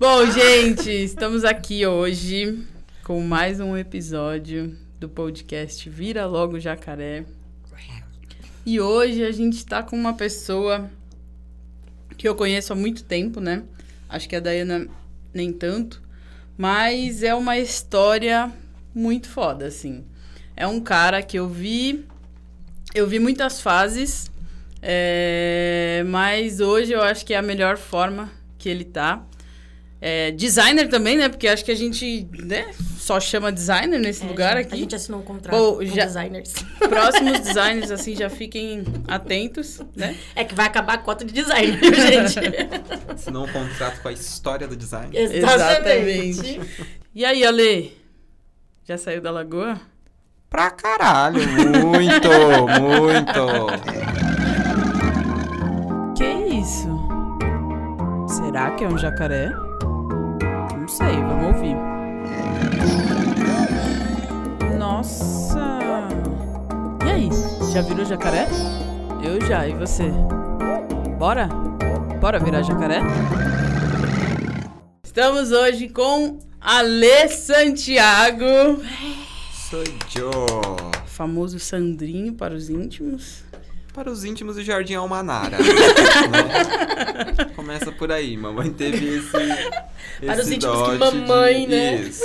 Bom, gente, estamos aqui hoje com mais um episódio do podcast Vira Logo Jacaré. E hoje a gente tá com uma pessoa que eu conheço há muito tempo, né? Acho que a Dayana nem tanto, mas é uma história muito foda, assim. É um cara que eu vi, eu vi muitas fases, é, mas hoje eu acho que é a melhor forma que ele tá. É, designer também, né? Porque acho que a gente né, só chama designer nesse É, lugar já- aqui. A gente assinou um contrato Bom, com já- designers. Próximos designers, assim, já fiquem atentos, né? É que vai acabar a cota de designer, gente? Assinou um contrato com a história do design. Exatamente. E aí, Ale? Já saiu da lagoa? Pra caralho, muito, muito. Que isso? Será que é um jacaré? Não sei, vamos ouvir. Nossa! E aí, já virou jacaré? Eu já, e você? Bora? Bora virar jacaré? Estamos hoje com Ale Santiago, Sou eu. famoso Sandrinho para os íntimos. Para os íntimos do Jardim Almanara. né? Começa por aí, mamãe teve esse. Para os esse íntimos que mamãe, de... né? Isso.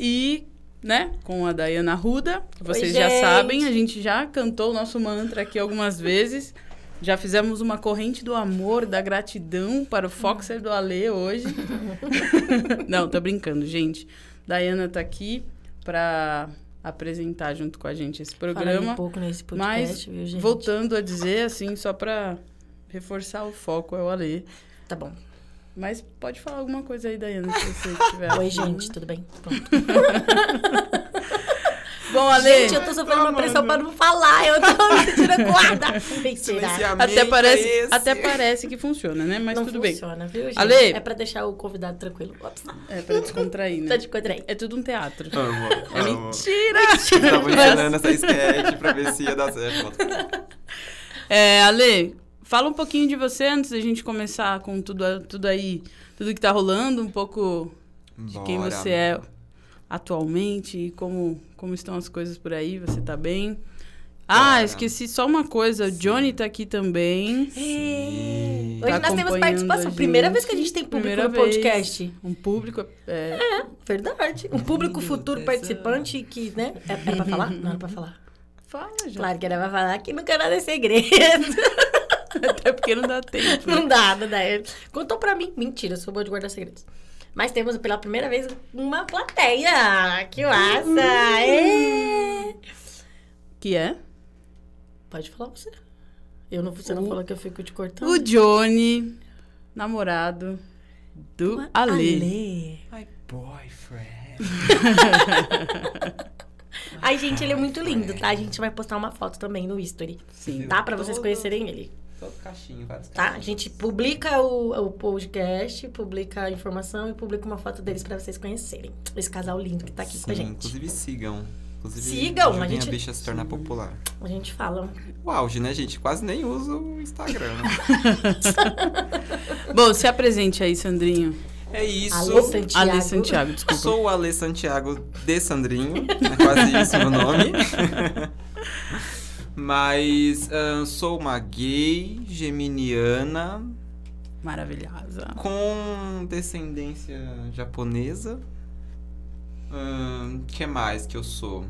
E, né, com a Dayana Ruda, que vocês Oi, já gente. sabem, a gente já cantou o nosso mantra aqui algumas vezes. Já fizemos uma corrente do amor, da gratidão para o Foxer do Ale hoje. Não, tô brincando, gente. Dayana tá aqui para apresentar junto com a gente esse Falei programa. um pouco nesse Mas, podcast, viu, gente? voltando a dizer, assim, só para reforçar o foco, é o Ale. Tá bom. Mas pode falar alguma coisa aí, Dayana, se você tiver. Oi, gente, tudo bem? Pronto. Bom, Ale. Gente, eu tô sofrendo uma pressão pra não falar. Eu tô me sentindo. Mentira. Silenciamento Até parece, é até parece que funciona, né? Mas não tudo bem. funciona, viu, gente? Ale. É pra deixar o convidado tranquilo. Ops. É pra descontrair, né? de quadra aí. É tudo um teatro. Amo, É amo. mentira! Tava ensinando essa sketch pra ver se ia dar certo. É, Ale, fala um pouquinho de você antes da gente começar com tudo, tudo aí, tudo que tá rolando, um pouco de quem você é atualmente e como, como estão as coisas por aí, você tá bem? Ah, esqueci só uma coisa, o Johnny tá aqui também. Sim. Hoje Tá nós temos participação. Primeira vez que a gente tem público Primeira no vez. podcast. Um público. É, Verdade. Um público futuro Essa- participante que, né? É, era pra falar? Não era pra falar. fala, já. Claro que era pra falar que nunca nada é segredo. Até porque não dá tempo. né? Não dá, não dá. Contou pra mim. Mentira, eu sou boa de guardar segredos. Mas temos pela primeira vez uma plateia. Que massa! É. Que é? Pode falar você. Eu não, você não O- falou que eu fico te cortando. O Johnny, namorado do Ale. Ale. My boyfriend. Ai, gente, ele é muito lindo, tá? A gente vai postar uma foto também no History. Sim. Tá? Pra vocês conhecerem ele. Todo caixinho, vários Tá? A gente publica o, o podcast, publica a informação e publica uma foto deles pra vocês conhecerem. Esse casal lindo que tá aqui com a Sim, gente. Inclusive sigam. Inclusive, Sigam, a gente- a bicha a se tornar popular. A gente fala. O auge, né, gente? Quase nem uso o Instagram. né? Bom, se apresente aí, Sandrinho. É isso. Ale Santiago. Ale Santiago, desculpa. Sou o Ale Santiago de Sandrinho. É quase isso o meu nome. Mas ahn, sou uma gay geminiana Maravilhosa. com descendência japonesa. O que mais que eu sou?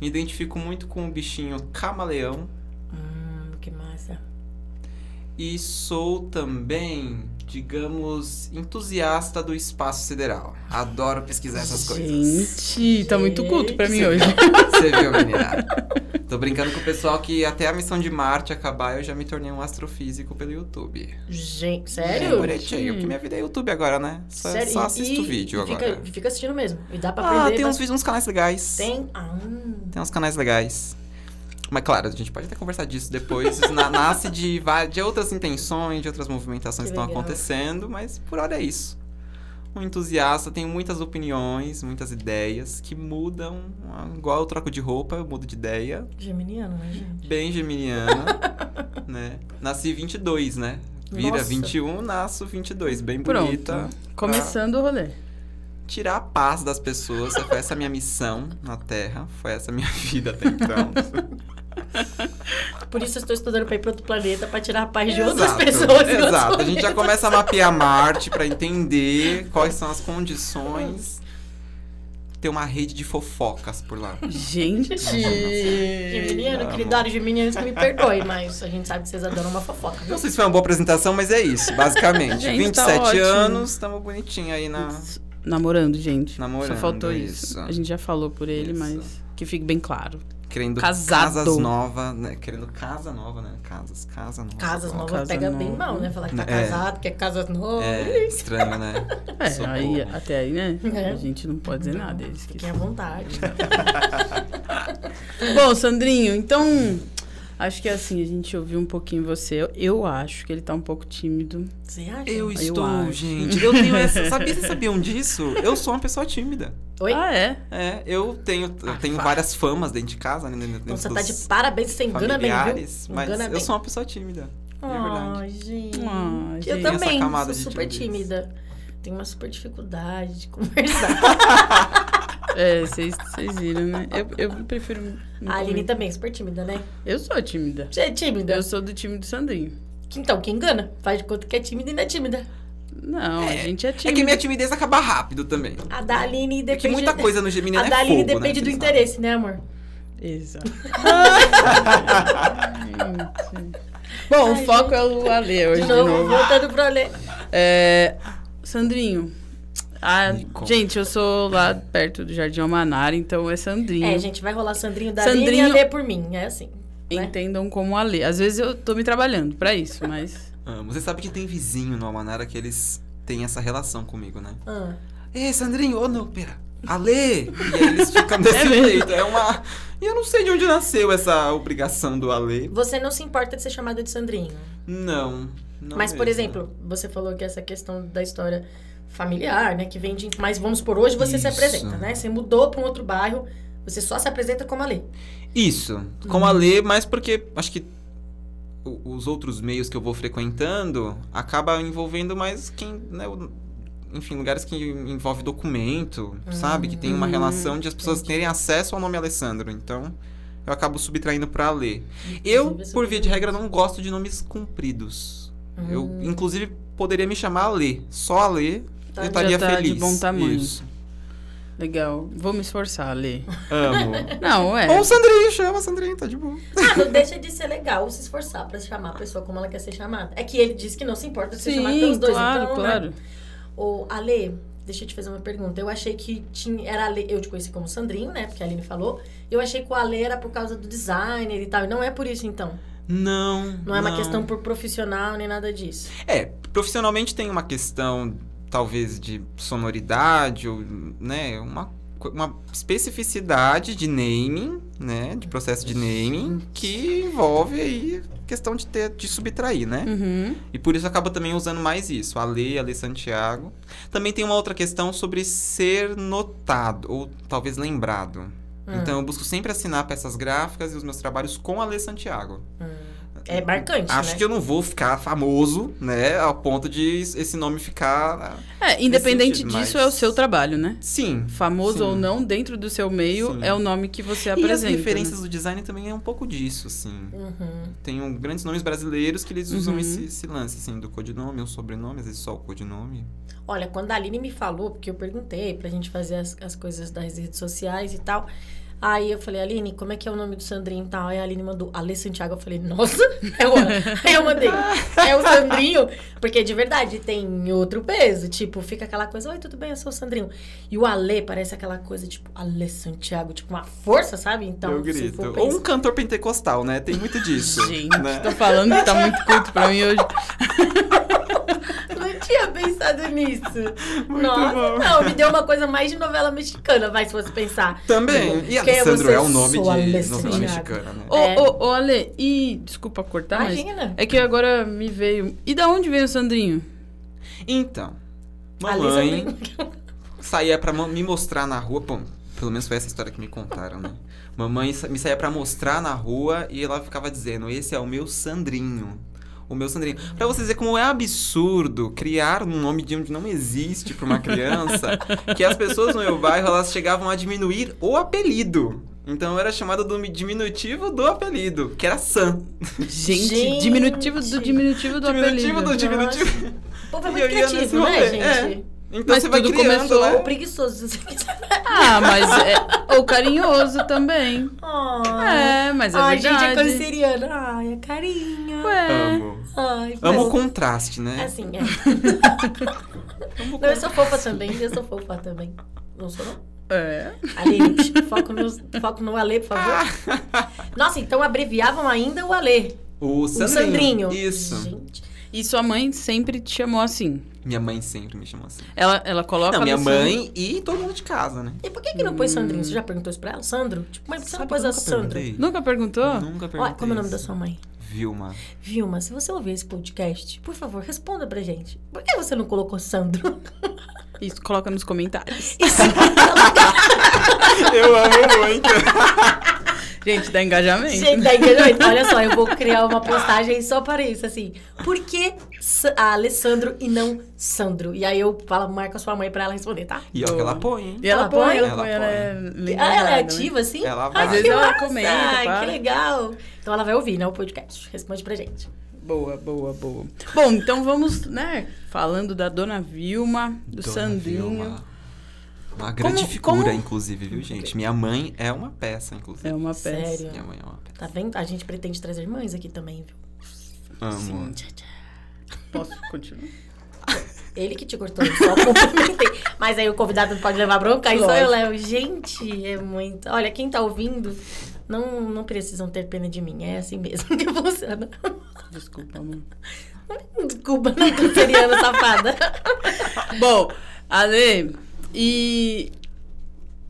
Me identifico muito com o bichinho camaleão. Hum, que massa. E sou também, digamos, entusiasta do espaço sideral. Adoro pesquisar essas coisas. Gente, tá muito culto pra mim hoje. Você viu, menina? Tô brincando com o pessoal que até a missão de Marte acabar eu já me tornei um astrofísico pelo YouTube. Gente, É sério? bonitinho, porque minha vida é YouTube agora, né? Só, Sério? só assisto e- vídeo e fica, agora. fica assistindo mesmo. E dá pra Ah, aprender. tem uns bastante. vídeos, uns canais legais. Tem? Ah, Tem uns canais legais. Mas claro, a gente pode até conversar disso depois. Isso na- nasce de, de outras intenções, de outras movimentações Que estão legal. acontecendo, mas por hora é isso. Um entusiasta, tenho muitas opiniões, muitas ideias que mudam. ah, Igual eu troco de roupa, eu mudo de ideia. geminiano, né, gente? Bem geminiana, né? Nasci 22, né? Vira Nossa. 21, nasço 22. Bem Pronto. bonita. Começando o rolê. Tirar a paz das pessoas. Foi essa a minha missão na Terra. Foi essa a minha vida até então. Por isso eu estou estudando pra ir pra outro planeta, pra tirar a paz de outras Exato, pessoas. Exato. A gente já começa a mapear Marte pra entender quais são as condições. Ter uma rede de fofocas por lá. Gente. Geminiano, Amo. queridos geminianos, que me perdoe, mas a gente sabe que vocês adoram uma fofoca. viu? Não sei se foi uma boa apresentação, mas é isso, basicamente. Gente, tá 27 ótimo. anos, estamos bonitinho aí na. Namorando, gente. Namorando, Só faltou isso. isso. A gente já falou por ele, Isso. mas que fique bem claro. Querendo Casado. casas novas, né? Querendo casa nova, né? Casas, casa nova. Casas novas Casa pega bem nova. mal, né? Falar que tá É. casado, que é casas novas. É estranho, né? É, Socorro. aí, até aí, né? É. A gente não pode dizer nada. Eles que... Fiquem à vontade. Bom, Sandrinho, então. Acho que assim, a gente ouviu um pouquinho você. Eu, eu acho que ele tá um pouco tímido. Você acha? Eu Eu estou, acho. gente. Eu tenho essa. Sabia, vocês sabiam disso? Eu sou uma pessoa tímida. Oi? Ah, é? É, eu tenho, eu Ah, tenho várias famas dentro de casa, né? Dentro Então você dos tá de parabéns, você engana bem, viu? mas Engana eu bem. sou uma pessoa tímida. É. Ai, gente. Ai, eu gente. também sou super tímida. Tenho uma super dificuldade de conversar. É, vocês viram, né? Eu, eu prefiro. a Aline também, super tímida, né? Eu sou tímida. Você é tímida? Eu sou do time do Sandrinho. Então, quem engana? Faz de conta que é tímida e não é tímida. Não, a gente é É tímida. que minha timidez acaba rápido também. A da Aline É depende... que muita coisa no Gemini A é da Aline fogo, depende né? do interesse, né, amor? Exato. Gente. Bom, Ai, o foco é o Ale hoje De novo, voltando pro Alê. É, Sandrinho. Ah, gente, eu sou lá perto do Jardim Almanara, então é Sandrinho. É, gente, vai rolar Sandrinho da Sandrinho- Aline e Alê por mim. É assim. né? Entendam como Ale. Às vezes eu tô me trabalhando pra isso, mas. Amo. Você sabe que tem vizinho no Almanara que eles têm essa relação comigo, né? Ah. Ei, Sandrinho, ô não, pera. Ale! E aí eles ficam desse É jeito. É uma. E eu não sei de onde nasceu essa obrigação do Ale. Você não se importa de ser chamada de Sandrinho. Não. não Mas, por mesmo. exemplo, você falou que essa questão da história familiar, né? Que vem de. Mas vamos por hoje, você se Isso. apresenta, né? Você mudou pra um outro bairro, você só se apresenta como Alê. Isso. Como Ale, mas porque acho que os outros meios que eu vou frequentando acaba envolvendo mais quem, né, enfim, lugares que envolve documento, sabe? Que tem uma Hum, relação de as pessoas entendi. terem acesso ao nome Alessandro. Então, eu acabo subtraindo pra Ale. Eu, por via de regra, não gosto de nomes compridos. Eu, Hum. inclusive, poderia me chamar Ale. Só Ale, Tá, eu já estaria tá de feliz. bom tamanho. Isso. Legal. Vou me esforçar, Ale. Amo. Não, é. Ou o Sandrinho, chama Sandrinho, tá de boa. Ah, não deixa de ser legal se esforçar pra chamar a pessoa como ela quer ser chamada. É que ele disse que não se importa de ser chamado pelos dois. claro, então, né? claro. Ô, Ale, deixa eu te fazer uma pergunta. Eu achei que tinha, era Ale, eu te conheci como Sandrinho, né? Porque a Aline falou. Eu achei que o Ale era por causa do designer e tal. E não é por isso, então. Não. Não é uma questão por profissional nem nada disso. É, profissionalmente tem uma questão, talvez, de sonoridade, ou, né, uma, uma especificidade de naming, né, de processo de naming, que envolve aí questão de ter, de subtrair, né? Uhum. E por isso acaba também usando mais isso, a lei, a lei Santiago. Também tem uma outra questão sobre ser notado, ou talvez lembrado. Hum, Então eu busco sempre assinar peças gráficas e os meus trabalhos com a lei Santiago. É marcante, Acho né? que eu não vou ficar famoso, né? Ao ponto de esse nome ficar. É, independente sentido, disso, mas- é o seu trabalho, né? Sim. Famoso Sim. ou não, dentro do seu meio, Sim. é o nome que você E as apresenta. referências né? do design também é um pouco disso, assim. Uhum. Tem um- grandes nomes brasileiros que eles usam Uhum. esse, esse lance, assim, do codinome ou sobrenome, às vezes só o codinome. Olha, quando a Aline me falou, porque eu perguntei pra gente fazer as, as coisas das redes sociais e tal. Aí eu falei, Aline, como é que é o nome do Sandrinho e tal? Aí a Aline mandou Ale Santiago. Eu falei, nossa, é o... Aí eu mandei, é o Sandrinho. Porque de verdade tem outro peso. Tipo, fica aquela coisa, oi, tudo bem, eu sou o Sandrinho. E o Ale parece aquela coisa, tipo, Ale Santiago, tipo, uma força, sabe? Então, eu se grito. for Ou um cantor pentecostal, né? Tem muito disso. Gente, né? tô falando que tá muito culto pra mim hoje. Não tinha pensado nisso. Muito Nossa, bom. não, me deu uma coisa mais de novela mexicana, vai, se fosse pensar. Também. E Quem é Alessandro é o nome de Alessandro. novela mexicana, né? Ô, É. ô, ô, Ale, e. Desculpa cortar, mas. Imagina. É que agora me veio. E da onde veio o Sandrinho? Então, mamãe saía pra me mostrar na rua. Bom, pelo menos foi essa história que me contaram, né? Mamãe me saía pra mostrar na rua e ela ficava dizendo: Esse é o meu Sandrinho. O meu Sandrinho. Pra vocês verem como é absurdo criar um nome de onde não existe pra uma criança, que as pessoas no meu bairro, elas chegavam a diminuir o apelido. Então eu era chamado do diminutivo do apelido, que era Sam. Gente, Gente. diminutivo do diminutivo do Diminutivo apelido. do diminutivo. O povo é E muito criativo, né, rolê, gente? é. Então Mas você vai tudo criando, começou- né? Preguiçoso. Ah, mas é. Ou carinhoso também. Ai, É, mas é Ai, gente, é verdade. canceriana. Ai, é carinho. Ué. Amo. Ai, Amo o contraste, né? Assim, é. Não, eu sou fofa também. Eu sou fofa também. Não sou, não? É. Aline, foco, nos, foco no Alê, por favor. Nossa, então abreviavam ainda o Alê. O O Sandrinho. Sandrinho. Isso. Gente, E sua mãe sempre te chamou assim. Minha mãe sempre me chamou assim. Ela, ela coloca. Não, minha mãe e todo mundo de casa, né? e por que que não pôs Sandrinho? Você já perguntou isso pra ela? Sandro? Tipo, mas por que você não pôs a Sandro? Nunca perguntou? Nunca perguntei. Olha, como é o nome da sua mãe? Vilma. Vilma, se você ouvir esse podcast, por favor, responda pra gente. Por que você não colocou Sandro? Isso, coloca nos comentários. Eu amo muito. Gente, dá engajamento. Gente, tá entendendo? Olha só, eu vou criar uma postagem só para isso, assim. Por que a Alessandro e não Sandro? E aí eu falo, marca sua mãe pra ela responder, tá? E ó, ela põe, hein? E ela, Ela põe, põe? ela, Ela põe, ela é Ah, ela é né? ativa, assim? Ela Ai, vai. Às vezes que ela massa! comenta, Ai, pá. que legal. Então ela vai ouvir, né, o podcast. Responde pra gente. Boa, boa, boa. Bom, então vamos, né, falando da Dona Vilma, do Dona Sandrinho. Vilma. Uma grande Como- figura, como- inclusive, viu, gente? Minha mãe é uma peça, inclusive. É uma peça. Sério. Minha mãe é uma peça. Tá vendo? A gente pretende trazer mães aqui também, viu? Amo. Tchá, tchá. Posso continuar? Ele que te cortou, eu só complementei. Mas aí o convidado não pode levar bronca, aí só eu levo. Gente, é muito. Olha, quem tá ouvindo, não, não precisam ter pena de mim. É assim mesmo que funciona. Desculpa, amor. Desculpa, não canceriana safada. Bom, Ale, e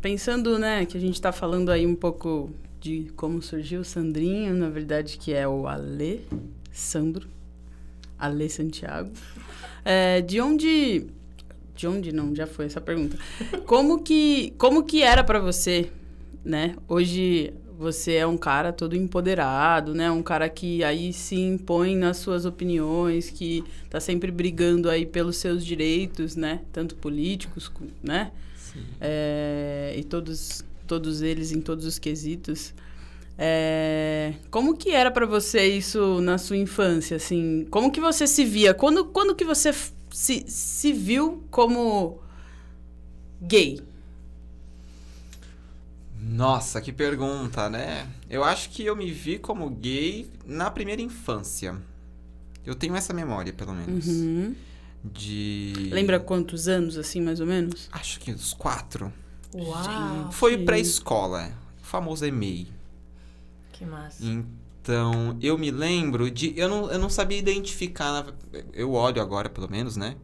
pensando, né, que a gente tá falando aí um pouco de como surgiu o Sandrinho, na verdade, que é o Ale Sandro, Ale Santiago. É, de onde. De onde não? Já foi essa pergunta. Como que, como que era pra você, né? Hoje você é um cara todo empoderado, né? Um cara que aí se impõe nas suas opiniões, que tá sempre brigando aí pelos seus direitos, né? Tanto políticos, né? É, e todos, todos eles em todos os quesitos. É, como que era pra você isso na sua infância, assim? Como que você se via? Quando, quando que você se, se viu como gay? Nossa, que pergunta, né? Eu acho que eu me vi como gay na primeira infância. Eu tenho essa memória, pelo menos. Uhum. De. Lembra quantos anos, assim, mais ou menos? Acho que uns quatro. Uau, Foi Sim. pré-escola. O famoso EMEI. que massa. Então, eu me lembro de. Eu não, eu não sabia identificar. na- Eu olho agora, pelo menos, né?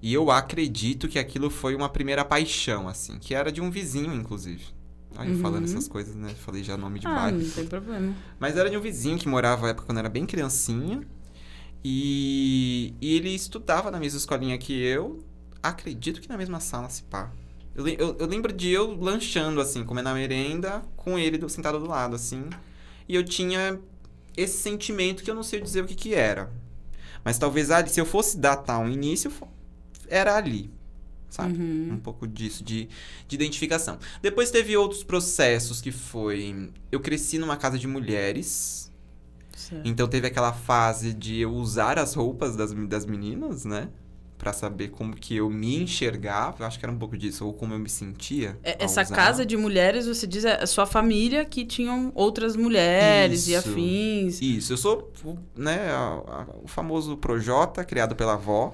E eu acredito que aquilo foi uma primeira paixão, assim. Que era de um vizinho, inclusive. Olha, eu falando Uhum. essas coisas, né? Falei já nome de Ah, bairro. não tem problema. Mas era de um vizinho que morava na época quando eu era bem criancinha. E, e ele estudava na mesma escolinha que eu. Acredito que na mesma sala, se pá. Eu, eu, eu lembro de eu lanchando, assim, comendo a merenda, com ele do- sentado do lado, assim. E eu tinha esse sentimento que eu não sei dizer o que que era. Mas talvez ali, se eu fosse datar um início, era ali. Sabe? Uhum. um pouco disso, de, de identificação. Depois teve outros processos que foi. Eu cresci numa casa de mulheres, Certo. então teve aquela fase de eu usar as roupas das, das meninas, né? Pra saber como que eu me enxergava, eu acho que era um pouco disso, ou como eu me sentia. É, Essa usar. casa de mulheres, você diz, é a sua família que tinham outras mulheres e Isso. afins. Isso, eu sou o- né, a- a- o famoso Projota, criado pela avó,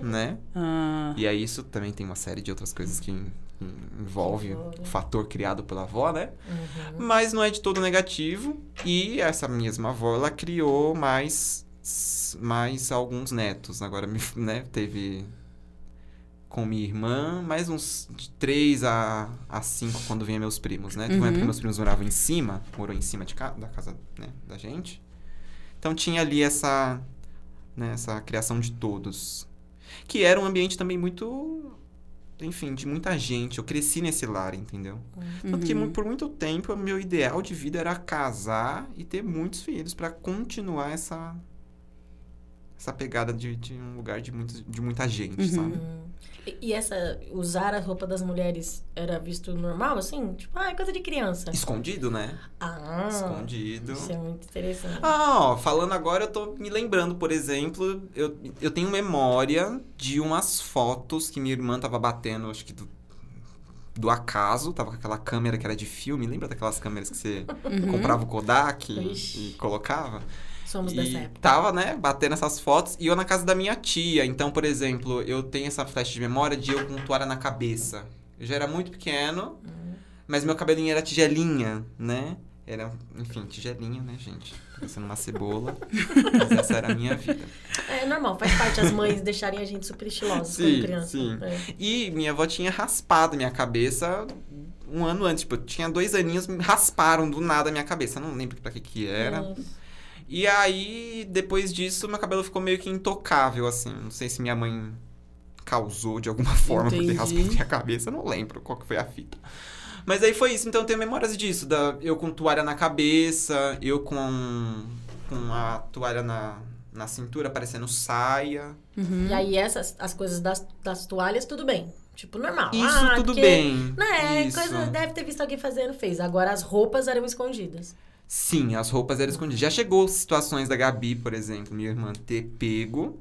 né? Ah, E aí isso também tem uma série de outras coisas que en- envolve Envolve. o fator criado pela avó, né? Uhum. Mas não é de todo negativo. E essa mesma avó, ela criou mais, mais alguns netos. Agora, né, teve com minha irmã, mais uns de 3 a, a 5 quando vinha meus primos, né? Teve uma Uhum. época que meus primos moravam em cima, morou em cima de da casa né, da gente. Então tinha ali essa, né, essa criação de todos. Que era um ambiente também muito, enfim, de muita gente. Eu cresci nesse lar, entendeu? Tanto que Uhum. por muito tempo o meu ideal de vida era casar e ter muitos filhos pra continuar essa essa pegada de, de um lugar de, muito, de muita gente, Uhum. sabe? E, e essa, usar a roupa das mulheres era visto normal, assim? Tipo, ah, é coisa de criança. Escondido, né? Ah, Escondido. isso é muito interessante. Ah, ó, falando agora, eu tô me lembrando, por exemplo, eu, eu tenho memória de umas fotos que minha irmã tava batendo, acho que do, do acaso, tava com aquela câmera que era de filme, lembra daquelas câmeras que você comprava o Kodak e, e colocava? Somos e dessa época. tava, né, batendo essas fotos, e eu na casa da minha tia, então, por exemplo, eu tenho essa flash de memória de eu com toalha na cabeça. Eu já era muito pequeno, Uhum. mas meu cabelinho era tigelinha, né? Era, enfim, tigelinha, né, gente? Parecendo uma cebola. mas essa era a minha vida. É normal, faz parte as mães deixarem a gente super estilosos Sim, criança. sim. É. E minha avó tinha raspado minha cabeça um ano antes. Tipo, eu tinha dois aninhos, me rasparam do nada a minha cabeça. Eu não lembro pra que que era. Nossa. E aí, depois disso, meu cabelo ficou meio que intocável, assim. Não sei se minha mãe causou de alguma forma por ter Entendi. raspado minha cabeça. Eu não lembro qual que foi a fita. Mas aí foi isso. Então eu tenho memórias disso. Da, eu com toalha na cabeça, eu com, com a toalha na, na cintura parecendo saia. Uhum. E aí, essas, as coisas das, das toalhas, tudo bem. Tipo, normal. Isso ah, tudo porque, bem. Né, Isso. coisa, deve ter visto alguém fazendo, fez. Agora as roupas eram escondidas. Sim, as roupas eram escondidas. Já chegou situações da Gabi, por exemplo, minha irmã, ter pego.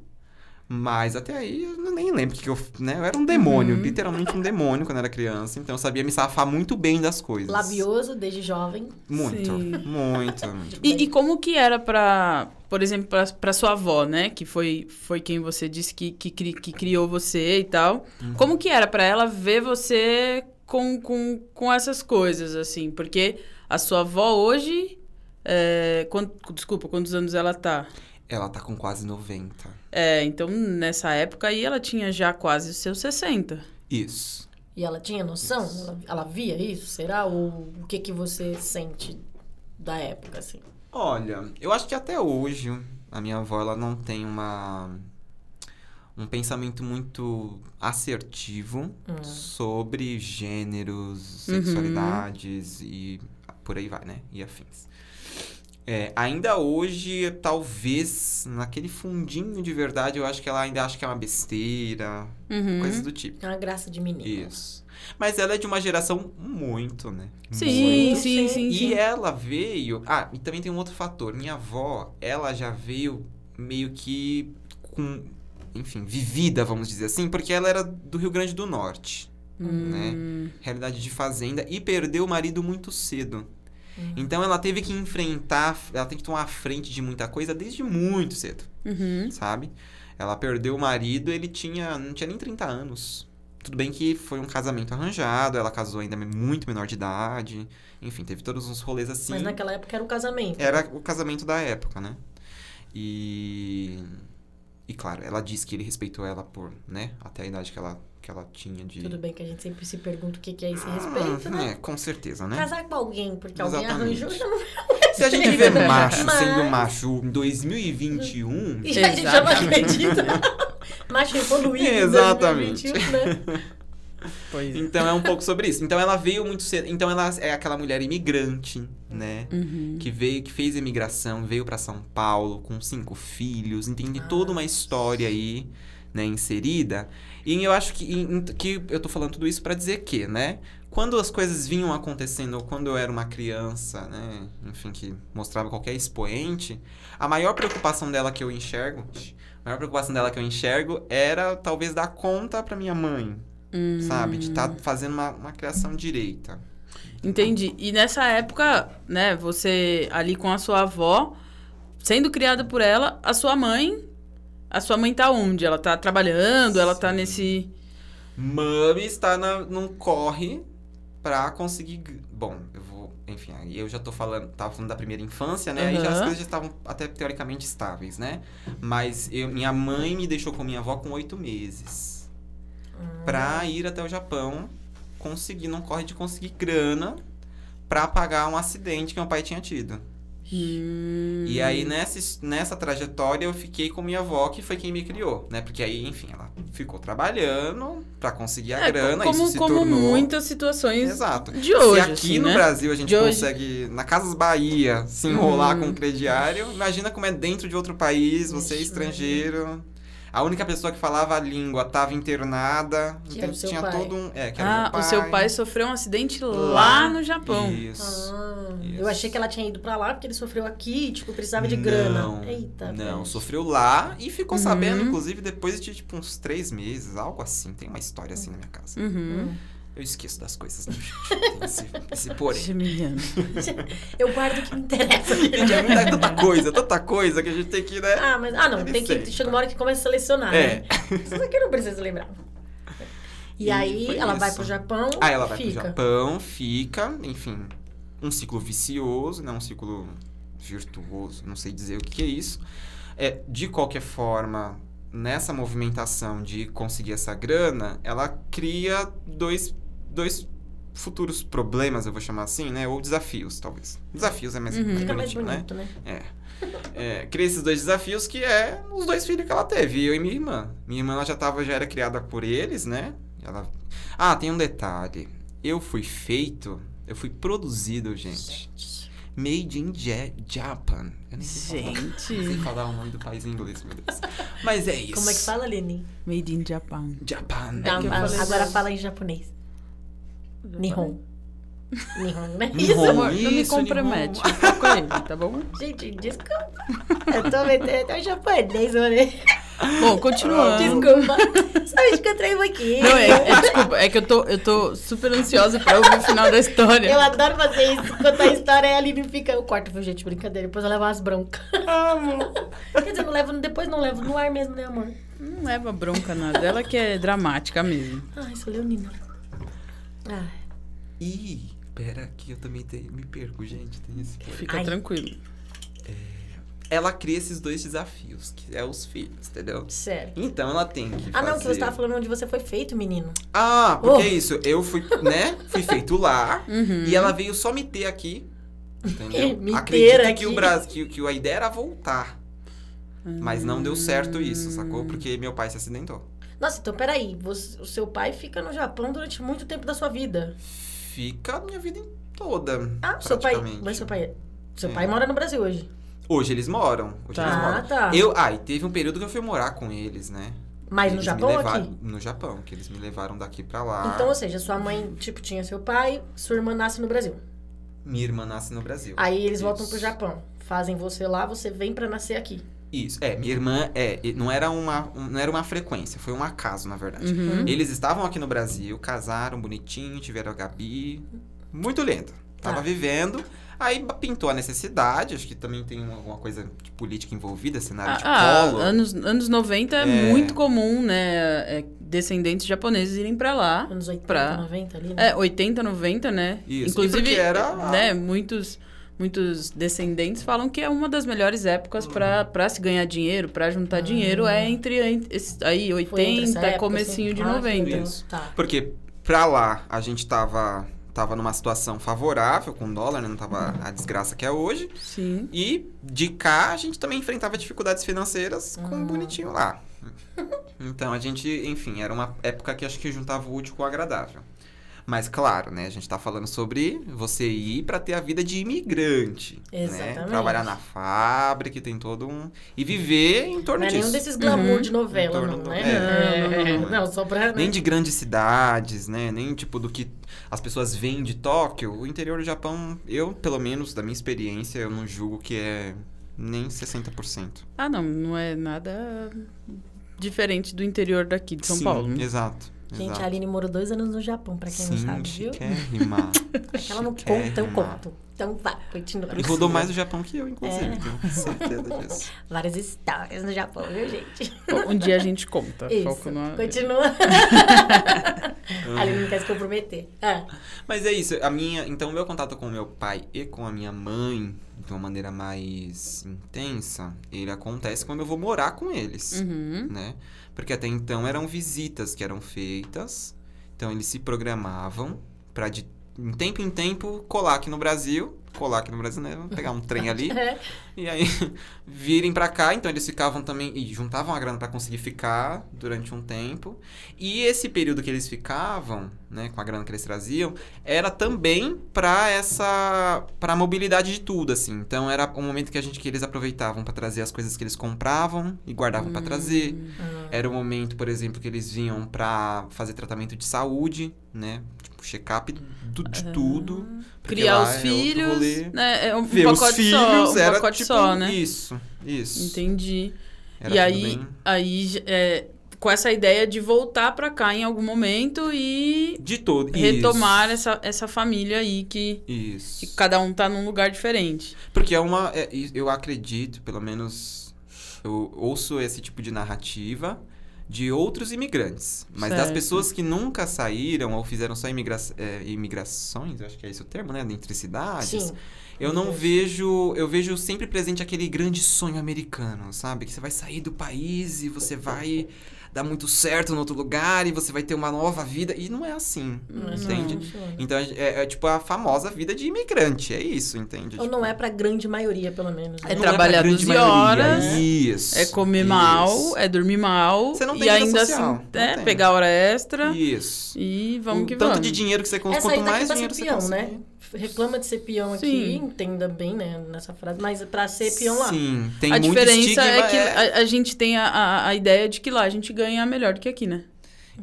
Mas até aí eu não- nem lembro o que, eu. Né? Eu era um demônio, Uhum. literalmente um demônio quando era criança. Então eu sabia me safar muito bem das coisas. Labioso, desde jovem. Muito, Sim. muito, muito. E, e como que era pra, por exemplo, pra, pra sua avó, né? Que foi, foi quem você disse que, que, cri- que criou você e tal. Uhum. Como que era pra ela ver você com, com, com essas coisas, assim? Porque a sua avó hoje... É, desculpa, quantos anos ela tá? Ela tá com quase 90. É, então nessa época aí ela tinha já quase os seus 60. Isso. E ela tinha noção? Ela, ela via isso? Será? Ou o que, que você sente da época, assim? Olha, eu acho que até hoje a minha avó ela não tem uma um pensamento muito assertivo Hum. sobre gêneros, Uhum. sexualidades e por aí vai, né? E afins. É, ainda hoje, talvez, naquele fundinho de verdade, eu acho que ela ainda acha que é uma besteira, Uhum. coisas do tipo. É uma graça de menina. Isso. Mas ela é de uma geração muito, né? Sim, Muito. sim, sim, sim. E ela veio. Ah, e também tem um outro fator. Minha avó, ela já veio meio que com. Enfim, vivida, vamos dizer assim, porque ela era do Rio Grande do Norte. né? Hum, Realidade de fazenda. E perdeu o marido muito cedo. Uhum. Então ela teve que enfrentar. Ela tem que tomar a frente de muita coisa desde muito cedo, uhum. sabe? Ela perdeu o marido, ele tinha. não tinha nem 30 anos. Tudo bem que foi um casamento arranjado, ela casou ainda muito menor de idade. Enfim, teve todos uns rolês assim. Mas naquela época era o casamento. Era o casamento da época, né? E. E claro, ela disse que ele respeitou ela por, né? Até a idade que ela, que ela tinha de. Tudo bem que a gente sempre se pergunta o que, que é esse respeito, Ah, né? É, com certeza, né? Casar com alguém, porque alguém Exatamente. arranjou, já não Se a gente vê macho Mas- sendo macho em 2021. E a gente já não acredita. Macho evoluído. em Exatamente. 2021, né? Pois é. Então é um pouco sobre isso. Então ela veio muito cedo. Então ela é aquela mulher imigrante, né? Uhum. Que veio, que fez imigração, veio pra São Paulo com cinco filhos, entende Ah. toda uma história aí, né, inserida. E eu acho que, em- que eu tô falando tudo isso pra dizer que, né, quando as coisas vinham acontecendo, quando eu era uma criança, né, enfim, que mostrava qualquer expoente, a maior preocupação dela que eu enxergo, a maior preocupação dela que eu enxergo era talvez dar conta pra minha mãe, Hum. sabe, de estar fazendo uma, uma criação direita. Entendi. E nessa época, né, você ali com a sua avó, sendo criada por ela, a sua mãe. A sua mãe tá onde? Ela tá trabalhando, ela tá Sim. nesse. Mami está na, num corre pra conseguir. Bom, eu vou. Enfim, aí eu já tô falando. Tava falando da primeira infância, né? Aí já as coisas já estavam até teoricamente estáveis, né? Mas eu, minha mãe me deixou com minha avó com oito meses. Pra ir até o Japão, conseguir, num corre de conseguir grana pra pagar um acidente que meu pai tinha tido. Hum, E aí, nessa, nessa trajetória, eu fiquei com minha avó, que foi quem me criou, né? Porque aí, enfim, ela ficou trabalhando pra conseguir a É, grana, como, isso se como tornou... muitas situações Exato. de hoje, Se aqui assim, no né? Brasil a gente De hoje. consegue, na Casas Bahia, se enrolar Uhum. com um crediário, imagina como é dentro de outro país, você é estrangeiro. A única pessoa que falava a língua estava internada, Que então era o seu tinha pai. todo um. É, que era Ah, meu pai. o seu pai sofreu um acidente lá, Lá. no Japão. Isso. Ah, Isso. eu achei que ela tinha ido pra lá porque ele sofreu aqui tipo, precisava de grana. Não, Eita, Não, velho. sofreu lá e ficou Uhum. sabendo, inclusive, depois de tipo uns três meses, algo assim. Tem uma história assim na minha casa. Uhum. Eu esqueço das coisas, né, gente? Tem esse, esse porém. Geminiano. Eu guardo o que me interessa. Gente, é muita- tanta coisa, tanta coisa que a gente tem que, né? Ah, mas. Ah, não. Tem que. Chega uma hora que começa a selecionar. É. Né? Isso aqui não precisa lembrar. E, E aí ela vai isso. pro Japão. Aí ela vai fica. pro Japão, fica, enfim, um ciclo vicioso, né? Um ciclo virtuoso, não sei dizer o que, que é isso. É, de qualquer forma, nessa movimentação de conseguir essa grana, ela cria dois, dois futuros problemas, eu vou chamar assim, né? Ou desafios, talvez. Desafios é mais, Uhum. mais mais né? bonito, né? É. É, cria esses dois desafios que é os dois filhos que ela teve, eu e minha irmã. Minha irmã ela já tava, já era criada por eles, né? Ela... Ah, tem um detalhe. Eu fui feito, eu fui produzido, gente. Made in Ja- Japan. Eu nem sei falar. Não sei Gente. falar o nome do país em inglês, meu Deus. Mas é isso. Como é que fala, Leni? Made in Japan. Japan. Não, que eu ah, falei agora fala em japonês. Nihon. Nihon, né? Nihon. Isso, Amor, não me Isso, compromete. Nihon. Foca ele, tá bom? Gente, desculpa. Eu tô metendo até o japonês, olha. Bom, continuando. Desculpa. Só me encontrei um aqui. Não, é, é, desculpa, é que eu tô, eu tô super ansiosa pra ouvir o final da história. Eu adoro fazer isso. Contar a história e a Aline fica. Eu corto, viu, gente? Brincadeira. Depois eu levo umas broncas. Amo. Quer dizer, não levo, depois não levo no ar mesmo, né, amor? Não leva bronca nada. Ela que é dramática mesmo. Ai, sou leonina. Ai. Ih, pera que eu também tenho, me perco, gente. Tem esse. Fica Ai. tranquilo. Ela cria esses dois desafios, que é os filhos, entendeu? Sério. Então ela tem que Ah, não, que fazer- você tava falando onde você foi feito, menino. Ah, porque Oh. é isso. Eu fui, né? Fui feito lá. Uhum. E ela veio só me ter aqui. Entendeu? Me Acredita aqui. que o Brasil, que, que a ideia era voltar. Mas não deu certo isso, sacou? Porque meu pai se acidentou. Nossa, então peraí. Você, o seu pai fica no Japão durante muito tempo da sua vida. Fica a minha vida toda. Ah, seu pai. Mas seu pai. Seu É. pai mora no Brasil hoje. Hoje eles moram. Hoje Tá. eles Ah, moram. tá. Eu, ah, e teve um período que eu fui morar com eles, né? Mas no Eles Japão me ou levaram, aqui? No Japão, que eles me levaram daqui pra lá. Então, ou seja, sua mãe, tipo, tinha seu pai, sua irmã nasce no Brasil. Minha irmã nasce no Brasil. Aí eles voltam Isso. pro Japão. Fazem você lá, você vem pra nascer aqui. Isso, é, minha irmã, é, não era uma, um- não era uma frequência, foi um acaso, na verdade. Uhum. Eles estavam aqui no Brasil, casaram bonitinho, tiveram a Gabi, muito lindo. Tava Tá. vivendo, aí pintou a necessidade, acho que também tem alguma coisa de política envolvida, cenário de Ah, polo. anos, anos 90 é, É. muito comum, né? é, descendentes japoneses irem pra lá. Anos 80, Pra- 90 ali, né? É, 80, 90, né? Isso, Inclusive, porque era- né, muitos, muitos descendentes falam que é uma das melhores épocas pra pra se ganhar dinheiro, pra juntar dinheiro, é entre, aí Foi entre essa 80, época, comecinho assim. de Ah, que 90. legal. Isso. Tá. Porque pra lá a gente tava, tava numa situação favorável com o dólar, né? não tava a desgraça que é hoje. Sim. E de cá a gente também enfrentava dificuldades financeiras com Uhum. o bonitinho lá. Então a gente, enfim, era uma época que acho que juntava o útil com o agradável. Mas claro, né, a gente tá falando sobre você ir pra ter a vida de imigrante, né? Exatamente. Trabalhar na fábrica, tem todo um e viver em torno Não é disso. nenhum desses glamour Uhum. de novela, não, do- né? é. É, Não, não, não. Não, só pra... né? Nem de grandes cidades, né? Nem tipo do que as pessoas veem de Tóquio. O interior do Japão, eu, pelo menos, da minha experiência, eu não julgo que é nem 60%. Ah, não, não é nada diferente do interior daqui de São Sim, Paulo. né? Exato. Gente, exato. a Aline morou dois anos no Japão, pra quem não Sim, sabe, viu? Ela não conta, eu conto. Então vai, continua. E rodou mais o Japão que eu, inclusive. É. Tenho certeza disso. Várias histórias no Japão, viu, gente? Um dia a gente conta. Isso, Foco no... continua. a Aline não quer se comprometer. Ah, Mas é isso, a minha, então o meu contato com o meu pai e com a minha mãe, de uma maneira mais intensa, ele acontece quando eu vou morar com eles. Uhum. né? Porque até então eram visitas que eram feitas, então eles se programavam para de em tempo em tempo colar aqui no Brasil colar aqui no Brasil, né? Vamos pegar um trem ali. É. E aí virem pra cá, então eles ficavam também e juntavam a grana pra conseguir ficar durante um tempo. E esse período que eles ficavam, né, com a grana que eles traziam, era também pra essa para mobilidade de tudo assim. Então era o momento que a gente que eles aproveitavam pra trazer as coisas que eles compravam e guardavam pra trazer. Ah. Era o momento, por exemplo, que eles vinham pra fazer tratamento de saúde, né? Tipo, check-up de tudo. Criar os é filhos, né? É um Ver os pacote filhos só, um era pacote tipo só, né? Isso, isso. Entendi. Era e aí, bem- aí é, com essa ideia de voltar pra cá em algum momento e De todo. retomar isso. essa, essa família aí que, Isso. que cada um tá num lugar diferente. Porque é uma. é- eu acredito, pelo menos. Eu ouço esse tipo de narrativa de outros imigrantes. Mas das Certo. pessoas que nunca saíram ou fizeram só imigra é, imigrações, acho que é esse o termo, né? Entre cidades. Sim. Eu não vejo. Eu vejo sempre presente aquele grande sonho americano, sabe? Que você vai sair do país e você vai dar muito certo no outro lugar e você vai ter uma nova vida. E não é assim, Não é assim entende? funciona. Então é, é tipo a famosa vida de imigrante, é isso, entende? Ou não é pra grande maioria, pelo menos. né? É Não trabalhar pra grande 12 maioria, horas, Isso. É comer isso. mal, é dormir mal. Você não e tem vida ainda social, assim, não é, tem. pegar hora extra Isso. e vamos o que tanto vamos. de dinheiro que você consegue, quanto tá mais dinheiro ser você consegue. né? Reclama de ser peão aqui, Sim. entenda bem, né, nessa frase. Mas pra ser peão lá. Sim, tem a muito diferença é que a, a gente tem a, a, a ideia de que lá a gente ganha melhor do que aqui, né?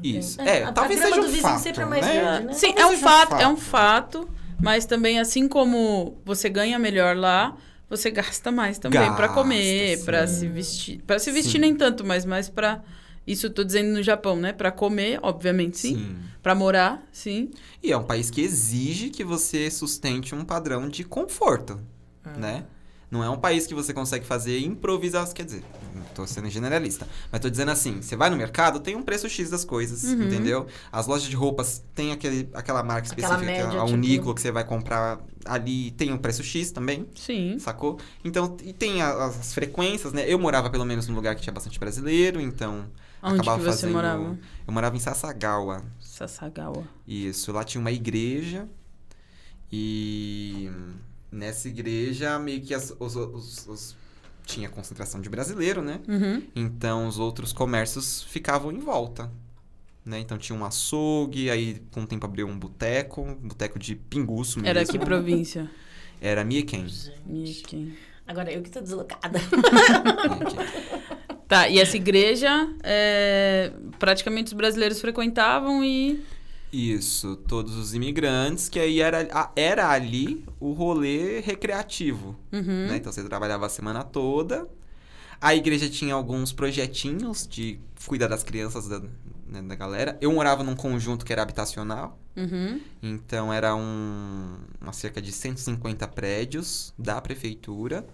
Isso. É, É, talvez seja do um vizinho fato, sempre é mais né? verde, né? Sim, Talvez é um seja fato, é um fato, mas também assim como você ganha melhor lá, você gasta mais também pra Gasta, comer, pra sim. se vestir. Pra se vestir Sim. nem tanto, mas mais pra isso eu tô dizendo no Japão, né? Pra comer, obviamente, sim. Sim. Pra morar, sim. E é um país que exige que você sustente um padrão de conforto, Ah. né? Não é um país que você consegue fazer improvisação, quer dizer, tô sendo generalista, mas tô dizendo assim, você vai no mercado, tem um preço X das coisas, Uhum. entendeu? As lojas de roupas têm aquele, aquela marca Aquela específica, média, a tipo- Uniqlo que você vai comprar ali, tem um preço X também, Sim. sacou? Então, e tem a- as frequências, né? Eu morava pelo menos num lugar que tinha bastante brasileiro, então Onde que acabava você fazendo... morava? Eu morava em Sasagawa, Sasagawa. isso, lá tinha uma igreja e nessa igreja meio que as- os, os- os- tinha concentração de brasileiro, né? Uhum. Então os outros comércios ficavam em volta. Né? Então tinha um açougue, aí com o tempo abriu um boteco, um boteco de pinguço mesmo. Era que província? Era Mieken. Mickey. Agora eu que tô deslocada. Tá, e essa igreja, é, praticamente os brasileiros frequentavam e... Isso, todos os imigrantes, que aí era, era ali o rolê recreativo. Uhum. né? Então você trabalhava a semana toda. A igreja tinha alguns projetinhos de cuidar das crianças da, né, da galera. Eu morava num conjunto que era habitacional. Uhum. Então era um, uma cerca de 150 prédios da prefeitura.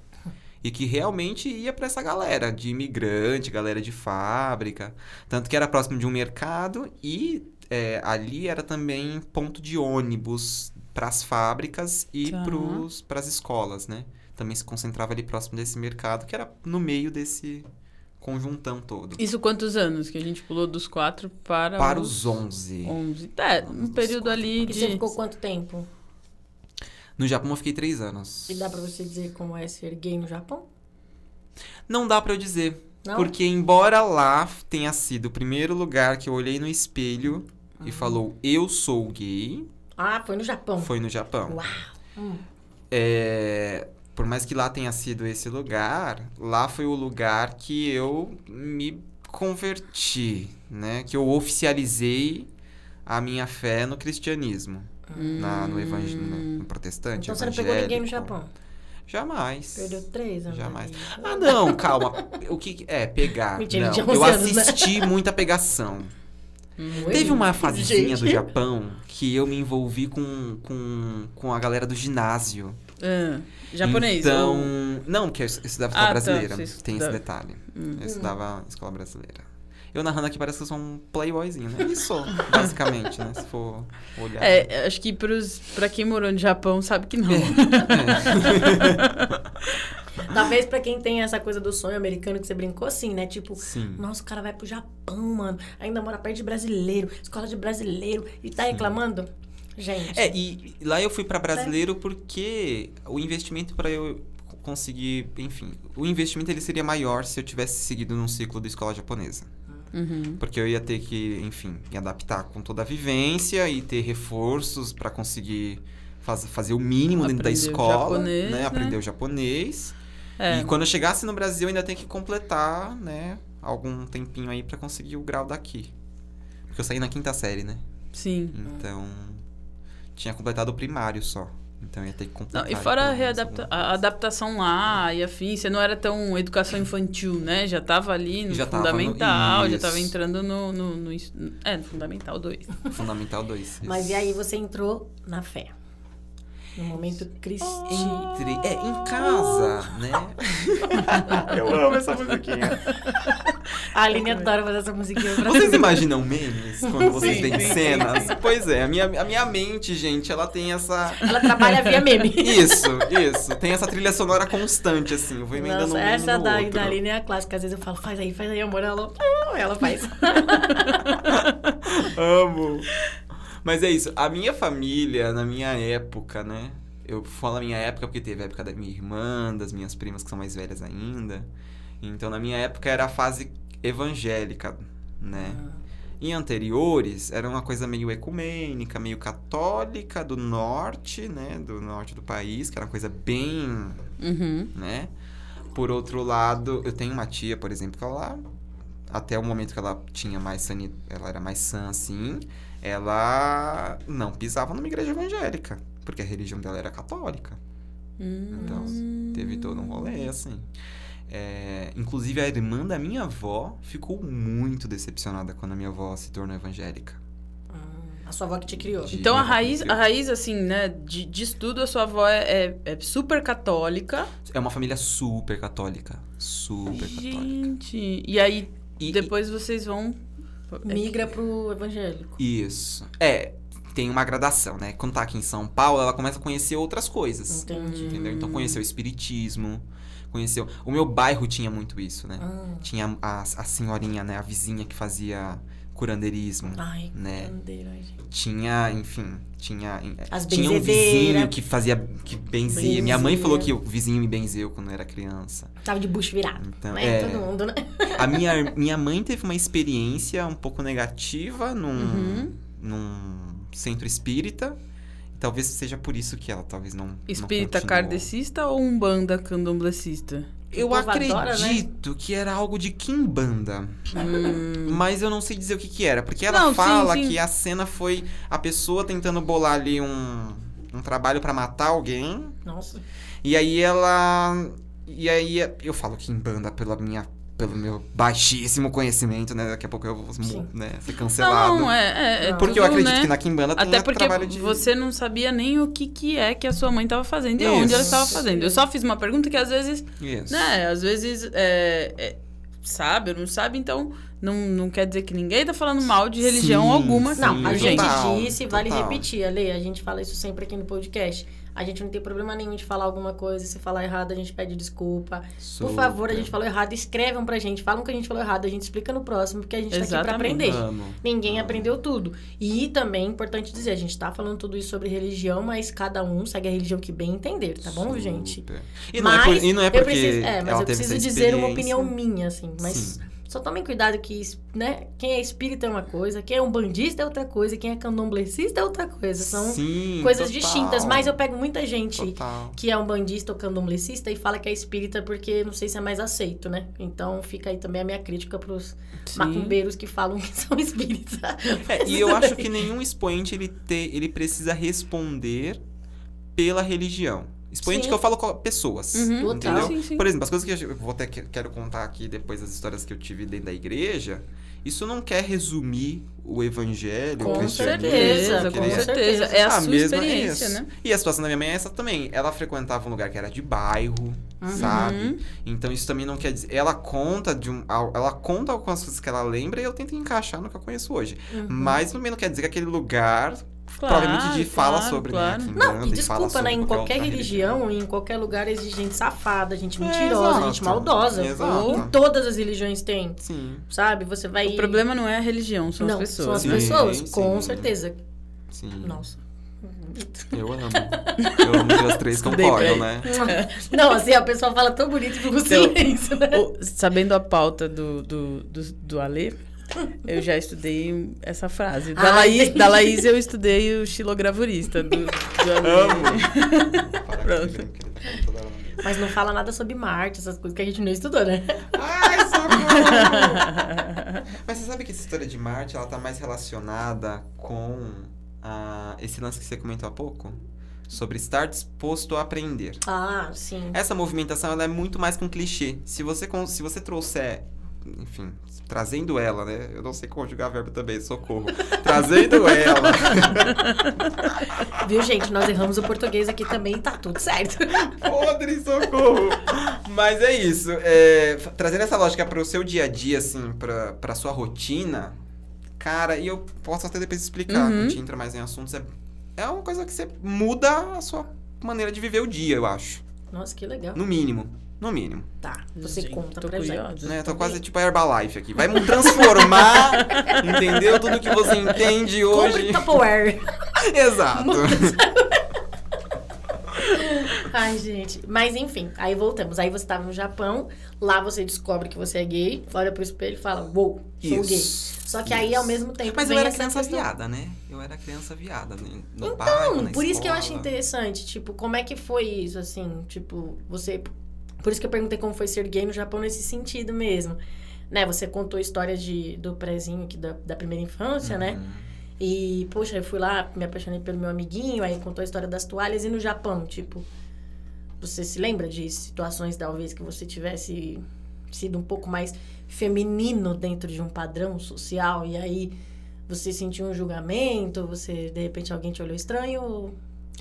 E que realmente ia para essa galera de imigrante, galera de fábrica. Tanto que era próximo de um mercado e é, ali era também ponto de ônibus para as fábricas e Tá. para as escolas, né? Também se concentrava ali próximo desse mercado, que era no meio desse conjuntão todo. Isso quantos anos? Que a gente pulou dos quatro para, Para os 11. 11. É, um período ali E de... você ficou quanto tempo? No Japão eu fiquei três anos. E dá pra você dizer como é ser gay no Japão? Não dá pra eu dizer. Não? Porque embora lá tenha sido o primeiro lugar que eu olhei no espelho e falou eu sou gay, Ah, foi no Japão. foi no Japão. Uau. Hum. É, por mais que lá tenha sido esse lugar, lá foi o lugar que eu me converti, né? Que eu oficializei a minha fé no cristianismo, na, no evangelho, no protestante, Então você não pegou ninguém no. Japão? Jamais. Perdeu três anos. Jamais. Ah, não, calma. O que é pegar? Mentira, não, eu 11 anos, né? assisti muita pegação. Oi? Teve uma fasezinha do. Japão que eu me envolvi com, com, com a galera do ginásio. Ah, japonês. Então, ou- não, que eu estudava Ah, escola tá, brasileira. você Tem estudava. esse detalhe. Hum. Eu estudava escola brasileira. Eu narrando aqui parece que eu sou um playboyzinho, né? Isso, basicamente, né? Se for olhar. É, acho que pros, pra quem morou no Japão sabe que não. Talvez pra quem tem essa coisa do sonho americano que você brincou assim, né? Tipo, Sim. nossa, o cara vai pro Japão, mano. Ainda mora perto de brasileiro, escola de brasileiro. E tá reclamando? Gente. É, e lá eu fui pra brasileiro porque o investimento pra eu conseguir, enfim, o investimento ele seria maior se eu tivesse seguido num ciclo da escola japonesa. Uhum. Porque eu ia ter que, enfim, me adaptar com toda a vivência e ter reforços pra conseguir faz, fazer o mínimo dentro da escola, japonês, né? né? Aprender o japonês. É. E quando eu chegasse no Brasil, eu ainda tenho que completar, né, algum tempinho aí pra conseguir o grau daqui. Porque eu saí na quinta série, né? Sim. Então, tinha completado o primário só. Então ia ter que completar. Não, e fora a, menos readapta a adaptação lá e afim, você não era tão educação infantil, né? Já tava ali no Já tava no- fundamental, já isso. tava entrando no, no, no É, no fundamental 2. Fundamental 2. Mas e aí você entrou na fé? No momento cristão. Entre. É, em casa, né? eu amo essa musiquinha. A Aline adora fazer essa musiquinha pra Vocês imaginam memes quando vocês veem cenas? Pois é, a minha, a minha mente, gente, ela tem essa. Ela trabalha via meme. Isso, isso. Tem essa trilha sonora constante, assim. Eu vou emendando Nossa, um meme essa no da, outro. da Aline é a clássica. Às vezes eu falo, faz aí, faz aí, amor. Ela, ela faz. Amo. Mas é isso. A minha família, na minha época, né? Eu falo a minha época porque teve a época da minha irmã, das minhas primas que são mais velhas ainda. Então, na minha época era a fase evangélica, né? Em anteriores, era uma coisa meio ecumênica, meio católica do norte, né? Do norte do país, que era uma coisa bem Uhum. né? Por outro lado, eu tenho uma tia, por exemplo, que ela até o momento que ela tinha mais sani, ela era mais sã assim, ela não pisava numa igreja evangélica, porque a religião dela era católica. Então, teve todo um rolê assim. É, inclusive a irmã da minha avó ficou muito decepcionada quando a minha avó se tornou evangélica. Hum, A sua avó que te criou. De- Então a raiz, a raiz assim, né, de, de estudo, a sua avó é, é- é super católica. É uma família super católica, super católica. Gente. E aí, E- depois vocês vão. Migra pro evangélico. Isso. É, tem uma gradação, né? Quando tá aqui em São Paulo, ela começa a conhecer outras coisas. Entendi. Entendeu? Então conheceu o espiritismo, conheceu. O meu bairro tinha muito isso, né? Ah. Tinha a, a senhorinha, né? A vizinha que fazia curandeirismo. Ai, Né? gente. Tinha, enfim, tinha. As tinha um vizinho que fazia. que benzia. Minha mãe Benzia. falou que o vizinho me benzeu quando eu era criança. Tava de bucho virado. Então, né? é. Todo mundo, né? A minha, minha mãe teve uma experiência um pouco negativa num, Uhum. num centro espírita. E talvez seja por isso que ela talvez não. não Espírita continuou. kardecista ou umbanda candomblecista? Eu O povo adora, né? acredito que era algo de Kimbanda. Hum, Mas eu não sei dizer o que, que era. Porque ela Não, sim, fala sim. que a cena foi a pessoa tentando bolar ali um, um trabalho pra matar alguém. Nossa. E aí ela. E aí eu falo Kimbanda pela minha. Pelo meu baixíssimo conhecimento, né? Daqui a pouco eu vou né, ser cancelado. não, é, é, é. Porque eu tudo, acredito né? que na Kimbanda tem Até porque trabalho de. você não sabia nem o que, que é que a sua mãe estava fazendo e onde ela estava fazendo. Eu só fiz uma pergunta que às vezes, Isso. né, às vezes é, é, sabe ou não sabe, então não, não quer dizer que ninguém tá falando mal de religião Sim, alguma. sim, Não, a gente total, disse, vale total. repetir, Ale, a gente fala isso sempre aqui no podcast. A gente não tem problema nenhum de falar alguma coisa. Se falar errado, a gente pede desculpa. Por Super. favor, a gente falou errado, escrevam pra gente. Falam que a gente falou errado, a gente explica no próximo, porque a gente tá aqui pra Exatamente. aprender. Amo. Ninguém amo. aprendeu tudo. E também, importante dizer, a gente tá falando tudo isso sobre religião, mas cada um segue a religião que bem entender, tá bom, Super. gente? E não, é por- e não é eu porque preciso, é, mas eu preciso dizer uma opinião minha, assim. Mas Sim. Só tomem cuidado que, né, quem é espírita é uma coisa, quem é um bandista é outra coisa, quem é candomblessista é outra coisa. São Sim, coisas total. distintas. Mas eu pego muita gente Total. que é um bandista ou candomblessista e fala que é espírita porque não sei se é mais aceito, né? Então fica aí também a minha crítica pros Sim. macumbeiros que falam que são espíritas. É, e eu acho que nenhum expoente ele, te, ele precisa responder pela religião. Expoente Sim. que eu falo com pessoas. Uhum. Entendeu? Sim, sim. Por exemplo, as coisas que eu vou até que- quero contar aqui depois as histórias que eu tive dentro da igreja, isso não quer resumir o evangelho, o Com cristianismo. certeza, com querer- certeza. É a, sua mesma- experiência, isso. né? E a situação da minha mãe é essa também. Ela frequentava um lugar que era de bairro, Uhum. sabe? Então isso também não quer dizer. Ela conta de um. Ela conta algumas coisas que ela lembra e eu tento encaixar no que eu conheço hoje. Uhum. Mas também não quer dizer que aquele lugar Claro, provavelmente de fala claro, sobre claro. né, Não, e fala desculpa, né? Em qualquer outra religião, em qualquer lugar existe gente safada, gente É, mentirosa, exato. gente maldosa. Exato. Em todas as religiões tem, Sim, sabe? Você vai. O problema não é a religião, são não, as pessoas. São as Sim, pessoas, sim. com certeza. sim. Nossa. Eu amo. Eu amo ver as três concordam, né? Não, assim, a pessoa fala tão bonito que você Então, silêncio, né? O- sabendo a pauta do, do, do, do Alê, eu já estudei essa frase. Da, Ah, Laís, entendi. da Laís eu estudei o xilogravurista do, do Alê. Pronto. Mas não fala nada sobre Marte, essas coisas que a gente não estudou, né? Ai, socorro! Mas você sabe que essa história de Marte, ela tá mais relacionada com ah, esse lance que você comentou há pouco? Sobre estar disposto a aprender. Ah, sim. Essa movimentação, ela é muito mais que um clichê. Se você, se você trouxer, enfim, trazendo ela, né? Eu não sei conjugar verbo também, socorro. trazendo ela. Viu, gente? Nós erramos o português aqui também e tá tudo certo. Podre, socorro! Mas é isso. é, trazendo essa lógica para o seu dia a dia, assim, pra, pra sua rotina, cara, e eu posso até depois explicar, Uhum. a gente entra mais em assuntos, é, é uma coisa que você muda a sua maneira de viver o dia, eu acho. Nossa, que legal. No mínimo. No mínimo. Tá, você Gente, conta tô pra curiosa. gente. Né? Eu tô quase tipo a Herbalife aqui. Vai me transformar, entendeu? Tudo que você entende hoje. Compre Tupperware. Exato. Ai, gente. Mas enfim, aí voltamos. Aí você tava no Japão, lá você descobre que você é gay, olha pro espelho e fala, uou, sou gay. Isso. Só que aí, Isso. ao mesmo tempo, Mas eu era criança questão- viada, né? Eu era criança viada. né? No Então, bairro, na por isso que eu acho escola. interessante, tipo, como é que foi isso, assim, tipo, você... Por isso que eu perguntei como foi ser gay no Japão nesse sentido mesmo. Né, você contou histórias de, do prezinho aqui da, da primeira infância, né? Uhum. E, poxa, eu fui lá, me apaixonei pelo meu amiguinho, aí contou a história das toalhas. E no Japão, tipo, você se lembra de situações, talvez, que você tivesse sido um pouco mais feminino dentro de um padrão social? E aí você sentiu um julgamento? Você, de repente, alguém te olhou estranho ou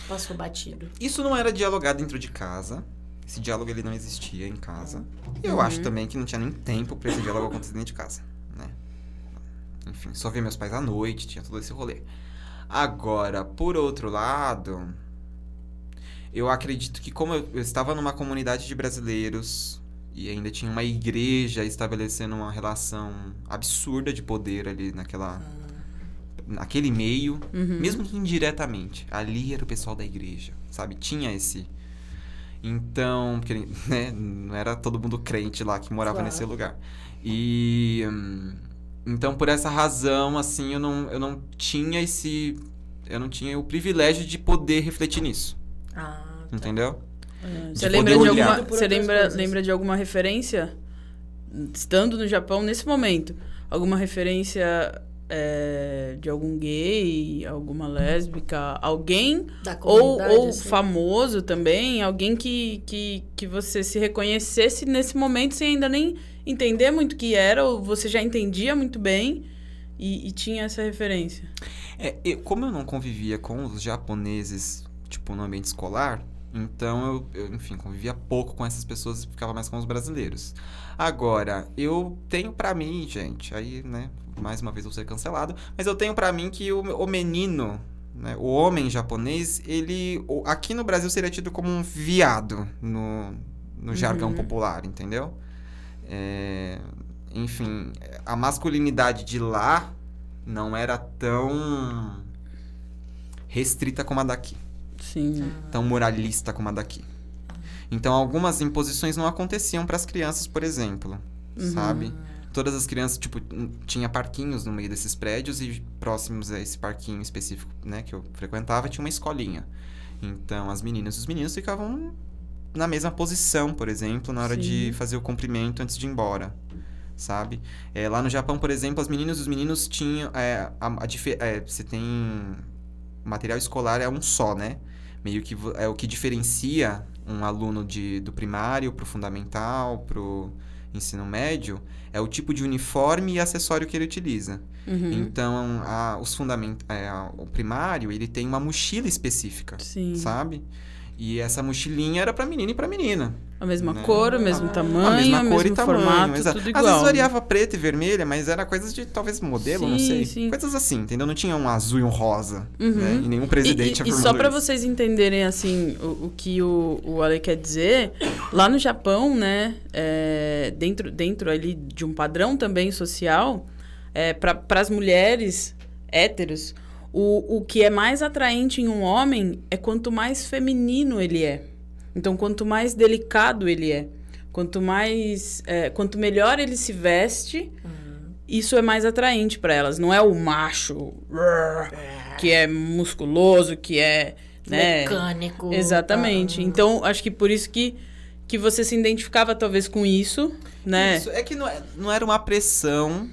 passou batido? Isso não era dialogar dentro de casa. Esse diálogo ele não existia em casa. E eu Uhum. acho também que não tinha nem tempo pra esse diálogo acontecer dentro de casa, né? Enfim, só via meus pais à noite, tinha todo esse rolê. Agora, por outro lado, eu acredito que como eu, eu estava numa comunidade de brasileiros e ainda tinha uma igreja estabelecendo uma relação absurda de poder ali naquela naquele meio, Uhum. mesmo que indiretamente, ali era o pessoal da igreja, sabe? Tinha esse. Então, porque, né, não era todo mundo crente lá que morava Claro. nesse lugar. E. hum, Então, por essa razão, assim, eu não, eu não tinha esse. Eu não tinha o privilégio de poder refletir nisso, Ah, tá. entendeu? É, Você lembra de alguma, você lembra, lembra de alguma referência estando no Japão nesse momento? Alguma referência é, de algum gay, alguma lésbica, alguém Da ou, ou assim. famoso também, alguém que, que, que você se reconhecesse nesse momento sem ainda nem entender muito o que era, ou você já entendia muito bem e, e tinha essa referência. É, eu- como eu não convivia com os japoneses, tipo, no ambiente escolar, então eu, eu, enfim, convivia pouco com essas pessoas e ficava mais com os brasileiros. Agora, eu tenho pra mim, gente, aí, né, mais uma vez vou ser cancelado, mas eu tenho pra mim que o, o menino, né, o homem japonês, ele, aqui no Brasil seria tido como um viado no, no jargão Uhum. popular, entendeu? É, enfim, a masculinidade de lá não era tão restrita como a daqui, Sim. tão moralista como a daqui. Então, algumas imposições não aconteciam para as crianças, por exemplo, Uhum. sabe? Todas as crianças, tipo, tinha parquinhos no meio desses prédios e próximos a esse parquinho específico, né, que eu frequentava, tinha uma escolinha. Então, as meninas e os meninos ficavam na mesma posição, por exemplo, na hora de Sim. fazer o cumprimento antes de ir embora, sabe? É, lá no Japão, por exemplo, as meninas e os meninos tinham. É, a, a é, você tem. O material escolar é um só, né? Meio que é o que diferencia um aluno de, do primário pro fundamental, pro ensino médio, é o tipo de uniforme e acessório que ele utiliza. Uhum. Então, a, os fundament, é, o primário, ele tem uma mochila específica, Sim. sabe? E essa mochilinha era pra menino e pra menina. A mesma Né? cor, o mesmo tamanho, a mesma cor mesmo e tamanho. formato, exato. tudo Às igual. vezes variava preta e vermelha, mas era coisas de talvez modelo, não Sim, sei. sim. Coisas assim, entendeu? Não tinha um azul e um rosa. Uhum. Né? E nenhum E, presidente e, e afirmando só isso. vocês entenderem, assim, o, o que o, o Ale quer dizer, lá no Japão, né, é, dentro, dentro ali de um padrão também social, é, para as mulheres héteros, O, o que é mais atraente em um homem é quanto mais feminino ele é. Então, quanto mais delicado ele é, quanto mais. é, quanto melhor ele se veste, isso é mais atraente para elas. Não é o macho rrr, que é musculoso, que é. Né? Mecânico. Exatamente. tá. Então, acho que por isso que, que você se identificava talvez com isso, né? Isso, é que não, é- não era uma pressão.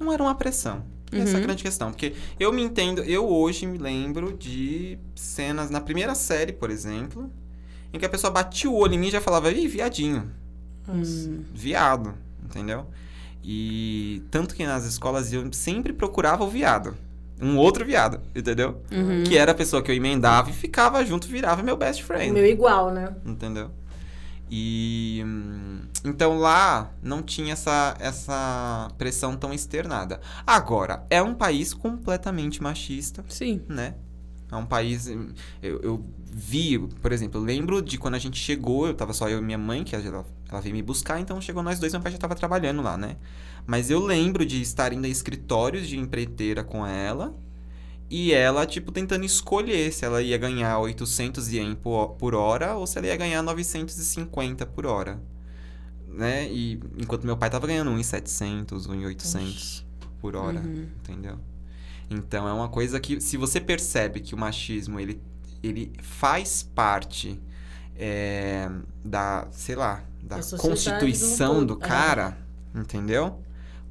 Não era uma pressão. Essa é a Uhum. grande questão. Porque eu me entendo, eu hoje me lembro de cenas na primeira série, por exemplo, em que a pessoa batia o olho em mim e já falava, ih, viadinho. Hum, Viado, entendeu? E tanto que nas escolas eu sempre procurava o viado. Um outro viado, entendeu? uhum. Que era a pessoa que eu emendava e ficava junto, virava meu best friend. Meu igual, né? Entendeu? E então lá não tinha essa, essa pressão tão externada. Agora, é um país completamente machista, Sim. né? É um país. hum, Eu, eu vi, por exemplo, eu lembro de quando a gente chegou, eu tava só eu e minha mãe, que ela, ela veio me buscar, então chegou nós dois, meu pai já tava trabalhando lá, né? Mas eu lembro de estar indo a escritórios de empreiteira com ela. E ela, tipo, tentando escolher se ela ia ganhar 800 ien por, hora ou se ela ia ganhar 950 por hora. Né? E enquanto meu pai tava ganhando 1,700, 1,800 por hora, Uhum. entendeu? Então é uma coisa que, se você percebe que o machismo ele, ele faz parte é, da, sei lá, da constituição do do povo. cara, entendeu?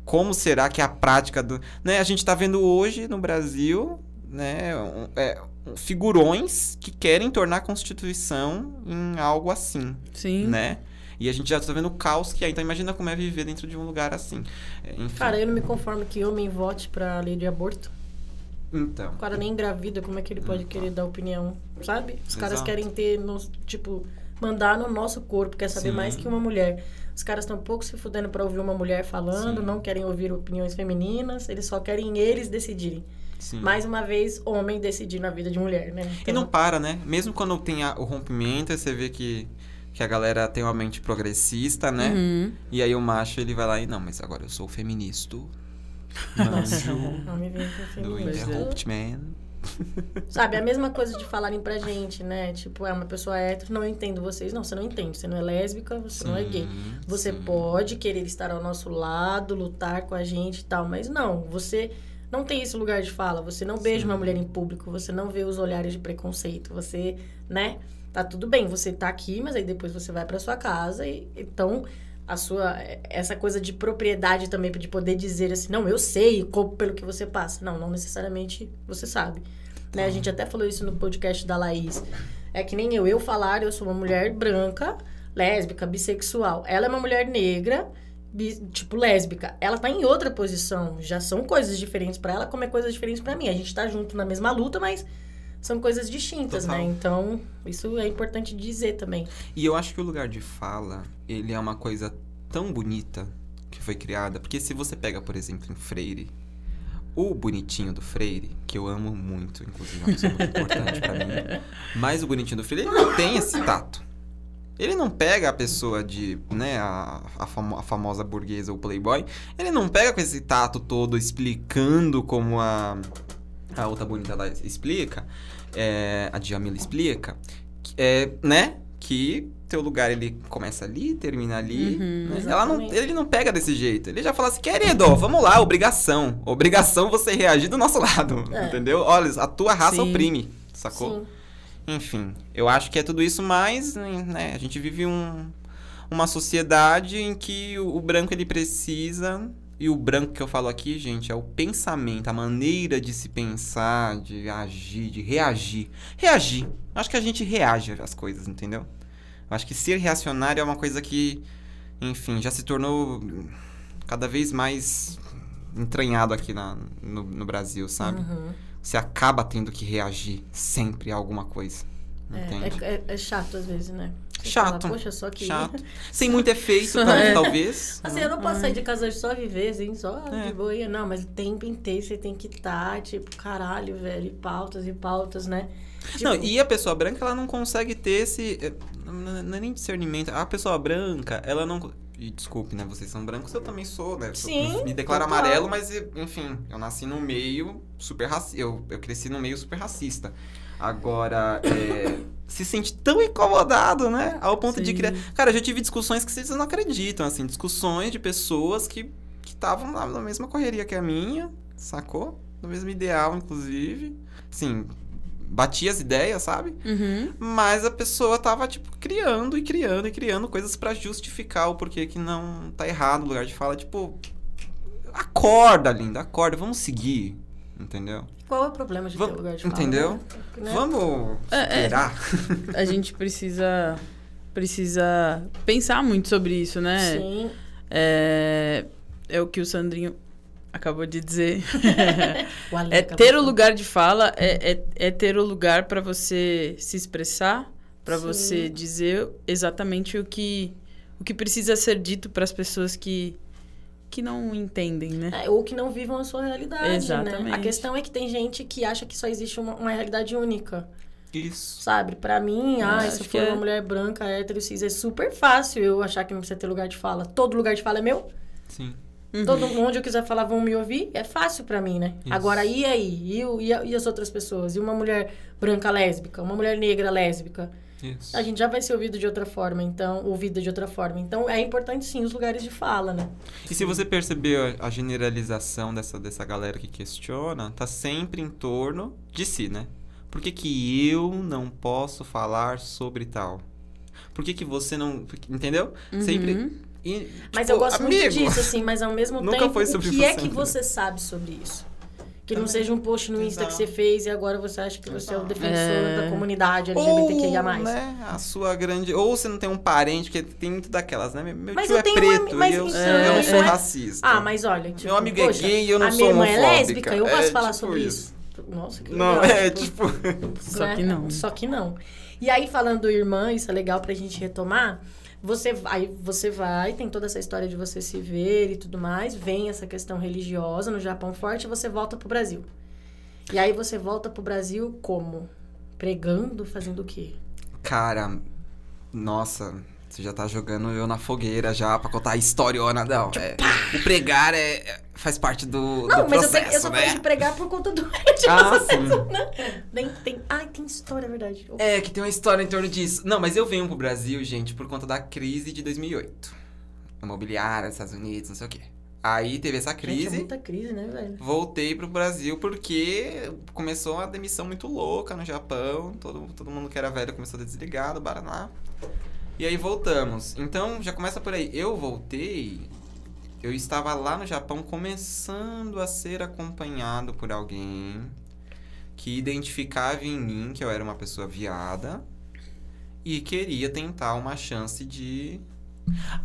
Como será que é a prática do. Né? A gente tá vendo hoje no Brasil né, um- é, figurões que querem tornar a Constituição em algo assim, Sim. né? E a gente já tá vendo o caos que é. Então imagina como é viver dentro de um lugar assim. É, Enfim. Cara, eu não me conformo que homem vote pra lei de aborto. Então. O cara nem engravida, como é que ele pode querer dar opinião, sabe? Os caras Exato. querem ter, nos, tipo, mandar no nosso corpo, quer saber Sim. mais que uma mulher. Os caras estão pouco se fudendo pra ouvir uma mulher falando, Sim. não querem ouvir opiniões femininas, eles só querem eles decidirem. Sim. Mais uma vez, homem decidir na vida de mulher, né? E não para, né? Mesmo quando tem a- o rompimento, você vê que, que a galera tem uma mente progressista, né? Uhum. E aí o macho, ele vai lá e, não, mas agora eu sou feminista. Manjo Não me vem com do feminista. Interrupt Man. Sabe, a mesma coisa de falarem pra gente, né? Tipo, é uma pessoa hétero, não entendo vocês. Não, você não entende. Você não é lésbica, você não é gay. Sim, Você sim. pode querer estar ao nosso lado, lutar com a gente e tal, mas não, você não tem esse lugar de fala. Você não beija Sim. uma mulher em público, você não vê os olhares de preconceito. Você, né? Tá tudo bem, você tá aqui, mas aí depois você vai pra sua casa e então a sua essa coisa de propriedade também de poder dizer assim, não, eu sei co- pelo que você passa. Não, não necessariamente você sabe. Né? A gente até falou isso no podcast da Laís. É que nem eu, eu falar, eu sou uma mulher branca, lésbica, bissexual. Ela é uma mulher negra, bi- tipo lésbica. Ela tá em outra posição. Já são coisas diferentes pra ela, como é coisas diferentes pra mim. A gente tá junto na mesma luta, mas são coisas distintas, Total. né? Então, isso é importante dizer também. E eu acho que o lugar de fala, ele é uma coisa tão bonita que foi criada. Porque se você pega, por exemplo, em Freire, o bonitinho do Freire, que eu amo muito, inclusive, é uma pessoa muito importante pra mim. Mas o bonitinho do Freire, ele não tem esse tato. Ele não pega a pessoa de, né, a, a, famo- a famosa burguesa ou playboy, ele não pega com esse tato todo explicando como a, a outra bonita lá explica, é, a Djamila explica, é, né, que teu lugar ele começa ali, termina ali. Uhum. né? Ela não, ele não pega desse jeito. Ele já fala assim, querido, vamos lá, obrigação. Obrigação você reagir do nosso lado, É. entendeu? Olha, a tua raça Sim. oprime, sacou? Sim. Enfim, eu acho que é tudo isso, mas né, a gente vive um, uma sociedade em que o, o branco ele precisa. E o branco que eu falo aqui, gente, é o pensamento, a maneira de se pensar, de agir, de reagir. Reagir. Acho que a gente reage às coisas, entendeu? Eu acho que ser reacionário é uma coisa que, enfim, já se tornou cada vez mais entranhado aqui na, no, no Brasil, sabe? Uhum. Você acaba tendo que reagir sempre a alguma coisa. Entende? É, é- é chato às vezes, né? Você Chato. fala, Poxa, só que. Chato. Sem muito efeito, é. talvez. Assim, eu não posso sair de casa hoje só viver, assim, só É. de boa. Não, mas o tempo inteiro você tem que estar, tipo, caralho, velho, e pautas e pautas, né? Tipo, Não, e a pessoa branca, ela não consegue ter esse. eh, Não não é nem discernimento. A pessoa branca, ela não. E desculpe, né? Vocês são brancos, eu também sou, né? Sou- Sim, Me declaro total. amarelo, mas, enfim, eu nasci no meio super racista. Eu, eu cresci no meio super racista. Agora, é, se sente tão incomodado, né? Ao ponto de Sim. criar. Cara, eu já tive discussões que vocês não acreditam, assim, discussões de pessoas que estavam na, na mesma correria que a minha, sacou? No mesmo ideal, inclusive. Assim, batia as ideias, sabe? Uhum. Mas a pessoa tava, tipo, criando e criando e criando coisas pra justificar o porquê que não tá errado o lugar de fala. Tipo, acorda, linda, acorda, vamos seguir. Entendeu? Qual é o problema de ter Vamos- lugar de fala? entendeu? né? Vamos É, é. esperar. A gente precisa precisa pensar muito sobre isso, né? Sim. É, é o que o Sandrinho acabou de dizer. É ter o lugar de fala, é, é, é ter o lugar para você se expressar, para você dizer exatamente o que, o que precisa ser dito para as pessoas que, que não entendem, né? É, ou que não vivam a sua realidade, né? Exatamente. A questão é que tem gente que acha que só existe uma, uma realidade única, Isso. sabe? Pra mim, Eu ah, se for é- uma mulher branca, hétero, cis, é super fácil eu achar que não precisa ter lugar de fala. Todo lugar de fala é meu? Sim. Uhum. Todo onde eu quiser falar vão me ouvir? É fácil pra mim, né? Isso. Agora, e aí? E, e, e as outras pessoas? E uma mulher branca lésbica? Uma mulher negra lésbica? Isso. A gente já vai ser ouvido de outra forma, então, ouvida de outra forma. Então, é importante sim os lugares de fala, né? E se você percebeu a, a generalização dessa, dessa galera que questiona, tá sempre em torno de si, né? Por que, que eu não posso falar sobre tal? Por que, que você não. Entendeu? Sempre. Uhum. e, Mas tipo, eu gosto muito amigo, disso, assim, mas ao mesmo Nunca tempo, foi o sobre que é você, que né? você sabe sobre isso? Que não seja um post no Insta que você Exato. fez e agora você acha que você é o Exato. defensor É. da comunidade Ou, LGBTQIA+. né, a sua grande... Ou você não tem um parente, porque tem muito daquelas, né? Meu- Meu Mas tio eu é tenho um preto mas e eu, isso eu não é- sou é- racista. Ah, mas olha, tipo, Meu amigo é poxa, gay e eu não a sou minha irmã é homofóbica. lésbica, eu posso É, falar tipo sobre isso. isso. Nossa, que Não, legal. é tipo, tipo... Só né? que não. Só que não. E aí, falando do irmã, isso é legal pra gente retomar. Você vai, você vai, tem toda essa história de você se ver e tudo mais. Vem essa questão religiosa no Japão forte você volta pro Brasil. E aí você volta pro Brasil como? Pregando, fazendo o quê? Cara, nossa, você já tá jogando eu na fogueira já pra contar a historiona. Não, é, o pregar é, é- faz parte do, Não, do mas eu, processo, tenho, eu só né? de pregar por conta do Ah, sim. Nem tem. Ai, tem história, é verdade. É, que tem uma história em torno disso. Não, mas eu venho pro Brasil, gente, por conta da crise de 2008. Imobiliária, Estados Unidos, não sei o quê. Aí teve essa Gente, é crise. muita crise, né, velho? Voltei pro Brasil porque começou uma demissão muito louca no Japão. Todo, todo mundo que era velho começou a desligar do Baraná. E aí voltamos. Então já começa por aí. Eu voltei. Eu estava lá no Japão começando a ser acompanhado por alguém que identificava em mim que eu era uma pessoa viada e queria tentar uma chance de.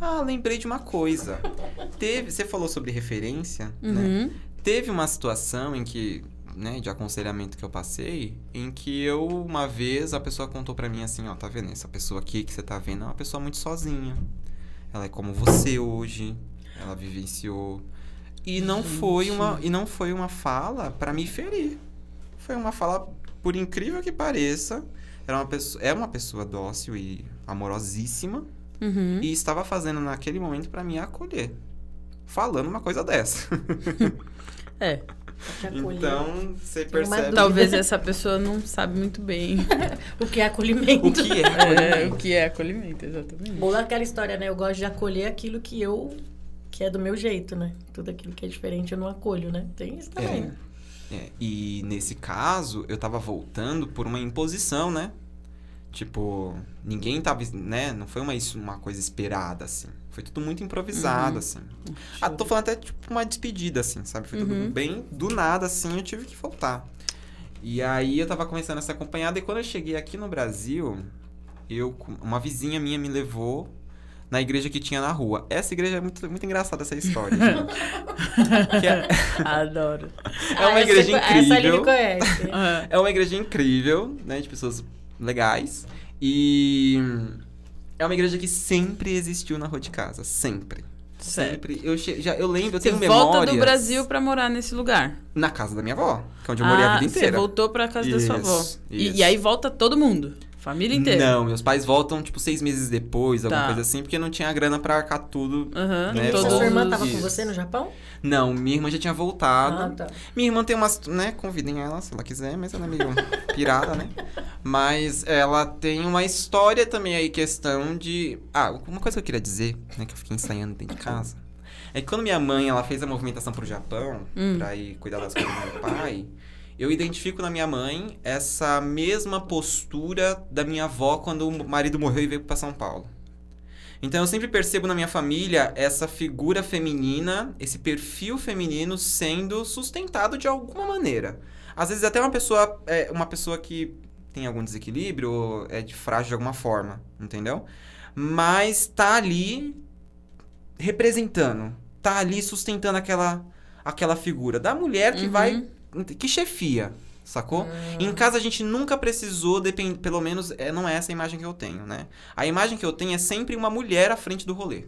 Ah, lembrei de uma coisa. Teve, você falou sobre referência, né? Uhum. Teve uma situação em que, né, de aconselhamento que eu passei, em que eu, uma vez, a pessoa contou pra mim assim, ó, tá vendo? Essa pessoa aqui que você tá vendo é uma pessoa muito sozinha. Ela é como você hoje. Ela vivenciou. E não foi uma e não foi uma fala pra me ferir. Foi uma fala, por incrível que pareça, era uma pessoa, é uma pessoa dócil e amorosíssima Uhum. e estava fazendo naquele momento pra me acolher. Falando uma coisa dessa. É. Então, você percebe. Talvez essa pessoa não sabe muito bem O que é acolhimento? o que é é, o acolhimento. que é acolhimento, exatamente. Boa aquela história, né? Eu gosto de acolher aquilo que eu. que é do meu jeito, né? Tudo aquilo que é diferente eu não acolho, né? Tem isso também. É, é. E nesse caso, eu tava voltando por uma imposição, né? Tipo, ninguém tava, né? Não foi uma, isso- uma coisa esperada, assim. Foi tudo muito improvisado, Uhum. assim. Ah, tô falando até, tipo, uma despedida, assim, sabe? Foi tudo Uhum. bem do nada, assim, eu tive que voltar. E aí eu tava começando essa acompanhada, e quando eu cheguei aqui no Brasil, eu, uma vizinha minha me levou na igreja que tinha na rua. Essa igreja é muito, muito engraçada, essa história, é, Adoro. é uma Ah, igreja essa, Essa ele incrível. conhece. Ah, É uma igreja incrível, né? De pessoas legais. E é uma igreja que sempre existiu na rua de casa. Sempre. Sempre. Eu, che- já, eu lembro, eu Você tenho volta memórias. do Brasil pra morar nesse lugar. Na casa da minha avó, que é onde eu morei a Ah, vida inteira. Você voltou pra casa da sua avó. Isso, E, isso. e aí volta todo mundo. Família inteira. Não, meus pais voltam, tipo, seis meses depois, alguma Tá. coisa assim, porque não tinha grana pra arcar tudo. Aham. Né, E todos sua irmã tava com você no Japão? Não, minha irmã já tinha voltado. Ah, tá. Minha irmã tem umas, né, convidem ela se ela quiser, mas ela é meio pirada, né? Mas ela tem uma história também aí, questão de... Ah, uma coisa que eu queria dizer, né, que eu fiquei ensaiando dentro de casa, é que quando minha mãe, ela fez a movimentação pro Japão, Hum. pra ir cuidar das coisas do meu pai, eu identifico na minha mãe essa mesma postura da minha avó quando o marido morreu e veio pra São Paulo. Então eu sempre percebo na minha família essa figura feminina, esse perfil feminino sendo sustentado de alguma maneira. Às vezes até uma pessoa, é, uma pessoa que tem algum desequilíbrio, ou é de frágil de alguma forma, entendeu? Mas tá ali representando, tá ali sustentando aquela aquela figura da mulher que Uhum. vai que chefia, sacou? Em casa a gente nunca precisou, depend... pelo menos é, não é essa a imagem que eu tenho, né? A imagem que eu tenho é sempre uma mulher à frente do rolê.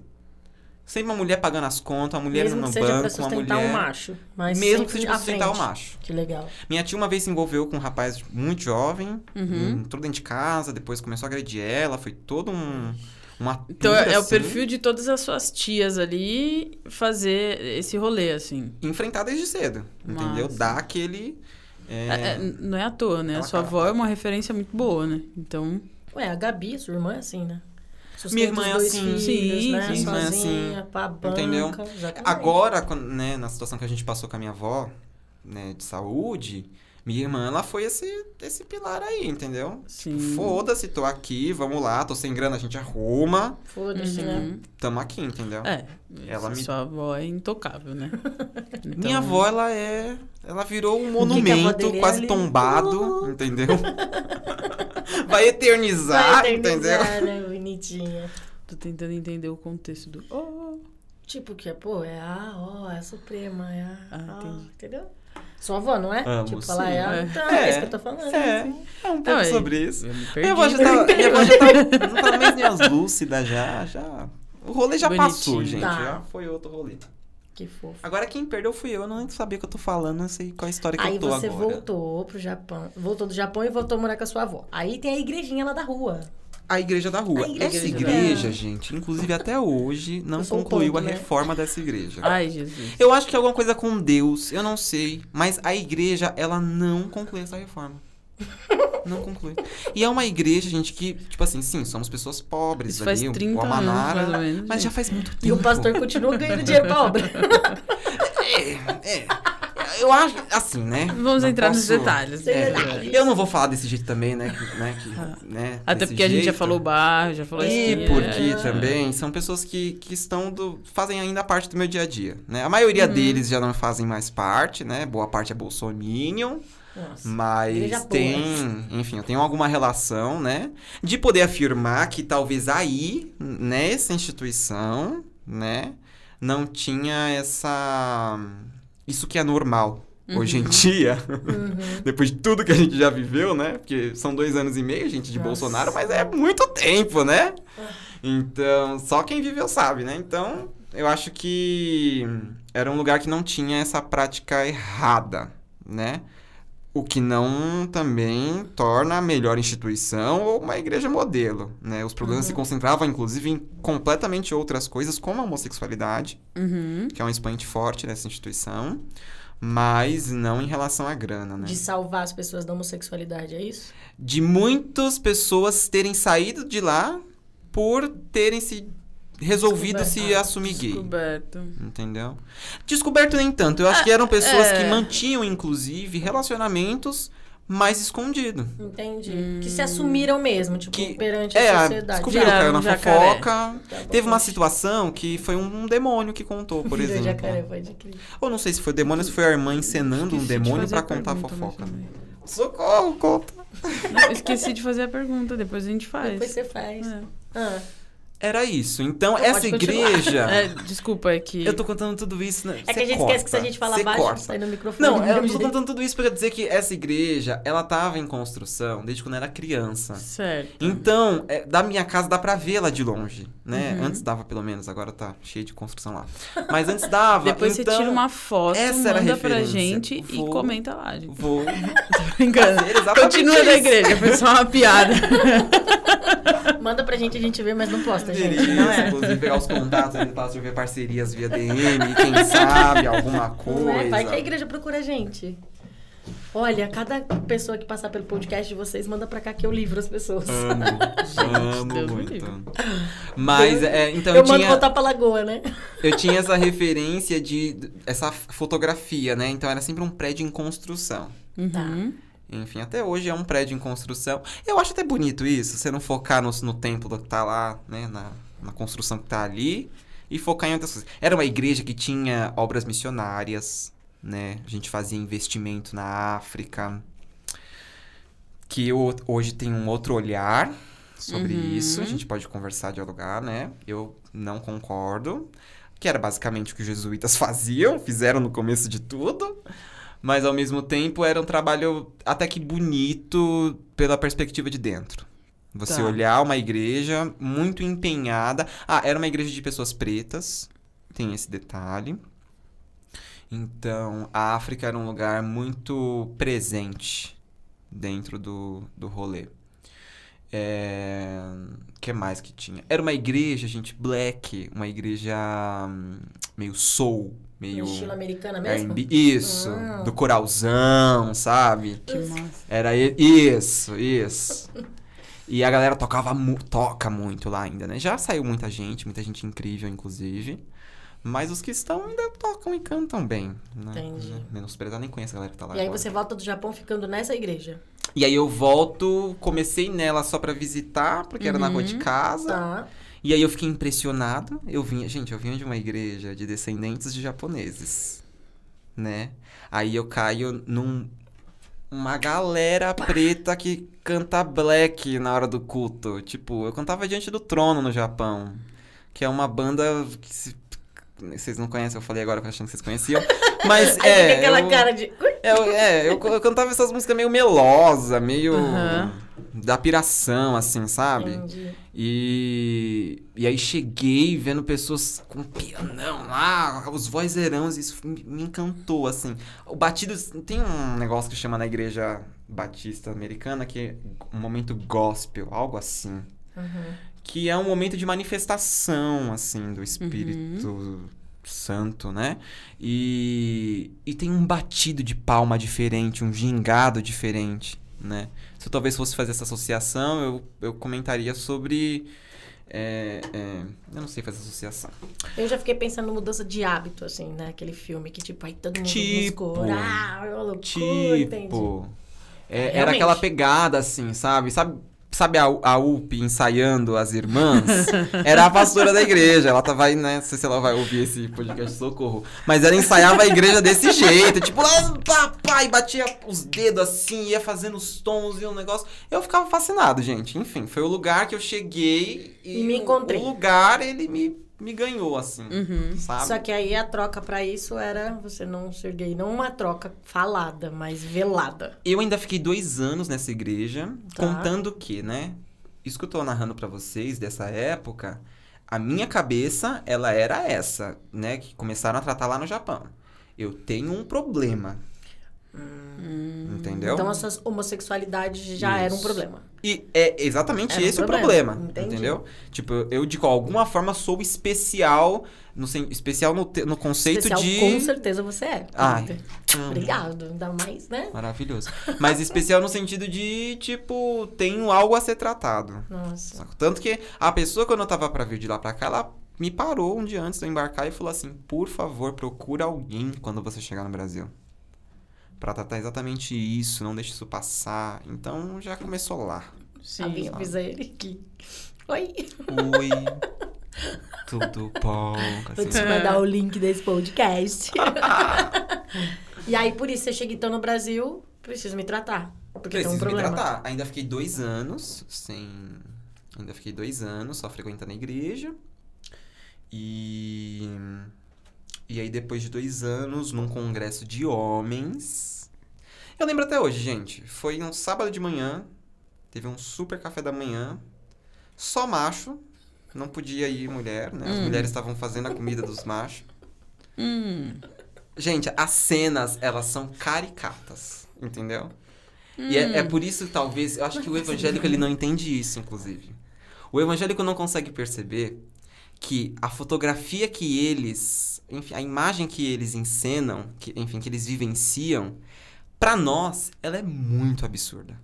Sempre uma mulher pagando as contas, uma mulher Mesmo no que seja pra banco, uma sustentar mulher. um macho. Mas Mesmo que seja pra sustentar o frente. macho. Que legal. Minha tia uma vez se envolveu com um rapaz muito jovem, Uhum. entrou dentro de casa, depois começou a agredir ela, foi todo um. Uma Então é o assim, perfil de todas as suas tias ali fazer esse rolê, assim. Enfrentar desde cedo, entendeu? Massa. Dar aquele. é, É, é, não é à toa, né? A Ela sua cara avó é uma referência muito boa, né? Então, Ué, a Gabi, sua irmã é assim, né? Sustenta Minha irmã é assim. Filhos, Sim, né? sim. Minha irmã é assim, pra banca. entendeu? Exatamente. Agora, quando, né, na situação que a gente passou com a minha avó, né, de saúde, minha irmã, ela foi esse, esse pilar aí, entendeu? sim. Tipo, foda-se, tô aqui, vamos lá, tô sem grana, a gente arruma, Foda-se, né? Uhum. tamo aqui, entendeu? É, Ela me- sua avó é intocável, né? Então, Minha avó, ela é. Ela virou um monumento quase ali? tombado, entendeu? Vai eternizar, Vai entendeu? eternizar, né? Bonitinha. Tô tentando entender o contexto do. Oh, Tipo que é, pô, é a, ó, é a Suprema, é a. Ah, entendeu? Sua avó, não é? Amo, tipo, falar sim. é a. É. Então, é, É. isso que eu tô falando. É, assim. é um pouco Não, sobre isso. eu me perdi. Minha avó já tá, minha avó já tá, não tá mais nem as lúcidas já, já. O rolê já Bonitinho. passou, gente. Tá. Já foi outro rolê. Que fofo. Agora quem perdeu fui eu, eu não sabia o que eu tô falando, não sei qual a história que Aí eu tô você agora. voltou pro Japão. Voltou do Japão e voltou a morar com a sua avó. Aí tem a igrejinha lá da rua. A igreja da rua. Igreja Essa igreja, gente, inclusive até hoje, não concluiu a né? reforma dessa igreja. Ai, Jesus. Eu acho que é alguma coisa com Deus, eu não sei. Mas a igreja, ela não conclui essa reforma. Não conclui. E é uma igreja, gente, que, tipo assim, sim, somos pessoas pobres Isso faz ali, 30 o Amanara, anos, menos, mas já gente. faz muito tempo. E o pastor continua ganhando dinheiro pra obra. É, é. Eu acho, assim, né? Vamos não entrar nos posso- detalhes. É, eu não vou falar desse jeito também, né? que- né, que, né Até porque a gente já jeito. falou bairro, já falou E esquina, porque é. também são pessoas que, que estão do, fazem ainda parte do meu dia a dia, né? A maioria Uhum. deles já não fazem mais parte, né? Boa parte é bolsominion, Nossa. mas boa. tem, enfim, eu tenho alguma relação, né? De poder afirmar que talvez aí, nessa instituição, né, não tinha essa isso que é normal hoje em dia, Uhum. depois de tudo que a gente já viveu, né? Porque são dois anos e meio, gente, de Nossa. Bolsonaro, mas é muito tempo, né? Então, só quem viveu sabe, né? Então, eu acho que era um lugar que não tinha essa prática errada, né? O que não também torna a melhor instituição ou uma igreja modelo, né? Os problemas se concentravam, inclusive, em completamente outras coisas, como a homossexualidade, Uhum. que é um expoente forte dessa instituição, mas não em relação à grana, né? De salvar as pessoas da homossexualidade, é isso? De muitas pessoas terem saído de lá por terem se resolvido se assumir gay. Descoberto. Entendeu? Descoberto nem tanto. Eu acho que eram pessoas é. que mantinham, inclusive, relacionamentos mais escondidos. Entendi. Que se assumiram mesmo, tipo, Que- perante É, a sociedade. descobriu, Viraram caiu na um jacaré. fofoca. Tá. Teve uma situação que foi um, um demônio que contou, por Virou exemplo. jacaré, pode crer. Ou não sei se foi demônio ou se foi a irmã encenando um Esqueci de demônio fazer pra a contar a fofoca. Socorro, conta. Não, esqueci de fazer a pergunta, depois a gente faz. Depois você faz. É. Ah, Era isso. Então, Então, essa igreja. É, desculpa, é que. Eu tô contando tudo isso, né? É que a gente corta, esquece que se a gente fala cê baixo, corta. sai no microfone. Não, eu tô contando tudo isso pra dizer que essa igreja, ela tava em construção desde quando eu era criança. Certo. Então, é, da minha casa dá pra vê-la de longe, né? Uhum. Antes dava pelo menos, agora tá cheio de construção lá. Mas antes dava. Depois então, você tira uma foto, essa era a manda pra gente Vou- e comenta lá, gente. Vou Tô brincando. Continua isso. igreja, foi só uma piada. Manda pra gente, a gente vê, mas não posta, gente. Isso, Não é. Inclusive pegar os contatos, passa a ver parcerias via DM, quem sabe, alguma coisa. é? Vai que a igreja procura a gente. Olha, cada pessoa que passar pelo podcast de vocês, manda pra cá que eu livro as pessoas. Amo, amo Deus muito. Mas, é, então eu eu, mando tinha, voltar pra lagoa, né? eu tinha essa referência de essa fotografia, né? Então era sempre um prédio em construção. Uhum. Enfim, até hoje é um prédio em construção. Eu acho até bonito isso, você não focar no, no templo que tá lá, né? Na, na construção que tá ali. E focar em outras coisas. Era uma igreja que tinha obras missionárias, né? A gente fazia investimento na África. Que eu, hoje tem um outro olhar sobre Uhum. isso. A gente pode conversar, dialogar, né? Eu não concordo. Que era basicamente o que os jesuítas faziam, fizeram no começo de tudo. Mas ao mesmo tempo era um trabalho até que bonito pela perspectiva de dentro. Você Tá. olhar uma igreja muito empenhada. Ah, era uma igreja de pessoas pretas, tem esse detalhe. Então, a África era um lugar muito presente dentro do, do rolê. É... O que mais que tinha? Era uma igreja, gente, black, uma igreja hum, meio soul, meio No estilo americana mesmo? R&B. Isso, Ah. do coralzão, sabe? Que massa. Era isso, isso. E a galera tocava mu toca muito lá ainda, né? Já saiu muita gente, muita gente incrível, inclusive. Mas os que estão ainda tocam e cantam bem. Né? Entendi. Né? Menosprezar, nem conheço a galera que tá lá E aí agora. você volta do Japão ficando nessa igreja. E aí eu volto, comecei nela só pra visitar, porque era na rua de Uhum. casa. Tá. E aí eu fiquei impressionado. Eu vinha, gente, eu vinha de uma igreja de descendentes de japoneses, né? Aí eu caio num uma galera preta que canta black na hora do culto. Tipo, eu cantava diante do trono no Japão, que é uma banda que se- vocês não conhecem, eu falei agora achando que vocês conheciam. Mas Aí é. aquela eu- cara de. eu, é, eu, eu cantava essas músicas meio melosa, meio Aham. da piração, assim, sabe? Entendi. E, e aí cheguei vendo pessoas com pianão lá, os vozeirãos, isso me, me encantou, assim. O batido, tem um negócio que chama na igreja batista americana que é um momento gospel, algo assim. Uhum. Que é um momento de manifestação, assim, do Espírito Santo, né? E, e tem um batido de palma diferente, um gingado diferente, né? Se eu talvez fosse fazer essa associação, eu, eu comentaria sobre. é, é, eu não sei fazer associação. Eu já fiquei pensando em mudança de hábito, assim, né? Aquele filme que, tipo, aí todo mundo Tipo. buscou orar, é loucura, entendi. Tipo. é, era Realmente. aquela pegada, assim, sabe? Sabe, sabe a, a UP ensaiando as irmãs? Era a pastora da igreja. Ela tava aí, né? Não sei se ela vai ouvir esse podcast, socorro. Mas ela ensaiava a igreja desse jeito. Tipo, lá, pá, pá, e batia os dedos assim, ia fazendo os tons e um negócio. Eu ficava fascinado, gente. Enfim, foi o lugar que eu cheguei e, E me encontrei. O, lugar, ele me, me ganhou, assim. Uhum. Sabe? Só que aí a troca pra isso era você não ser gay. Não uma troca falada, mas velada. Eu ainda fiquei dois anos nessa igreja, Tá. contando que, né? Isso que eu tô narrando pra vocês dessa época, a minha cabeça, ela era essa, né? Que começaram a tratar lá no Japão. Eu tenho um problema. Entendeu? Então a sua homossexualidade já era um Isso. problema. E é exatamente Era um esse o problema, problema, entendi. entendeu? Tipo, eu de alguma forma sou especial, no, especial no, no conceito Especial, de... com certeza você é. Ai. Obrigado. Ainda mais, né? Maravilhoso. Mas especial no sentido de, tipo, tenho algo a ser tratado. Nossa. Tanto que a pessoa, quando eu tava pra vir de lá pra cá, ela me parou um dia antes de eu embarcar e falou assim: por favor, procura alguém quando você chegar no Brasil. Pra tratar exatamente isso, não deixe isso passar. Então já começou lá. Sim. Sabia, avisa ele que. Oi. Oi. Tudo bom? Vou Assim, te mandar o link desse podcast. e aí, por isso, você chega então no Brasil, preciso me tratar. Porque tem um Preciso me problema. tratar. Ainda fiquei dois anos sem, Ainda fiquei dois anos só frequentando a igreja. E. E aí, depois de dois anos, num congresso de homens. Eu lembro até hoje, gente. Foi um sábado de manhã. Teve um super café da manhã. Só macho. Não podia ir mulher, né? As Hum. mulheres estavam fazendo a comida dos machos. Hum. Gente, as cenas, elas são caricatas, entendeu? E é, é Hum. por isso, talvez, eu acho que o evangélico ele não entende isso, inclusive. O evangélico não consegue perceber que a fotografia que eles, enfim, a imagem que eles encenam, que, enfim, que eles vivenciam, pra nós, ela é muito absurda.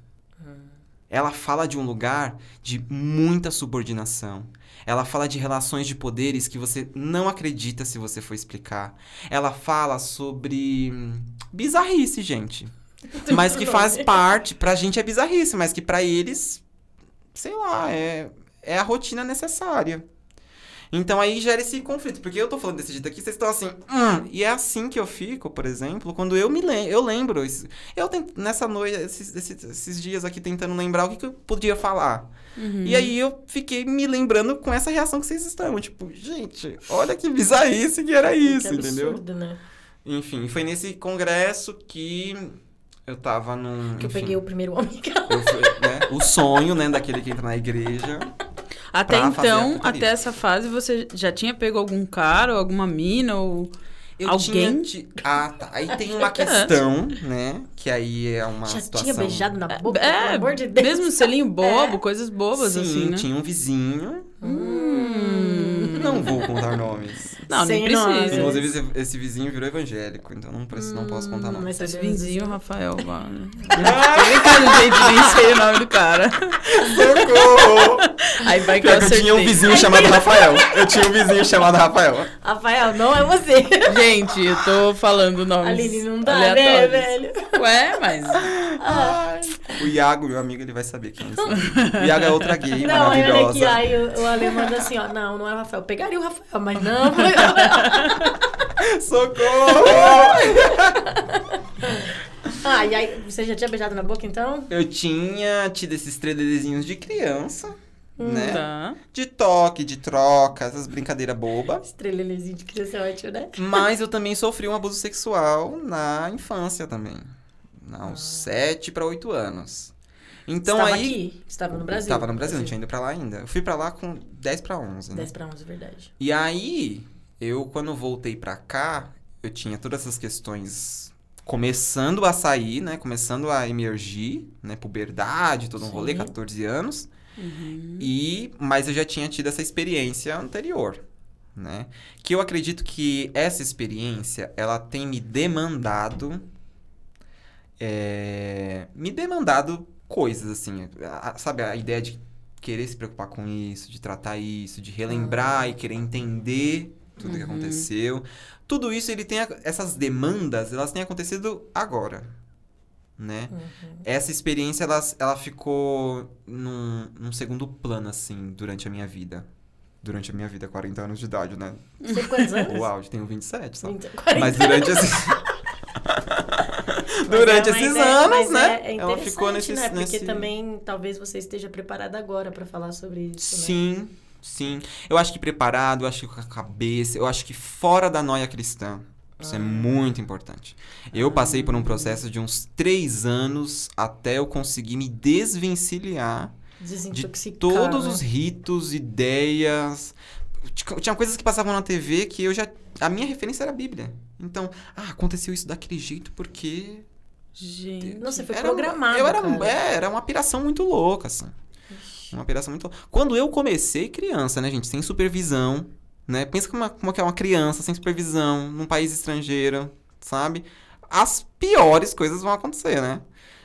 Ela fala de um lugar de muita subordinação. Ela fala de relações de poderes que você não acredita se você for explicar. Ela fala sobre hum, bizarrice, gente. Mas que faz parte, pra gente é bizarrice, mas que pra eles, sei lá, é, é a rotina necessária. Então aí gera esse conflito, porque eu tô falando desse jeito aqui, vocês estão assim, hum, e é assim que eu fico, por exemplo, quando eu me lembro, eu lembro, eu tent- nessa noite, esses, esses, esses dias aqui tentando lembrar o que, que eu podia falar. Uhum. E aí eu fiquei me lembrando com essa reação que vocês estão, tipo, gente, olha que bizarrice que era isso, que entendeu? absurdo, né? Enfim, foi nesse congresso que eu tava num. Que eu peguei o primeiro homem que eu fui, né, o sonho, né, daquele que entra na igreja. Até então, até essa fase, você já tinha pego algum cara ou alguma mina ou... Eu Alguém? tinha. ti- Ah, tá. Aí tem uma questão, né? Que aí é uma já situação. tinha beijado na boca, pelo É, amor de Deus. mesmo selinho bobo, coisas bobas Sim, assim, né? tinha um vizinho. Hum. Não vou contar nomes. Não, nem Sem nome. precisa. Inclusive, esse, esse vizinho virou evangélico, então não, preciso, não posso contar Hum, nomes. mas Esse vizinho. Rafael, mano. Brincando, gente, nem sei o nome do cara. Socorro! Aí vai que eu eu tinha um vizinho chamado Rafael. Eu tinha um vizinho chamado Rafael. Rafael, não é você. Gente, eu tô falando nomes Aline, não dá, né, velho? Ué, mas... O Iago, meu amigo, ele vai saber quem é. O Iago é outra gay Não, olha aqui, maravilhosa. aí o, o Ale manda assim, ó. Não, não é Rafael. Pegaria o Rafael, mas não. Socorro! ah, e aí, você já tinha beijado na boca, então? Eu tinha tido esses trelelezinhos de criança, né? Tá. De toque, de troca, essas brincadeiras bobas. Estrelelezinho de criança é ótimo, né? Mas eu também sofri um abuso sexual na infância também. Aos 7 para 8 anos. Então Estava aí. aqui? Estava no Brasil? Tava no Brasil, não tinha ido pra lá ainda. Eu fui pra lá com 10 pra 11, né? 10 pra 11, verdade. E aí, eu quando voltei pra cá, eu tinha todas essas questões começando a sair, né? Começando a emergir, né? Puberdade, todo um rolê, Sim. 14 anos. Uhum. E, mas eu já tinha tido essa experiência anterior, né? Que eu acredito que essa experiência, ela tem me demandado... é, me demandado coisas, assim. a- sabe, a ideia de querer se preocupar com isso, de tratar isso, de relembrar e querer entender tudo que Uhum. aconteceu. Tudo isso, ele tem... a- essas demandas, elas têm acontecido agora, né? Uhum. Essa experiência, ela, ela ficou num, num segundo plano, assim, durante a minha vida. Durante a minha vida, 40 anos de idade, né? Tem quantos anos? O auge, tenho 27, só. 20, 40. Mas durante esses... Durante é- esses é- anos, mas né? É, é ela ficou nesse... né? Porque nesse... também talvez você esteja preparada agora pra falar sobre isso, né? Sim, sim. Eu acho que preparado, eu acho que com a cabeça, eu acho que fora da noia cristã. Isso é Ah. muito importante. Eu passei por um processo de uns três anos até eu conseguir me desvencilhar de Desintoxicar. todos né? os ritos, ideias. Tinha coisas que passavam na TV que eu já. A minha referência era a Bíblia. Então, ah, aconteceu isso daquele jeito porque. Gente. Não, você foi era, programado. Eu era, é, era uma piração muito louca, assim. Uma piração muito louca. Quando eu comecei criança, né, gente, sem supervisão, né? Pensa como, uma, como que é uma criança sem supervisão, num país estrangeiro, sabe? As piores coisas vão acontecer, né?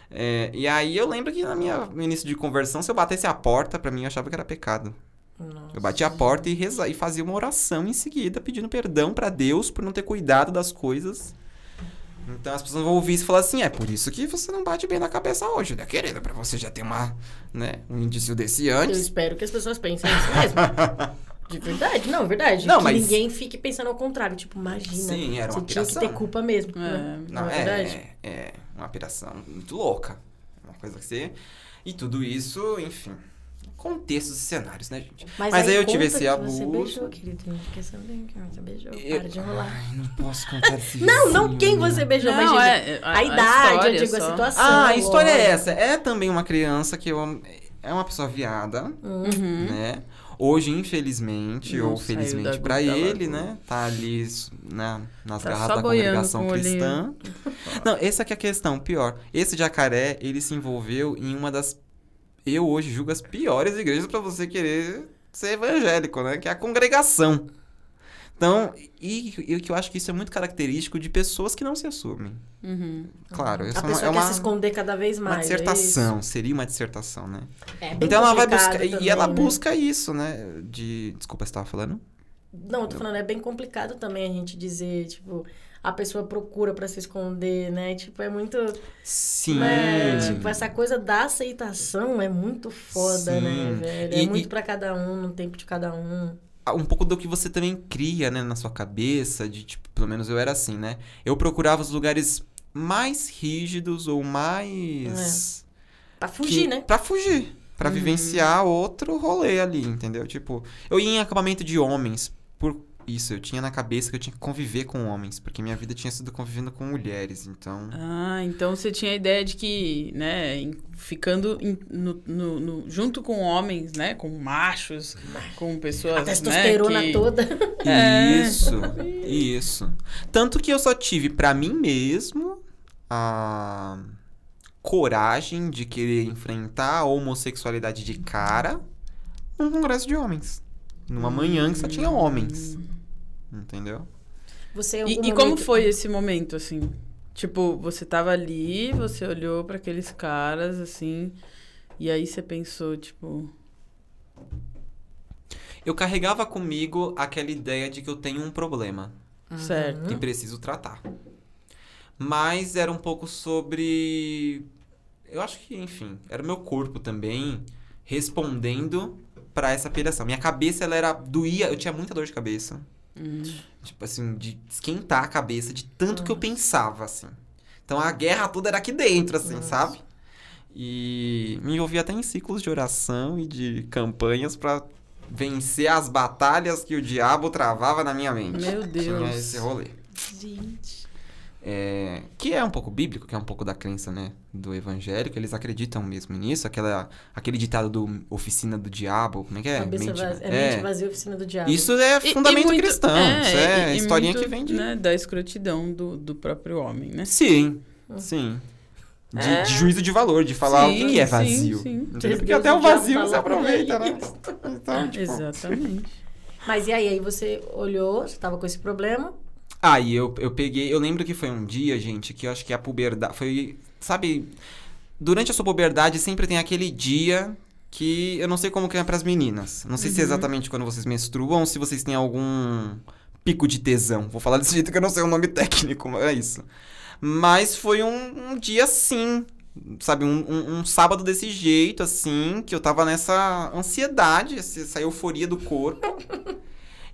É, e aí eu lembro que na minha, no início de conversão, se eu batesse a porta, pra mim eu achava que era pecado. Nossa. Eu batia a porta e, reza, e fazia uma oração em seguida, pedindo perdão pra Deus por não ter cuidado das coisas. Então as pessoas vão ouvir isso e falar assim: é por isso que você não bate bem na cabeça hoje, né, querida? Pra você já ter uma, né, um indício desse Eu antes. espero que as pessoas pensem isso mesmo. De verdade, não, verdade. Não, que mas- ninguém fique pensando ao contrário. Tipo, imagina. Sim, era uma você tinha que ter culpa mesmo. É. né? Não, Não é verdade? é, é uma piração muito louca. Uma coisa que você. E tudo isso, enfim. Contextos e cenários, né, gente? Mas, Mas aí eu tive esse abuso. Você beijou, querido. A gente quer saber que você beijou. Eu- Para de enrolar. Ai, não posso contar esse Não, não quem você beijou, mas Não, diga, é, a, idade, história eu digo a só. situação. Ah, a história é essa. É também uma criança que eu... É uma pessoa viada, Uhum. né? Hoje, infelizmente, Não ou felizmente da ele, né? Tá ali né, nas Tá garras da congregação cristã. Não, essa aqui é a questão, pior. Esse jacaré, ele se envolveu em uma das, eu hoje julgo, as piores igrejas pra você querer ser evangélico, né? Que é a congregação. Então, e, e que eu acho que isso é muito característico de pessoas que não se assumem. Uhum. Claro, A é uma, é quer uma, se esconder cada vez uma mais. é dissertação, seria uma dissertação, né? É bem Então ela vai buscar, e também, ela né? busca isso, né? De, desculpa, você tava falando? Não, eu tô falando, é bem complicado também a gente dizer, tipo, a pessoa procura pra se esconder, né? Tipo, é muito. Sim. Né? Tipo, essa coisa da aceitação é muito foda, né, Sim. velho? É E- muito e- pra cada um, no tempo de cada um. um pouco do que você também cria, né, na sua cabeça, de tipo, pelo menos eu era assim, né? Eu procurava os lugares mais rígidos ou mais Pra fugir, que- né? Pra fugir, Pra vivenciar outro rolê ali, entendeu? Tipo, eu ia em acampamento de homens por isso, eu tinha na cabeça que eu tinha que conviver com homens, porque minha vida tinha sido convivendo com mulheres, então Ah, então você tinha a ideia de que, né, ficando em- no, no- no- junto com homens, né, com machos, com pessoas, A testosterona né, que... toda. É. Isso, isso. Tanto que eu só tive pra mim mesmo a coragem de querer enfrentar a homossexualidade de cara num congresso de homens. Numa manhã que só tinha homens. Entendeu? Você, E, e como momento- foi esse momento, assim? Tipo, você tava ali, você olhou pra aqueles caras, assim, e aí você pensou, tipo... Eu carregava comigo aquela ideia de que eu tenho um problema Certo. e preciso tratar. Mas era um pouco sobre. Eu acho que, enfim, era o meu corpo também respondendo pra essa piração. Minha cabeça, ela era. doía, eu tinha muita dor de cabeça. Hum. Tipo assim, de esquentar a cabeça de tanto que eu pensava, assim. Então a guerra toda era aqui dentro, assim, sabe? E me envolvi até em ciclos de oração e de campanhas pra vencer as batalhas que o diabo travava na minha mente. Meu Deus. Tinha esse rolê. Gente. É, que é um pouco bíblico, que é um pouco da crença, né, do evangélico, eles acreditam mesmo nisso, aquela, aquele ditado do oficina do diabo, como é que é? Cabeça Mente- vazia, é, mente vazia, oficina do diabo. Isso é E- e fundamento muito- cristão, isso é e- historinha muito, que vem de... né, da escrotidão do, do próprio homem, né? Sim, sim. De, É. de juízo de valor, de falar o que Sim, é sim, vazio. sim. Deus Porque até o vazio lá aproveita, né? Então, tipo... Exatamente. Mas e aí? Aí você olhou, você tava com esse problema. Aí eu, eu peguei. Eu lembro que foi um dia, gente, que eu acho que a puberdade. Foi. Sabe. Durante a sua puberdade sempre tem aquele dia que eu não sei como que é pras meninas. Não sei se é Uhum. exatamente quando vocês menstruam se vocês têm algum pico de tesão. Vou falar desse jeito que eu não sei o nome técnico, mas é isso. Mas foi um, um dia assim. Sabe, um, um- um sábado desse jeito, assim, que eu tava nessa ansiedade, essa essa euforia do corpo.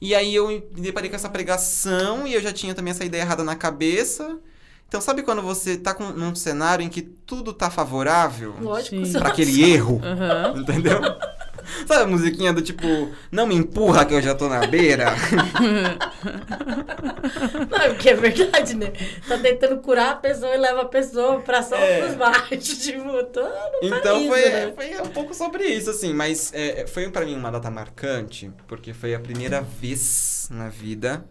E aí eu me deparei com essa pregação e eu já tinha também essa ideia errada na cabeça. Então, sabe quando você tá com, num cenário em que tudo tá favorável Lógico. Pra aquele erro? Aham. Entendeu? Sabe a musiquinha do tipo, não me empurra que eu já tô na beira? Não, é porque é verdade, né? Tá tentando curar a pessoa e leva a pessoa pra só É. pros baixos. Tipo, tô, não Então isso, foi, né? foi um pouco sobre isso, assim. Mas é, foi pra mim uma data marcante, porque foi a primeira vez na vida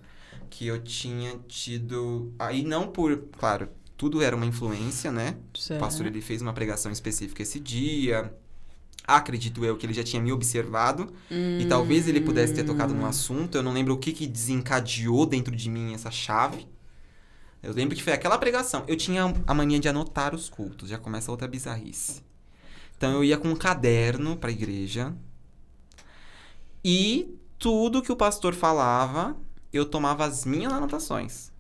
que eu tinha tido. Aí não por. Claro, tudo era uma influência, né? O Certo. pastor ele fez uma pregação específica esse dia. Acredito eu que ele já tinha me observado e talvez ele pudesse ter tocado no assunto. Eu não lembro o que, que desencadeou dentro de mim essa chave. Eu lembro que foi aquela pregação. Eu tinha a mania de anotar os cultos, já começa outra bizarrice. Então eu ia com um caderno pra igreja e tudo que o pastor falava, eu tomava as minhas anotações.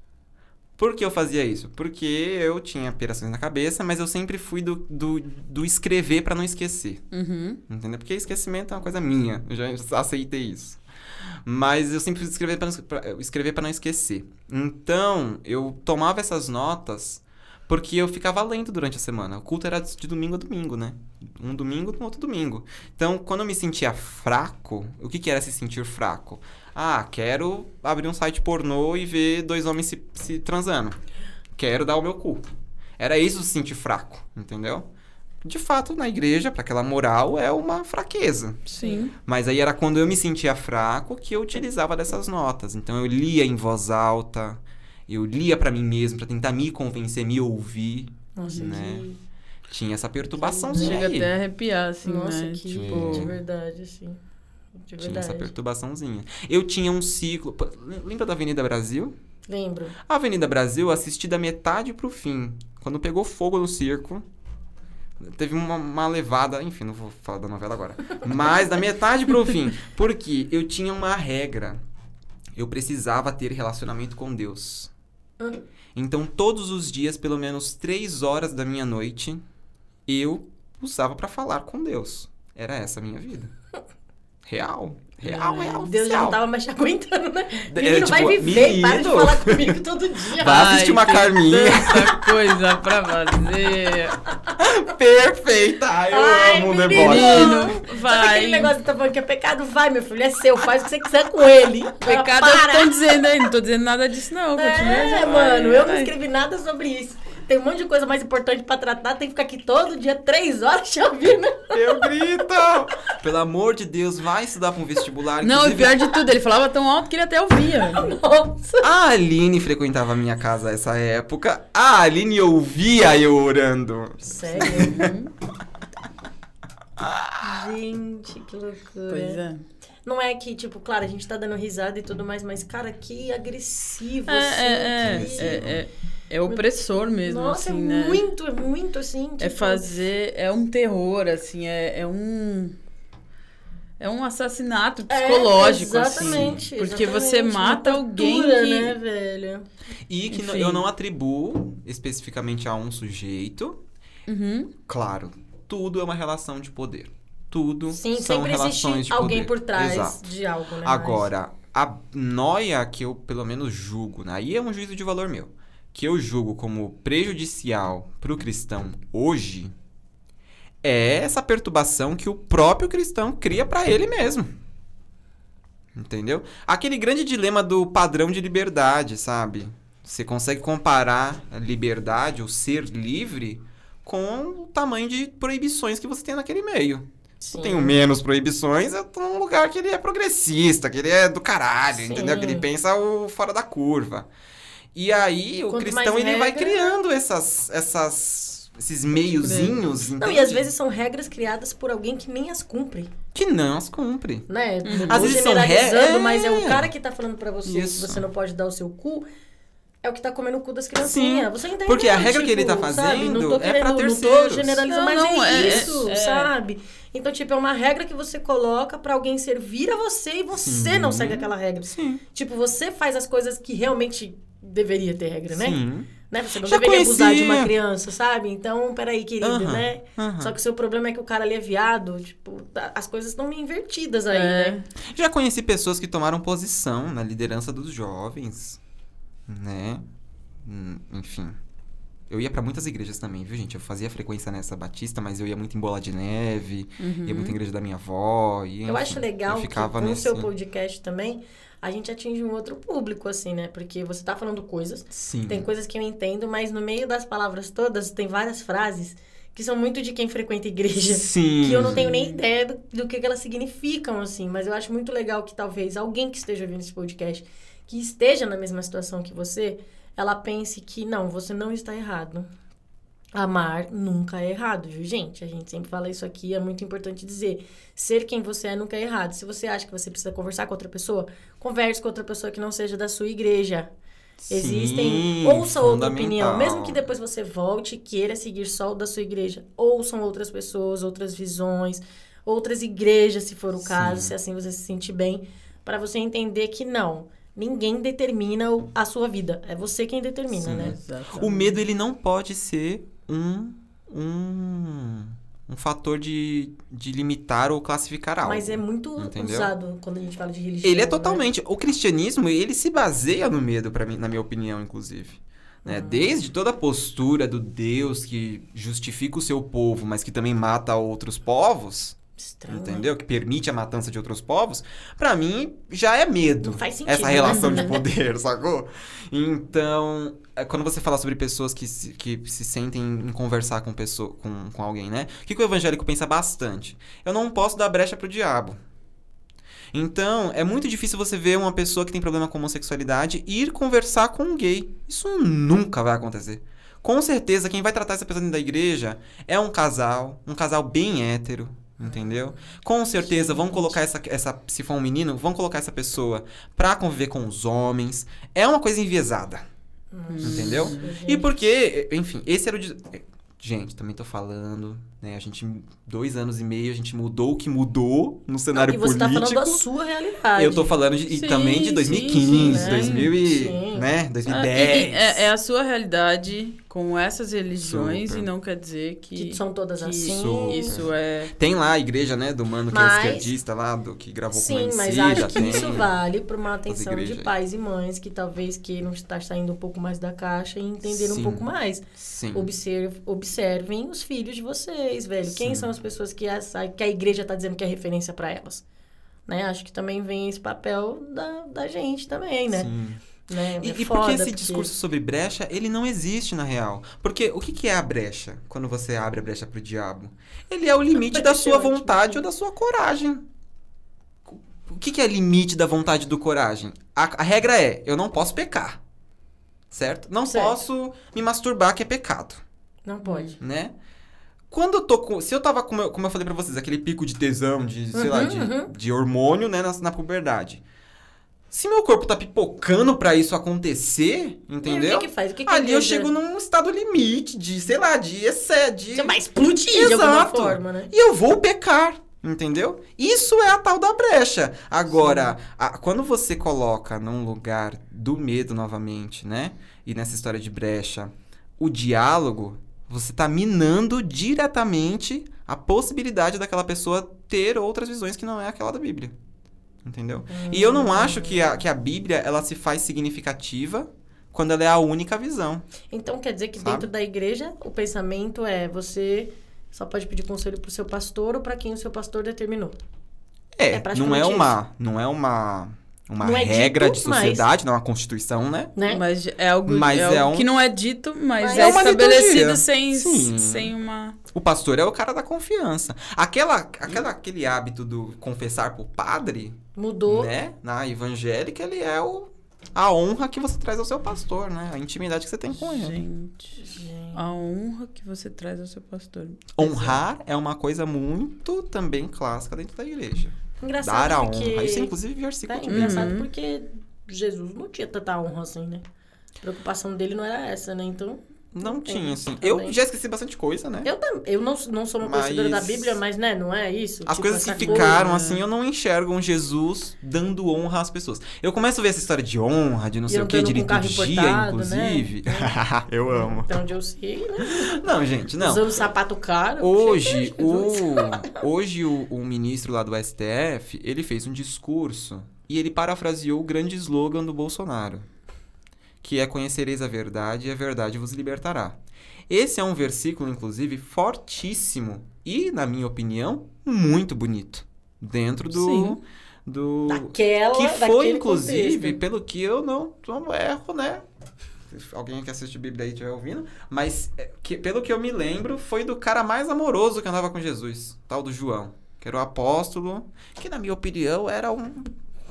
Por que eu fazia isso? Porque eu tinha pirações na cabeça, mas eu sempre fui do, do, do escrever pra não esquecer. Uhum. Entendeu? Porque esquecimento é uma coisa minha. Eu já aceitei isso. Mas eu sempre fui escrever pra, não- pra- escrever não esquecer. Então, eu tomava essas notas Porque eu ficava lento durante a semana. O culto era de domingo a domingo, né? Um domingo no outro domingo. Então, quando eu me sentia fraco, o que, que era se sentir fraco? Ah, quero abrir um site pornô e ver dois homens se, se transando. Quero dar o meu cu. Era isso se sentir fraco, entendeu? De fato, na igreja, para aquela moral, é uma fraqueza. Sim. Mas aí era quando eu me sentia fraco que eu utilizava dessas notas. Então eu lia em voz alta, eu lia para mim mesmo para tentar me convencer, me ouvir, Nossa, né? que... Tinha essa perturbaçãozinha Chega aí. até a arrepiar, assim, Nossa, né? que Tipo, de verdade, assim. De Tinha essa perturbaçãozinha. Eu tinha um ciclo. Lembra da Avenida Brasil? Lembro. A Avenida Brasil eu assisti da metade pro fim. Quando pegou fogo no circo, teve uma, uma levada. Enfim, não vou falar da novela agora. Mas da metade pro fim. Porque eu tinha uma regra. Eu precisava ter relacionamento com Deus. Então, todos os dias, pelo menos três horas da minha noite, eu usava pra falar com Deus. Era essa a minha vida. Real. Real, É. real. Deus já oficial. não tava mais te aguentando, né? É, Menino, vai tipo, viver, para de menino. falar comigo todo dia. Vai assistir uma tem Carminha. Tanta coisa pra fazer. Perfeita! Ai, Eu Ai, amo o menino. deboche. Menino, Sabe vai. aquele negócio que tá falando que é pecado? Vai, meu filho, é seu, faz o que você quiser com ele. Pecado é o que Para. estão dizendo aí. Não tô dizendo nada disso, não. Continua. É, já. mano, eu não Vai. escrevi nada sobre isso. Tem um monte de coisa mais importante pra tratar, tem que ficar aqui todo dia, três horas te ouvindo. Eu grito! Pelo amor de Deus, vai estudar pra um vestibular. Não, e Inclusive, pior de tudo, ele falava tão alto que ele até ouvia. Nossa. A Aline frequentava a minha casa nessa época. A Aline ouvia eu orando. Sério? Gente, que loucura. Pois é. Não é que, tipo, claro, a gente tá dando risada e tudo mais, mas, cara, que agressivo, É, assim. é, é, que- é, é, é opressor mesmo, Nossa, assim, é né? muito, é muito assim. É tipo, fazer. É um terror, assim, é, é um. É um assassinato é, psicológico, exatamente, assim. Porque exatamente, você mata alguém tortura, que. né, velho? E que Enfim. eu não atribuo especificamente a um sujeito. Uhum. Claro, tudo é uma relação de poder. Tudo Sim, são sempre relações existe de alguém poder. por trás Exato. de algo, né? Agora, a noia que eu pelo menos julgo, né? aí é um juízo de valor meu, que eu julgo como prejudicial pro cristão hoje, é essa perturbação que o próprio cristão cria pra ele mesmo. Entendeu? Aquele grande dilema do padrão de liberdade, sabe? Você consegue comparar a liberdade, o ser livre, com o tamanho de proibições que você tem naquele meio. Se Sim. eu tenho menos proibições, eu tô num lugar que ele é progressista, que ele é do caralho, Sim. entendeu? Que ele pensa o fora da curva. E aí, o Quanto cristão, ele vai regra- criando essas, essas, esses meiozinhos, Não, entende? e às vezes são regras criadas por alguém que nem as cumpre, Que não as cumpre. né? Uhum. Às vezes são generalizando, re- mas é o é. cara que tá falando pra você Isso. que você não pode dar o seu cu, é o que tá comendo o cu das criancinhas. Você entendeu? Porque a regra que ele tá sabe? fazendo não tô é pra querendo, Não terceiros. tô generalizando, Não, mas não, é, é- isso, é- sabe? Então, tipo, é uma regra que você coloca pra alguém servir a você e você Sim. não segue aquela regra. Sim. Tipo, você faz as coisas que realmente deveria ter regra, né? Sim. né? Você não Já deveria abusar de uma conhecia. criança, sabe? Então, peraí, querido, Aham, né? Só que o seu problema é que o cara ali é viado, tipo, tá- as coisas estão meio invertidas aí, É. né? Já conheci pessoas que tomaram posição na liderança dos jovens, né? Hum, Enfim. Eu ia pra muitas igrejas também, viu, gente? Eu fazia frequência nessa batista, mas eu ia muito em Bola de Neve, ia muito em igreja da minha avó. E, Uhum. Eu acho enfim, legal eu que ficava com o nesse... seu podcast também, a gente atinge um outro público, assim, né? Porque você tá falando coisas, Sim. tem coisas que eu entendo, mas no meio das palavras todas tem várias frases que são muito de quem frequenta igreja. Sim. Que eu não tenho nem ideia do, do que elas significam, assim. Mas eu acho muito legal que talvez alguém que esteja ouvindo esse podcast, que esteja na mesma situação que você, ela pense que não, você não está errado. Amar nunca é errado, viu, gente? A gente sempre fala isso aqui, é muito importante dizer. Ser quem você é nunca é errado. Se você acha que você precisa conversar com outra pessoa, converse com outra pessoa que não seja da sua igreja. Existem. Sim, ouça outra opinião. Mesmo que depois você volte e queira seguir só o da sua igreja. Ouçam outras pessoas, outras visões, outras igrejas, se for o Sim. caso, se assim você se sentir bem. para você entender que não. Ninguém determina a sua vida. É você quem determina, Sim. né? Exatamente. O medo, ele não pode ser um... um... Um fator de, de limitar ou classificar algo. Mas é muito entendeu? usado quando a gente fala de religião. Ele é né? totalmente. O cristianismo, ele se baseia no medo, para mim, na minha opinião, inclusive. Né? Desde toda a postura do Deus que justifica o seu povo, mas que também mata outros povos, Estranho, entendeu? Que permite a matança de outros povos, pra mim já é medo. Não faz sentido, Essa né? relação de poder, sacou? Então, é, quando você fala sobre pessoas que se, que se sentem em conversar com, pessoa, com, com alguém, né? O que, que o evangélico pensa bastante? Eu não posso dar brecha pro diabo. Então, é muito difícil você ver uma pessoa que tem problema com homossexualidade ir conversar com um gay. Isso nunca vai acontecer. Com certeza, quem vai tratar essa pessoa dentro da igreja é um casal, um casal bem hétero, entendeu? Com certeza, vão colocar essa, essa. Se for um menino, vão colocar essa pessoa pra conviver com os homens. É uma coisa enviesada. Entendeu? E porque, enfim, esse era o. Gente, também tô falando, né? A gente, dois anos e meio, a gente mudou o que mudou no cenário E você tá político. falando da sua realidade. Eu tô falando de, e Sim, também de sim, 2015, sim, 2000 e, sim. né, Ah, 2010. e- e é, é a sua realidade com essas religiões Super. e não quer dizer que, Que são todas que assim. Super. isso é. Tem lá a igreja, né, do mano que Mas- é esquerdista lá, do que gravou com Sim, a mas acho que tem. isso vale para uma atenção de pais e mães que talvez queiram estar saindo um pouco mais da caixa e entender um Sim. pouco mais. Sim. Observe, observem os filhos de vocês, velho. Quem Sim. são as pessoas que a, que a igreja tá dizendo que é referência para elas? Né? Acho que também vem esse papel da, da gente também, né? Sim. né? E, É e porque esse porque- discurso sobre brecha, ele não existe na real. Porque o que, que é a brecha? Quando você abre a brecha pro diabo? Ele é o limite da é sua vontade ou da sua coragem. O que, que é limite da vontade do coragem? A, a regra é, eu não posso pecar. Certo? Não Certo. posso me masturbar, que é pecado. Não pode. né? Quando eu tô com. Se eu tava, com, como eu falei pra vocês, aquele pico de tesão, de, sei lá, Uhum, de, uhum. de hormônio, né, na, na puberdade. Se meu corpo tá pipocando pra isso acontecer, E entendeu? o que que faz? O que que Ali eu chego num estado limite de, sei lá, de excede. Você vai explodir de alguma Exato. forma, né? E eu vou pecar, entendeu? Isso é a tal da brecha. Agora, a- quando você coloca num lugar do medo novamente, né? E nessa história de brecha, o diálogo, você tá minando diretamente a possibilidade daquela pessoa ter outras visões que não é aquela da Bíblia. Entendeu? E eu não acho que a, que a Bíblia ela se faz significativa quando ela é a única visão. Então quer dizer que Sabe? dentro da igreja o pensamento é você só pode pedir conselho pro seu pastor ou para quem o seu pastor determinou. É, É não é uma, não é uma, uma Não é regra dito, de sociedade, não é uma constituição, né? Né? Mas é algo, Mas é é algo um- que não é dito, mas, Mas é, é estabelecido sem, Sim. sem uma. O pastor é o cara da confiança. Aquela, aquela, aquele hábito do confessar pro padre, Mudou. né? Na evangélica, ele é o, a honra que você traz ao seu pastor, né? A intimidade que você tem com ele. Gente, Gente. a honra que você traz ao seu pastor. Honrar é uma coisa muito também clássica dentro da igreja. Engraçado Dar a porque... honra. Isso é inclusive versículo É de engraçado Uhum. porque Jesus não tinha tanta honra assim, né? A preocupação dele não era essa, né? Então, Não É, tinha, assim. também. Eu já esqueci bastante coisa, né? eu, eu não, não sou uma Mas- conhecedora da Bíblia, mas, né, não é isso? As Tipo, coisas que ficaram, coisa, assim, eu não enxergo um Jesus dando honra às pessoas. Eu começo a ver essa história de honra, de não E sei o que, de liturgia, importado, inclusive. né? eu amo. Então, onde eu sei, né? Não, gente, não. Usando sapato caro. Hoje, Jesus. o, hoje o, o ministro lá do STF, ele fez um discurso e ele parafraseou o grande slogan do Bolsonaro, que é conhecereis a verdade e a verdade vos libertará. Esse é um versículo, inclusive, fortíssimo e, na minha opinião, muito bonito. Dentro do... Sim. do Daquela, que foi, inclusive, contexto. pelo que eu não, não erro, né? Se alguém que assiste Bíblia aí estiver ouvindo. Mas, é, que, pelo que eu me lembro, foi do cara mais amoroso que andava com Jesus. Tal do João. Que era o apóstolo. Que, na minha opinião, era um...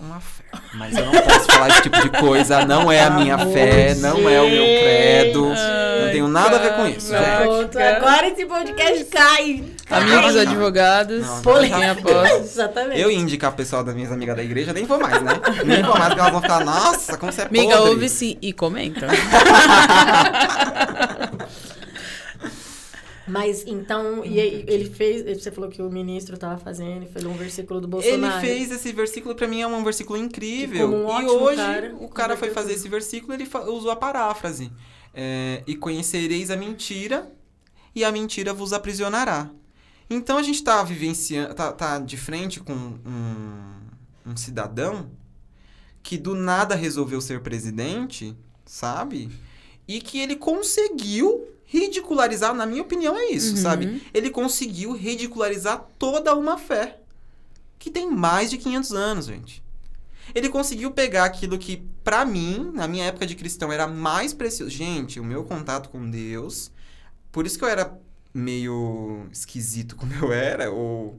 Uma fé. Mas eu não posso falar esse tipo de coisa. Não é a minha Amor, fé. Não é o meu credo. Não tenho nada a ver com isso, gente. Pronto, agora esse podcast cai. cai. Amigos advogados, Não, Polêmica. quem aposta. Exatamente. Eu ia indicar o pessoal das minhas amigas da igreja, nem vou mais, né? Nem vou mais, porque elas vão ficar, nossa, como você é Amiga, podre. ouve sim e comenta. Mas então, e ele fez. Você falou que o ministro tava fazendo, ele falou um versículo do Bolsonaro. Ele fez esse versículo, pra mim é um versículo incrível. Um e hoje cara, o cara foi fazer esse versículo ele usou a paráfrase. É, e conhecereis a mentira, e a mentira vos aprisionará. Então a gente tá vivenciando, tá, tá de frente com um, um cidadão que do nada resolveu ser presidente, sabe? e que ele conseguiu ridicularizar, na minha opinião é isso, Uhum. sabe? Ele conseguiu ridicularizar toda uma fé que tem mais de 500 anos, gente. Ele conseguiu pegar aquilo que, pra mim, na minha época de cristão, era mais precioso. Gente, o meu contato com Deus. Por isso que eu era meio esquisito como eu era, ou.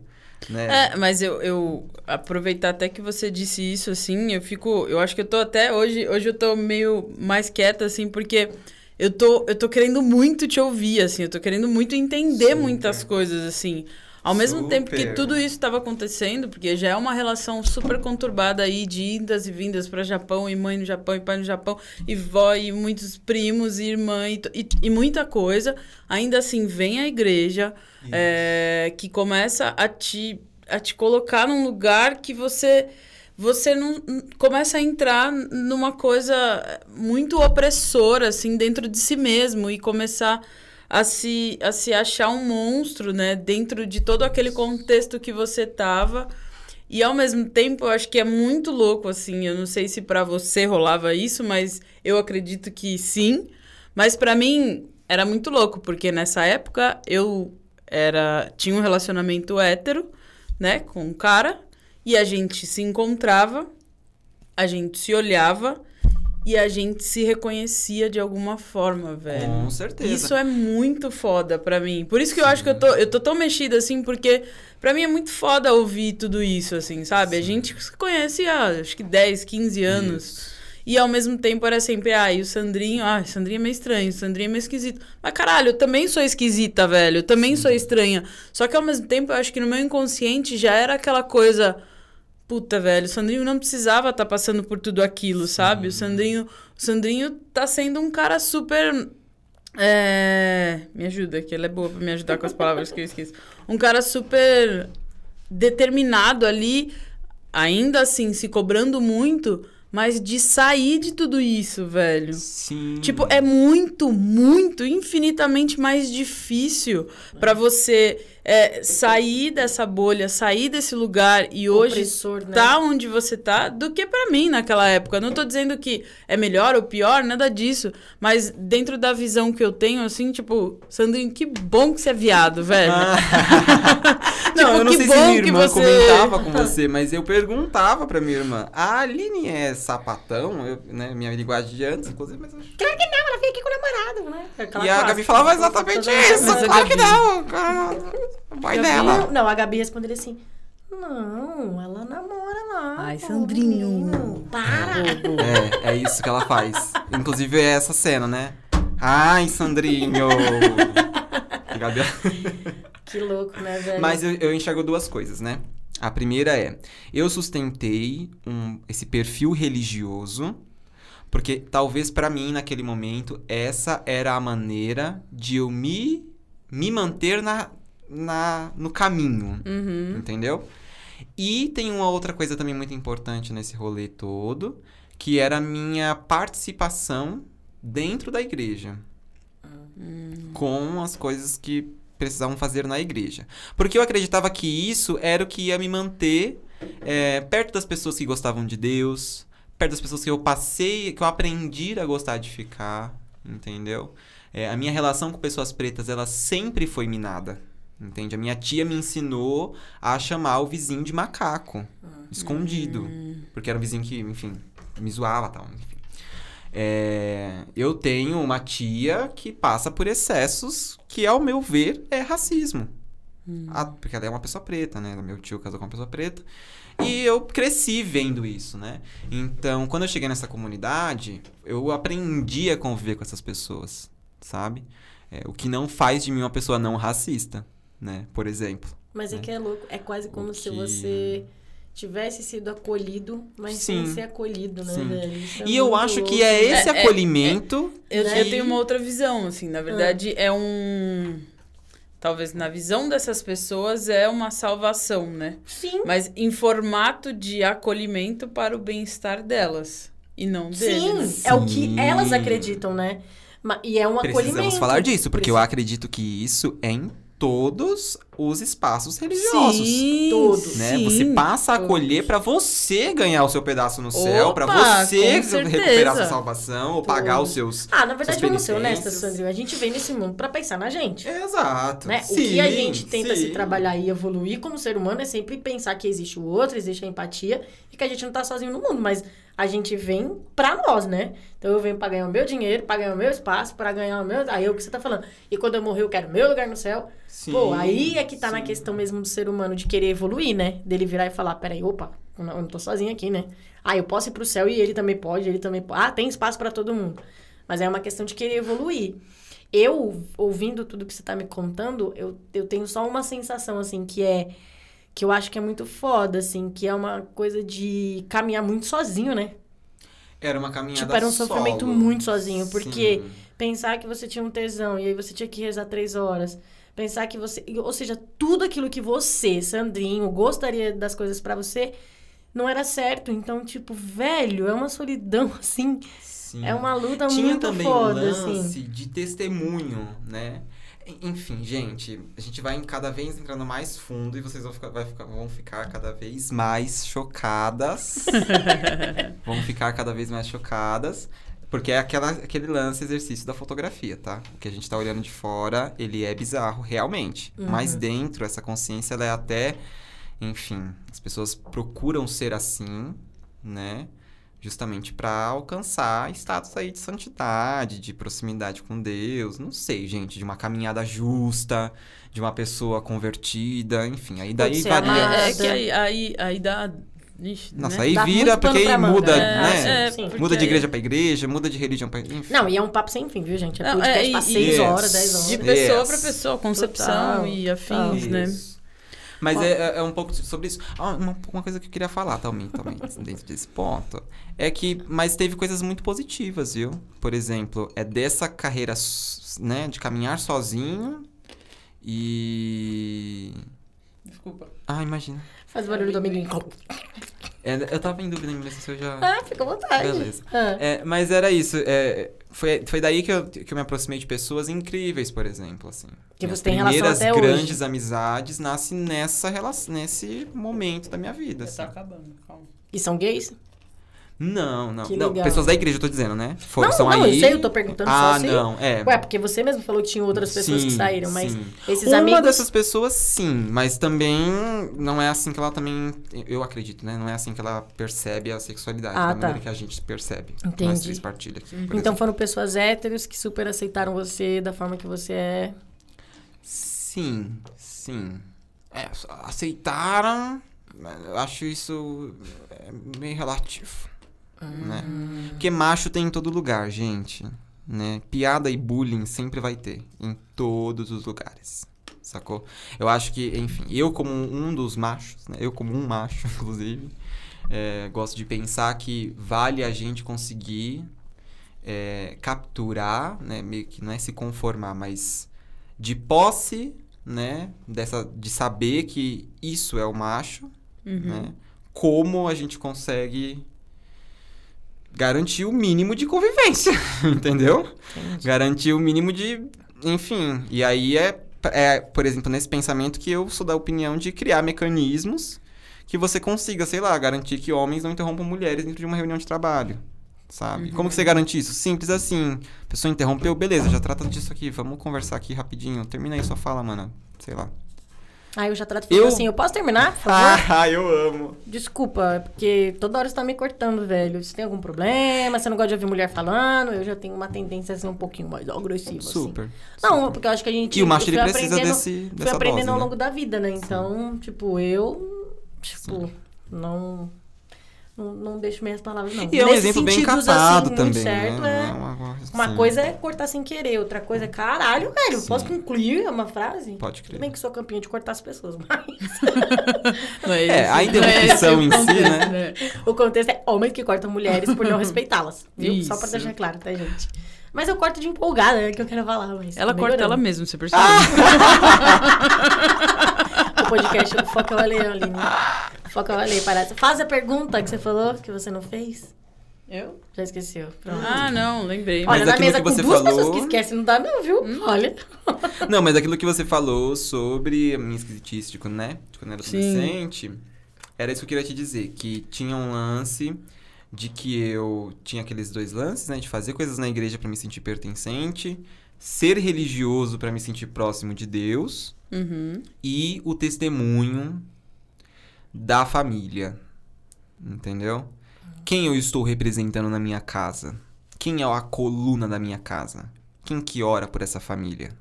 Né? É, mas eu, eu aproveitar até que você disse isso, assim, eu fico. Eu acho que eu tô até hoje. Hoje eu tô meio mais quieta, assim, porque eu tô, eu tô querendo muito te ouvir, assim, eu tô querendo muito entender Super. muitas coisas, assim. Ao mesmo tempo que Super. tudo isso estava acontecendo, porque já é uma relação super conturbada aí de idas e vindas para Japão, e mãe no Japão, e pai no Japão, e vó, e muitos primos, e irmã, e, e, e muita coisa. Ainda assim, vem a igreja, é, que começa a te, a te colocar num lugar que você você não começa a entrar numa coisa muito opressora assim dentro de si mesmo e começar a se, a se achar um monstro, né, dentro de todo aquele contexto que você tava. E ao mesmo tempo, eu acho que é muito louco assim, eu não sei se pra você rolava isso, mas eu acredito que sim. Mas pra mim era muito louco, porque nessa época eu era tinha um relacionamento hétero, né, com um cara, e a gente se encontrava, a gente se olhava e a gente se reconhecia de alguma forma, velho. Com certeza. Isso é muito foda pra mim. Por isso que eu acho que eu tô, eu tô tão mexida assim, porque pra mim é muito foda ouvir tudo isso, assim, sabe? A gente se conhece há acho que 10, 15 anos. Isso. E ao mesmo tempo era sempre, ah, e o Sandrinho, ah, o Sandrinho é meio estranho, o Sandrinho é meio esquisito. Mas caralho, eu também sou esquisita, velho. Eu também sou estranha. Só que ao mesmo tempo eu acho que no meu inconsciente já era aquela coisa. Puta, velho, o Sandrinho não precisava estar passando por tudo aquilo, sabe? O Sandrinho, o Sandrinho tá sendo um cara super. É... Me ajuda, que ela é boa pra me ajudar com as palavras que eu esqueço. Um cara super determinado ali, ainda assim, se cobrando muito, mas de sair de tudo isso, velho. Sim. Tipo, é muito, muito, infinitamente mais difícil pra você é, sair dessa bolha, sair desse lugar e hoje Opressor, né? tá onde você tá do que pra mim naquela época. Não tô dizendo que é melhor ou pior, nada disso. Mas dentro da visão que eu tenho, assim, tipo, Sandrinho, que bom que você é viado, velho. não, Tipo, eu não que sei se minha irmã você- comentava com você, mas eu perguntava pra minha irmã. A Aline é sapatão? Eu, né, minha linguagem de antes, inclusive, mas Claro que não, ela veio aqui com o namorado, né? Aquela E a clássica. Gabi falava exatamente isso. Mas a Claro que Gabi- não. cara. O pai Gabi- dela. Não, não, a Gabi responderia assim: Não, ela namora lá. Ai, Sandrinho. menino, Para! É, é isso que ela faz. Inclusive é essa cena, né? Ai, Sandrinho. A Gabi... Que louco, né, velho? Mas eu, eu enxergo duas coisas, né? A primeira é, eu sustentei um, esse perfil religioso, porque talvez pra mim, naquele momento, essa era a maneira de eu me, me manter na, na, no caminho, Uhum. entendeu? E tem uma outra coisa também muito importante nesse rolê todo, que era a minha participação dentro da igreja. Com as coisas que precisavam fazer na igreja. Porque eu acreditava que isso era o que ia me manter é, perto das pessoas que gostavam de Deus, perto das pessoas que eu passei, que eu aprendi a gostar de ficar, entendeu? É, a minha relação com pessoas pretas, ela sempre foi minada. Entende? A minha tia me ensinou a chamar o vizinho de macaco, escondido. Porque era um vizinho que, enfim, me zoava e tal. Enfim. É, eu tenho uma tia que passa por excessos que, ao meu ver, é racismo. Ah, porque ela é uma pessoa preta, né? Meu tio casou com uma pessoa preta. E eu cresci vendo isso, né? Então, quando eu cheguei nessa comunidade, eu aprendi a conviver com essas pessoas, sabe? É, o que não faz de mim uma pessoa não racista, né? Por exemplo. Mas é que é louco. É quase como O se que- você tivesse sido acolhido, mas sem Sim. ser acolhido, né, Sim. velho? Isso é E eu acho que louco. é esse É, é, acolhimento. Eu, Né? eu tenho uma outra visão, assim, na verdade é um. Talvez na visão dessas pessoas é uma salvação, né? Sim. Mas em formato de acolhimento para o bem-estar delas. E não. Sim, né? é o que Sim. elas acreditam, né? E é um Precisamos acolhimento. falar disso, porque eu Preci- acredito que isso é em todos os espaços religiosos. Sim, Todos. Né? sim. Você passa a todos. colher pra você ganhar o seu pedaço no céu, pra Opa, você recuperar sua salvação ou pagar os seus. Ah, na verdade, vamos ser honestas. Sandrinho. A gente vem nesse mundo pra pensar na gente. Exato. Né? o Sim, que a gente tenta se trabalhar e evoluir como ser humano é sempre pensar que existe o outro, existe a empatia e que a gente não tá sozinho no mundo, mas a gente vem pra nós, né? Então eu venho pra ganhar o meu dinheiro, pra ganhar o meu espaço, pra ganhar o meu. Aí é o que você tá falando. E quando eu morrer, eu quero meu lugar no céu. Sim, Pô, aí é que tá na sim. questão mesmo do ser humano de querer evoluir, né? Dele virar e falar: peraí, opa, eu não, tô sozinho aqui, né? Ah, eu posso ir pro céu e ele também pode, ele também pode. Ah, tem espaço pra todo mundo. Mas é uma questão de querer evoluir. Eu, ouvindo tudo que você tá me contando, eu, eu tenho só uma sensação, assim, que é. Que eu acho que é muito foda, assim, que é uma coisa de caminhar muito sozinho, né? Era uma caminhada Tipo, era um sofrimento solo. muito sozinho, porque Sim. pensar que você tinha um tesão e aí você tinha que rezar três horas. Pensar que você. Ou seja, tudo aquilo que você, Sandrinho, gostaria das coisas pra você, não era certo. Então, tipo, velho, é uma solidão, assim. Sim. É uma luta Tinha muito também foda, o lance assim. de testemunho, né? En- Enfim, gente, a gente vai cada vez entrando mais fundo e vocês vão ficar, ficar- vão ficar cada vez mais chocadas. vão ficar cada vez mais chocadas. Porque é aquela, aquele lance, exercício da fotografia, tá? O que a gente tá olhando de fora, ele é bizarro, realmente. Uhum. Mas dentro, essa consciência, ela é até... Enfim, as pessoas procuram ser assim, né? Justamente pra alcançar status aí de santidade, de proximidade com Deus. Não sei, gente, de uma caminhada justa, de uma pessoa convertida, enfim. Aí daí ser varia. amada. É, é que aí, aí, aí dá. Ixi, Nossa, né? aí Dá vira porque aí muda, É, né? é, Sim. porque Muda de igreja pra igreja, muda de religião pra. Enfim. Não, e é um papo sem fim, viu, gente? É Não, podcast é, pra e- seis Yes. horas, dez horas. De pessoa Yes. pra pessoa, concepção Total, e afins, né? Isso. Mas é, é- é um pouco sobre isso. Ah, uma, uma coisa que eu queria falar também, também dentro desse ponto, é que, mas teve coisas muito positivas, viu? Por exemplo, é dessa carreira, né, de caminhar sozinho e... Desculpa. Ah, imagina. Faz barulho do amiguinho. É, eu tava em dúvida mesmo se eu já... Ah, fica à vontade. Beleza. Ah. É, mas era isso. é, foi, foi daí que eu, que eu me aproximei de pessoas incríveis, por exemplo, assim. Que Minhas você tem relação primeiras até hoje. grandes amizades nascem nessa relação, nesse momento da minha vida, assim. Tá acabando, calma. E são gays? Não, não. Que não pessoas da igreja, eu tô dizendo, né? For, Não, são não, aí... eu sei, eu tô perguntando ah, só se- não, é. Ué, porque você mesmo falou que tinha outras pessoas que Sim, saíram, mas sim. esses Uma amigos. dessas pessoas, sim, mas também não é assim que ela também, eu acredito, né? Não é assim que ela percebe a sexualidade, Ah, da tá. maneira que a gente percebe. Entendi. Nós três partilha aqui, Então exemplo. foram pessoas héteros que super aceitaram você da forma que você é. Sim, sim. É, aceitaram, acho isso é, meio relativo, né? Porque macho tem em todo lugar, gente, né? Piada e bullying sempre vai ter, em todos os lugares, sacou? Eu acho que, enfim, eu como um dos machos, né? Eu como um macho, inclusive, é, gosto de pensar que vale a gente conseguir é, capturar, né? Meio que não é se conformar, mas de posse, né? Dessa, de saber que isso é o macho, Uhum. né? Como a gente consegue garantir o mínimo de convivência, entendeu? Entendi. Garantir o mínimo de, enfim. E aí é, é, por exemplo, nesse pensamento que eu sou da opinião de criar mecanismos que você consiga, sei lá, garantir que homens não interrompam mulheres dentro de uma reunião de trabalho. Sabe? Como que você garante isso? Simples assim. A pessoa interrompeu, beleza, já trata disso aqui. Vamos conversar aqui rapidinho. Termina aí sua fala, mano. Sei lá. Aí eu já trato Eu- assim, eu posso terminar, por favor? Ah, eu amo. Desculpa, porque toda hora você tá me cortando, velho. Você tem algum problema? Você não gosta de ouvir mulher falando? Eu já tenho uma tendência a ser um pouquinho mais agressiva, assim. Super. Não, super. porque eu acho que a gente. E o macho ele precisa desse, Fui dessa aprendendo dose, ao né? longo da vida, né? Então, tipo, eu. Tipo, não. Não, não deixo minhas palavras, não. E é um Nesses exemplo bem capado assim, também, certo, né? é. Uma, uma- Uma assim, coisa é cortar sem querer, outra coisa é caralho, velho. Sim. Posso concluir uma frase? Pode Tudo crer. bem que sou campeã de cortar as pessoas, mas Não é, É, a não é interrupção esse o em si, contexto, né? o contexto é homens que cortam mulheres por não respeitá-las. Viu? Só pra Isso. deixar claro, tá, gente? Mas eu corto de empolgada, é que eu quero falar. Mas Ela corta ela mesma, você percebe? O podcast do Foca Valeu, Aline. Foca Valeu, parece. Faz a pergunta que você falou, que você não fez. Eu? Já esqueceu. Pronto. Ah, não, lembrei. Mas Olha, na aquilo mesa que com você duas falou- pessoas que esquecem não dá não, viu? Hum. Olha. Não, mas aquilo que você falou sobre a minha esquisitice, de quando, né? De quando eu era Sim. adolescente, era isso que eu queria te dizer. Que tinha um lance de que eu tinha aqueles dois lances, né? De fazer coisas na igreja pra me sentir pertencente, ser religioso pra me sentir próximo de Deus Uhum. e o testemunho da família. Entendeu? Quem eu estou representando na minha casa? Quem é a coluna da minha casa? Quem que ora por essa família?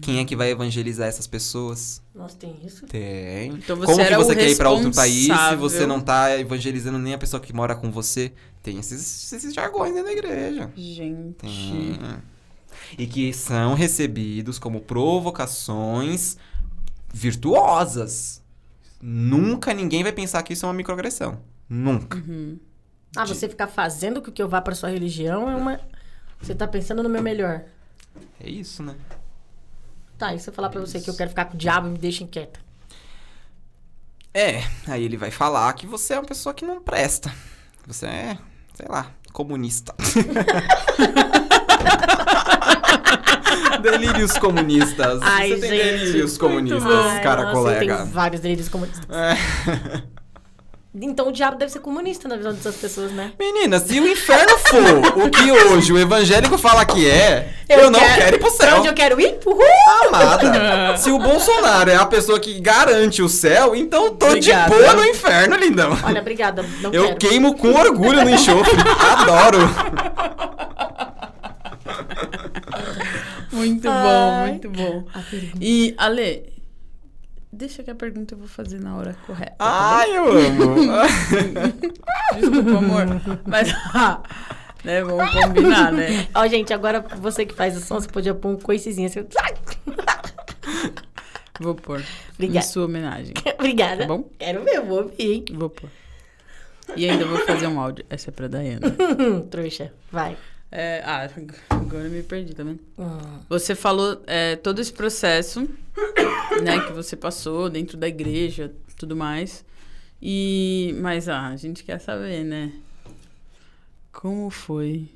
Quem é que vai evangelizar essas pessoas? Nossa, tem isso? Tem. Então você Como que você quer ir pra outro país se você não tá evangelizando nem a pessoa que mora com você? Tem esses, esses jargões dentro da igreja. Gente. Tem. E que são recebidos como provocações virtuosas. Nunca ninguém vai pensar que isso é uma microagressão. Nunca. Uhum. Ah, você ficar fazendo com que eu vá pra sua religião é uma... Você tá pensando no meu melhor. É isso, né? Tá, e se eu falar pra você que eu quero ficar com o diabo, me deixa inquieta. É, aí ele vai falar que você é uma pessoa que não presta. Você é, sei lá, comunista. delírios comunistas. Ai, você tem gente, delírios comunistas, cara nossa, colega. Tem vários delírios comunistas. É. Então o diabo deve ser comunista na visão dessas pessoas, né? Menina, se o inferno for o que hoje o evangélico fala que é, eu, não quero, ir pro céu. onde eu quero ir? Uhul! Amada. Se o Bolsonaro é a pessoa que garante o céu, então eu tô Obrigada. de boa no inferno, lindão. Olha, obrigada. Eu quero. queimo com orgulho no enxofre. Adoro. Muito Ai. bom, muito bom. E, Ale, deixa que a pergunta eu vou fazer na hora correta. tá Ai, eu amo. Desculpa, amor. Mas, né, vamos combinar, né? Ó, gente, agora você que faz o som, você podia pôr um coicezinho assim. Vou pôr. Em Obrigada. sua homenagem. Obrigada. Tá bom? Quero ver, vou ouvir, hein? Vou pôr. E ainda vou fazer um áudio. Essa é pra Dayana. Trouxa. Vai. É, ah, agora eu me perdi também. Hum. Você falou é, todo esse processo, né, que você passou dentro da igreja, tudo mais. E, mas ah, a gente quer saber, né? Como foi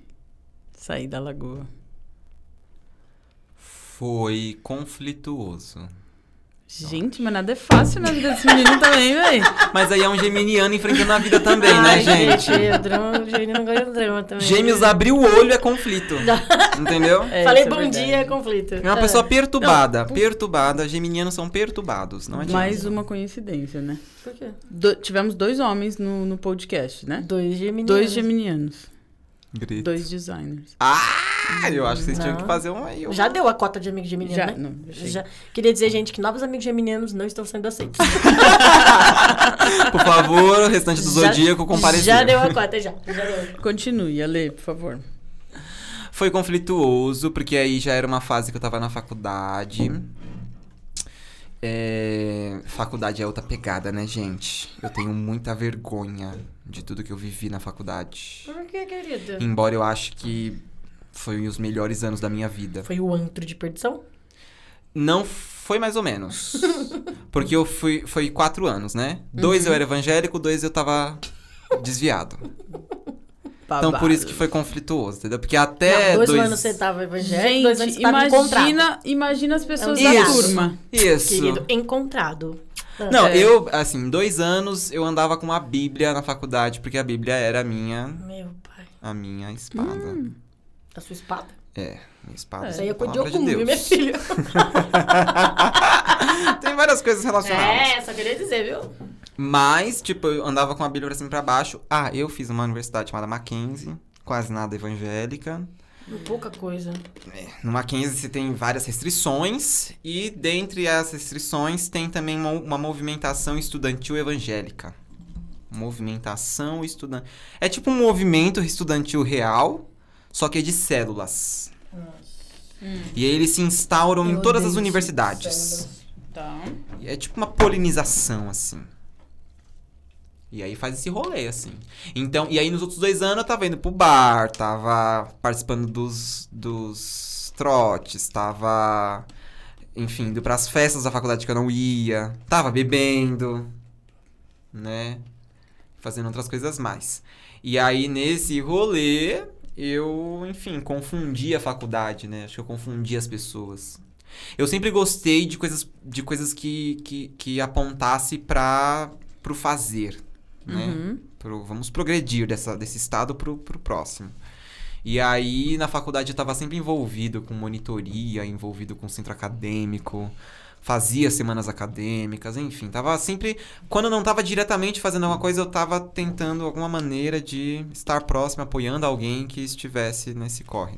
sair da lagoa? Foi conflituoso. Gente, mas nada é fácil na vida desse menino também, velho. Mas aí é um geminiano enfrentando a vida também, né, Ai, gente? o drama, o Gênio não gosta de drama também. Gêmeos abriu o olho é conflito. Entendeu? É, Falei é bom verdade. dia, conflito. É uma pessoa perturbada. Perturbada. Geminianos são perturbados. Não adianta. Mais uma coincidência, né? Por quê? Do- tivemos dois homens no, no podcast, né? Dois geminianos. Dois geminianos. Grito. Dois designers. Ah, eu acho que vocês tinham que fazer um aí. um- Já deu a cota de amigos geminianos, Já, né? não, já. Queria dizer, gente, que novos amigos geminianos não estão sendo aceitos. Por favor, o restante do Já- Zodíaco comparecer. Já deu a cota, já. Já deu. Continue, Ale, por favor. Foi conflituoso, porque aí já era uma fase que eu tava na faculdade. É, Faculdade é outra pegada, né, gente? Eu tenho muita vergonha de tudo que eu vivi na faculdade. Por que, querido? Embora eu acho que foi os melhores anos da minha vida. Foi o antro de perdição? Não foi mais ou menos. Porque eu fui. Foi quatro anos, né? Dois eu era evangélico, dois eu tava desviado. Então por isso que foi conflituoso, entendeu? Porque até. Não, dois, dois anos você tava evangélico, dois anos Gente, você tava encontrado. imagina, imagina as pessoas É um da turma. Isso. Querido, encontrado. Não, É. eu, assim, dois anos eu andava com a Bíblia na faculdade, porque a Bíblia era a minha, Meu pai. a minha espada. Hum. A sua espada? É, minha espada. Isso aí é palavra de Deus. minha filha? Tem várias coisas relacionadas. É, só queria dizer, viu? Mas, tipo, eu andava com a Bíblia pra cima e pra baixo. Ah, eu fiz uma universidade chamada Mackenzie, quase nada evangélica. Pouca coisa. No Mackenzie você tem várias restrições e dentre as restrições tem também uma, uma movimentação estudantil evangélica. Movimentação estudantil. É tipo um movimento estudantil real, só que é de células. E aí eles se instauram em Eu todas as universidades. Tá. E É tipo uma polinização, assim. E aí faz esse rolê, assim. Então, e aí nos outros dois anos eu tava indo pro bar, tava participando dos, dos trotes, tava, enfim, indo pras festas da faculdade que eu não ia, tava bebendo, né? Fazendo outras coisas mais. E aí, nesse rolê, eu, enfim, confundi a faculdade, né? Acho que eu confundi as pessoas. Eu sempre gostei de coisas, de coisas que, que, que apontasse para pro fazer, né? Uhum. Pro- vamos progredir dessa, desse estado pro, pro próximo. E aí, na faculdade, eu estava sempre envolvido com monitoria, envolvido com centro acadêmico, fazia semanas acadêmicas, enfim, tava sempre. Quando eu não estava diretamente fazendo alguma coisa, eu estava tentando alguma maneira de estar próximo, apoiando alguém que estivesse nesse corre.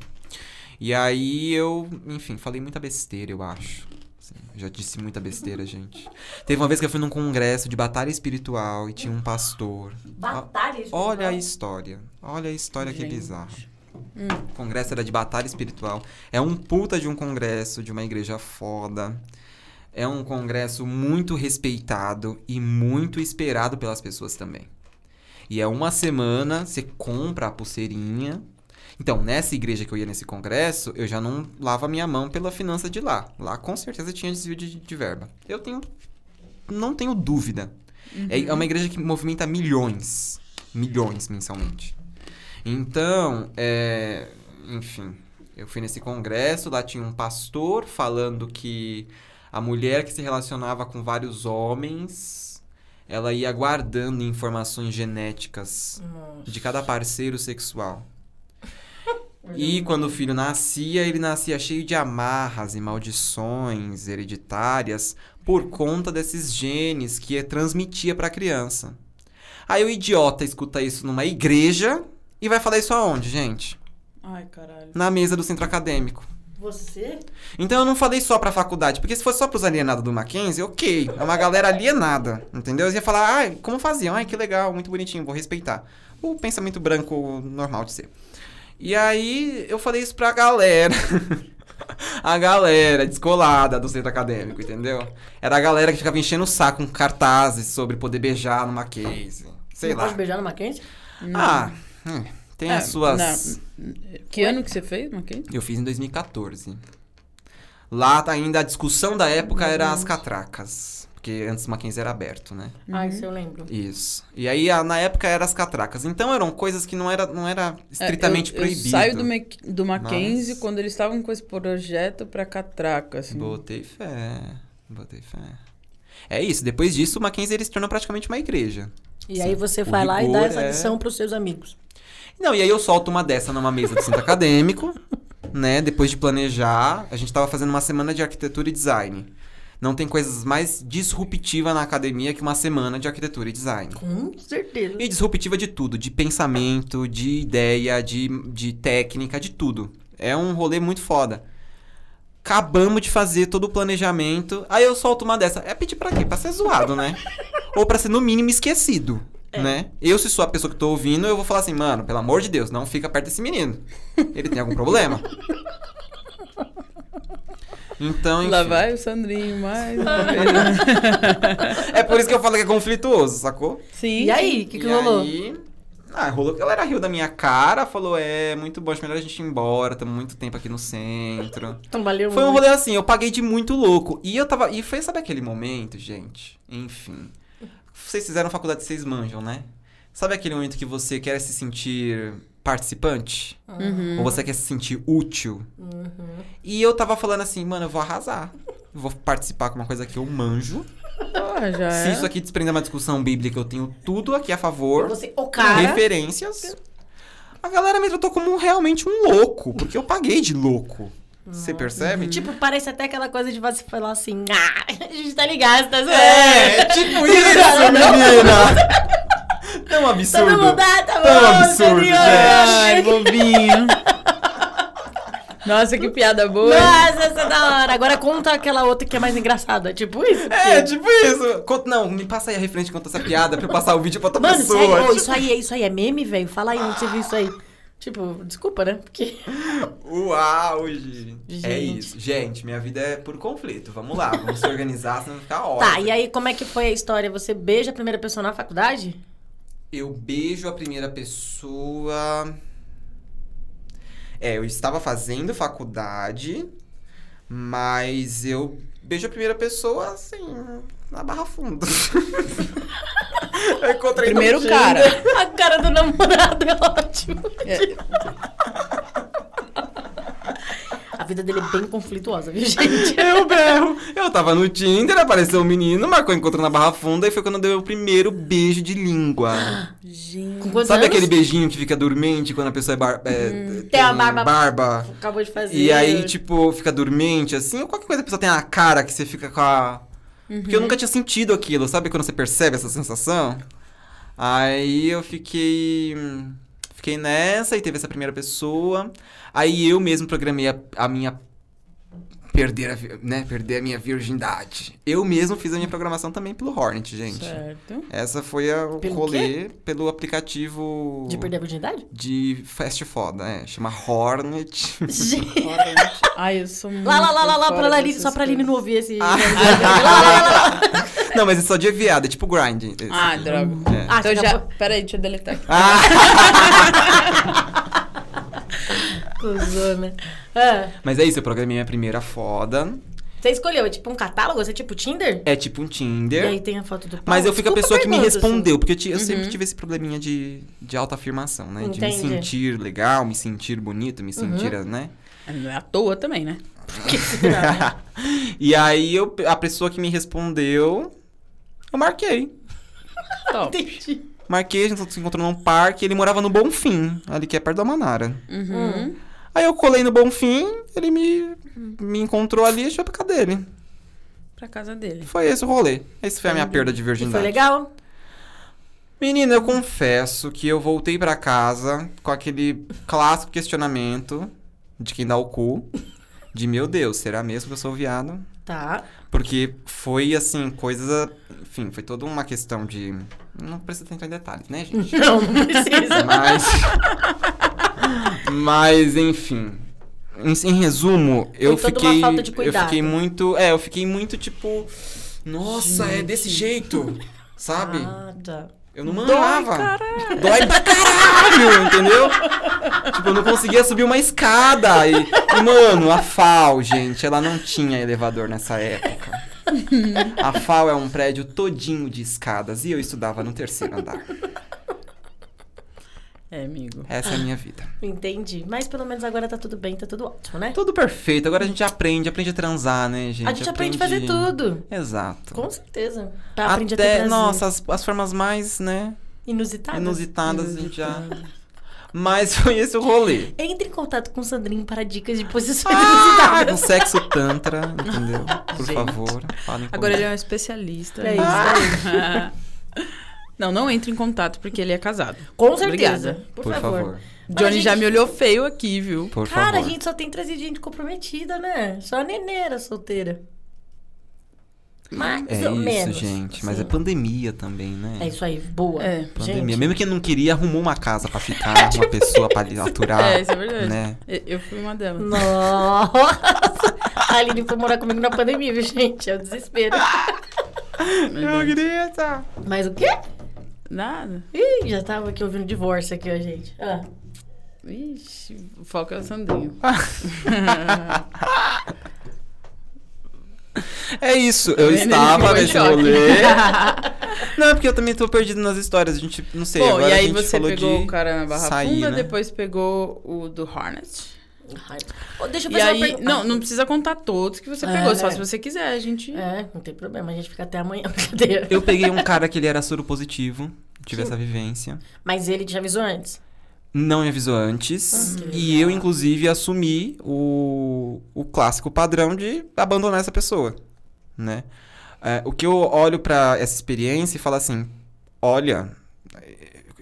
E aí eu, enfim, falei muita besteira, eu acho. Já disse muita besteira, gente. Teve uma vez que eu fui num congresso de batalha espiritual e tinha um pastor. Batalha espiritual. Olha a história. Olha a história que Gente. bizarra. O congresso era de batalha espiritual. É um puta de um congresso de uma igreja foda. É um congresso muito respeitado e muito esperado pelas pessoas também. E é uma semana, você compra a pulseirinha. Então, nessa igreja que eu ia nesse congresso, eu já não lavo a minha mão pela finança de lá. Lá com certeza tinha desvio de, de verba. Eu tenho. Não tenho dúvida. É, é uma igreja que movimenta milhões. Milhões mensalmente. Então, é, enfim, eu fui nesse congresso, lá tinha um pastor falando que a mulher que se relacionava com vários homens, ela ia guardando informações genéticas Nossa. de cada parceiro sexual. E quando o filho nascia, ele nascia cheio de amarras e maldições hereditárias por conta desses genes que transmitia para a criança. Aí o idiota escuta isso numa igreja e vai falar isso aonde, gente? Ai, caralho. Na mesa do centro acadêmico. Você? Então eu não falei só pra faculdade, porque se fosse só pros alienados do Mackenzie, ok. É uma galera alienada, entendeu? Eu ia falar, ai, como faziam? Ai, que legal, muito bonitinho, vou respeitar. O pensamento branco normal de ser. E aí eu falei isso pra galera. a galera descolada do centro acadêmico, entendeu? Era a galera que ficava enchendo o saco com cartazes sobre poder beijar no Mackenzie. Sei não lá. pode beijar no Mackenzie? Ah, hum, tem É, as suas. não. Que ano que você fez, Maquin? Eu fiz em 2014. Lá tá ainda a discussão da época era as catracas. Porque antes o Mackenzie era aberto, né? Ah, isso eu lembro. Isso. E aí, a- na época, eram as catracas. Então, eram coisas que não era, não era estritamente É, eu, eu proibido. saio do, Mac- do Mackenzie Mas- quando eles estavam com esse projeto pra catraca, assim. Botei fé. Botei fé. É isso. Depois disso, o Mackenzie ele se tornou praticamente uma igreja. E aí você O vai lá e dá essa é- lição pros seus amigos. Não, e aí eu solto uma dessa numa mesa de centro acadêmico, né? Depois de planejar, a gente tava fazendo uma semana de arquitetura e design. Não tem coisas mais disruptivas na academia que uma semana de arquitetura e design. Com certeza. E disruptiva de tudo, de pensamento, de ideia, de, de técnica, de tudo. É um rolê muito foda. Acabamos de fazer todo o planejamento, aí eu solto uma dessa. É pedir pra quê? Pra ser zoado, né? Ou pra ser no mínimo esquecido, né? Eu, se sou a pessoa que tô ouvindo, eu vou falar assim, mano, pelo amor de Deus, não fica perto desse menino. Ele tem algum problema? Então, enfim. Lá vai o Sandrinho, mais uma vez. É por isso que eu falo que é conflituoso, sacou? Sim. E aí, o que, que E rolou? Aí, ah, rolou que a galera riu da minha cara, falou, é, muito bom, acho melhor a gente ir embora, estamos muito tempo aqui no centro. Então valeu Foi um muito. rolê assim, eu paguei de muito louco. E eu tava. E foi, sabe aquele momento, gente? Enfim. Vocês fizeram faculdade, vocês manjam, né? Sabe aquele momento que você quer se sentir participante? Uhum. Ou você quer se sentir útil? Uhum. E eu tava falando assim, mano, eu vou arrasar. Eu vou participar com uma coisa que eu manjo. Porra, já Se é. isso aqui desprender uma discussão bíblica, eu tenho tudo aqui a favor. Você, o cara. referências. A galera me tratou como realmente um louco, porque eu paguei de louco. Você percebe? Tipo, parece até aquela coisa de você falar assim, ah, a gente tá ligado, tá zoando. É, tipo isso, menina! Tão absurdo. Todo mundo dá, tá bom, Tão absurdo, senhor. Ai, bobinho. Nossa, que piada boa. Nossa, essa é da hora. Agora conta aquela outra que é mais engraçada. Tipo isso. É, tipo isso. Conta- Não, me passa aí a referente conta essa piada pra eu passar o vídeo pra outra Mano, isso aí, pessoa. ô, Tipo, isso aí, isso aí é meme, velho? Fala aí onde você viu isso aí. Tipo, desculpa, né? Porque. O auge. É Gente. isso. Gente, minha vida é por conflito. Vamos lá, vamos se organizar, senão vai ficar ótimo. Tá, e aí como é que foi a história? Você beija a primeira pessoa na faculdade? Eu beijo a primeira pessoa. É, eu estava fazendo faculdade, mas eu beijo a primeira pessoa assim, na barra funda. eu encontrei Primeiro cara. A cara do namorado é ótimo. É. A vida dele é bem conflituosa, viu, gente? Eu berro. Eu tava no Tinder, apareceu um menino, marcou encontro na Barra Funda e foi quando eu dei o primeiro beijo de língua. Gente. Sabe anos? aquele beijinho que fica dormente quando a pessoa é, bar é, Hum, Tem a barba- barba? Acabou de fazer. E aí, tipo, fica dormente, assim, ou qualquer coisa a pessoa tem a cara que você fica com a. Porque eu nunca tinha sentido aquilo, sabe quando você percebe essa sensação? Aí eu fiquei. Fiquei nessa e teve essa primeira pessoa. Aí eu mesmo programei a, a minha. Perder a, né? Perder a minha virgindade. Eu mesmo fiz a minha programação também pelo Hornet, gente. Certo. Essa foi a, o Pelo rolê pelo aplicativo De perder a virgindade? de fast foda, é. Chama Hornet. Gente. Ai, eu sou muito Lá, lá, lá, lá, lá, pra só pra Aline não ouvir esse. Ah. Lá, lá, lá, lá, lá. Não, mas é só de viado, é tipo grind. Ah, droga. É. Ah, então você já. acabou- Peraí, deixa eu deletar aqui. Ah! Cusona. Ah, Mas é isso, eu programei minha primeira foda. você escolheu, é tipo um catálogo? Você é tipo Tinder? É tipo um E Tinder. aí tem a foto do pau? Mas eu fui com a pessoa que me assim. respondeu, porque eu, eu sempre tive esse probleminha de, de autoafirmação, né? De me Entendi. sentir legal, me sentir bonito, me sentir, Uhum. né? Não é à toa também, né? Que será? e aí eu, a pessoa que me respondeu, eu marquei. Top. Entendi. Marquei, a gente se encontrou num parque, ele morava no Bonfim, ali que é perto da Manara. Uhum. Aí eu colei no Bonfim, ele me, me encontrou ali e foi pra casa dele. Pra casa dele. Foi esse o rolê. Esse foi a minha perda de E virgindade. foi legal? Menina, eu confesso que eu voltei pra casa com aquele clássico questionamento de quem dá o cu. De meu Deus, será mesmo que eu sou viado? Tá. Porque foi assim, coisa. Enfim, foi toda uma questão de. Não precisa entrar em detalhes, né, gente? Não, não precisa. Mas. Mas, enfim. Em, em resumo, eu fiquei. eu fiquei muito. É, eu fiquei muito tipo. Nossa, é desse jeito. Sabe? Tá. Eu não manjava. Dói pra caralho, entendeu? tipo, eu não conseguia subir uma escada. E, e, mano, a FAO, gente, ela não tinha elevador nessa época. A FAO é um prédio todinho de escadas e eu estudava no terceiro andar. É, amigo. Essa é a minha vida. Entendi. Mas pelo menos agora tá tudo bem, tá tudo ótimo, né? Tudo perfeito. Agora a gente aprende, aprende a transar, né, gente? a gente aprende a fazer tudo. Exato. Com certeza. Tá, aprende a ter Até, nossa, as, as formas mais, né, Inusitadas. inusitadas a gente já... Mas foi esse o rolê. Entre em contato com o Sandrinho para dicas de posições Ah, inusitadas. com sexo tantra, entendeu? Por Gente. favor, falem Agora ele comigo. é um especialista. É isso Não, não entre em contato porque ele é casado. Com certeza. Obrigada. Por, Por favor. favor, Johnny gente- já me olhou feio aqui, viu? por Cara, favor. a gente só tem trazido gente comprometida, né? Só a neneira solteira. Mais É ou isso, menos. gente. Mas Sim. é pandemia também, né? É isso aí, boa. É, Pandemia. Gente, Mesmo quem não queria, arrumou uma casa pra ficar, uma pessoa pra lhe aturar. É, isso é verdade. Né? Eu- fui uma delas. Nossa! A Aline foi morar comigo na pandemia, viu, gente? É o desespero. Verdade. grita! Mas o quê? Nada. Ih, já tava aqui ouvindo divórcio aqui, ó, gente. Ah. Ixi, o foco é o Sandrinho. É isso, eu Ele estava nesse choque. rolê. Não, é porque eu também tô perdido nas histórias. A gente, não sei, Bom, agora e a aí gente você falou pegou de o cara na Barra sair, Funda, né? depois pegou o do Hornet. Ai. Ô, deixa eu E fazer aí, uma pergunta. não, não precisa contar todos que você É, pegou, só né? se você quiser, a gente... É, não tem problema, a gente fica até amanhã. Brincadeira. Eu peguei um cara que ele era soro positivo, tive Sim. essa vivência. Mas ele te avisou antes? Não me avisou antes. Ah, e eu, inclusive, assumi o, o clássico padrão de abandonar essa pessoa, né? É, o que eu olho pra essa experiência e falo assim, olha,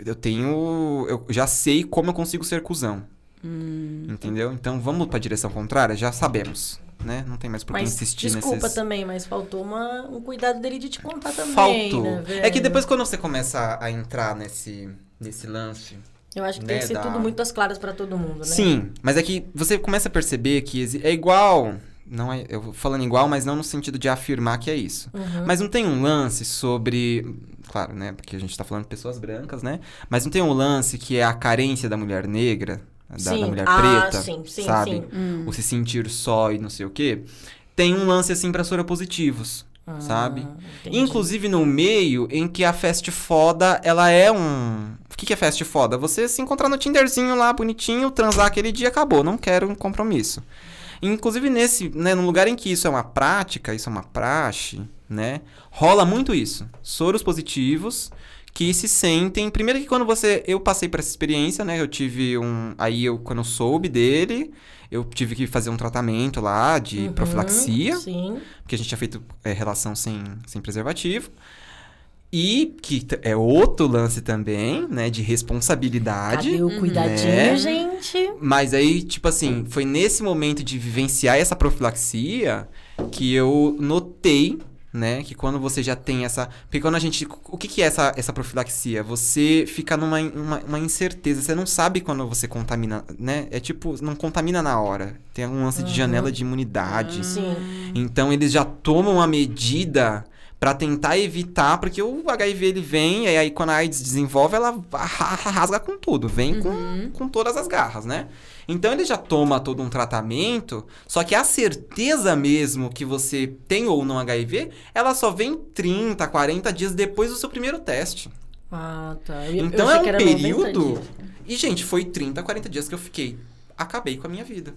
eu tenho... Eu já sei como eu consigo ser cuzão, Hum, entendeu? Então, vamos pra direção contrária? Já sabemos, né? Não tem mais por que insistir desculpa nesses... também, mas faltou uma, um cuidado dele de te contar também, Faltou. né, é que depois quando você começa a, a entrar nesse, nesse lance... Eu acho que tem né, que ser da- tudo muito às claras pra todo mundo, né? Sim, mas é que você começa a perceber que é igual. Não é, eu vou falando igual, mas não no sentido de afirmar que é isso. Uhum. Mas não tem um lance sobre. Claro, né? Porque a gente tá falando de pessoas brancas, né? Mas não tem um lance que é a carência da mulher negra, da, da mulher Ah, preta. sim, sim, sabe? sim. hum. O se sentir só e não sei o quê. Tem um lance assim pra soropositivos. Ah, sabe? entendi. Inclusive no meio em que a fast foda, ela é um. que, que é fast foda? Você se encontrar no Tinderzinho lá, bonitinho, transar aquele dia, acabou. Não quero um compromisso. Inclusive, nesse, né, no lugar em que isso é uma prática, isso é uma praxe, né? Rola muito isso. Soros positivos que se sentem. Primeiro que quando você. Eu passei por essa experiência, né? Eu tive um. Aí eu, quando eu soube dele, eu tive que fazer um tratamento lá de Uhum, profilaxia. Sim. Porque a gente tinha feito é, relação sem, sem preservativo. E que é outro lance também, né? De responsabilidade. Cadê o cuidadinho, Né? gente? Mas aí, tipo assim, foi nesse momento de vivenciar essa profilaxia que eu notei, né, que quando você já tem essa. Porque quando a gente. O que, que é essa, essa profilaxia? Você fica numa uma, uma incerteza. Você não sabe quando você contamina, né? É tipo, não contamina na hora. Tem um lance de Uhum. janela de imunidade. Sim. Então eles já tomam a medida pra tentar evitar, porque o HIV ele vem, e aí quando a AIDS desenvolve, ela rasga com tudo, vem com, com todas as garras, né? Então ele já toma todo um tratamento, só que a certeza mesmo que você tem ou não HIV, ela só vem 30, 40 dias depois do seu primeiro teste. Ah, tá. Eu- eu Então achei é um era 90 período. E, gente, foi 30, 40 dias que eu fiquei. Acabei com a minha vida.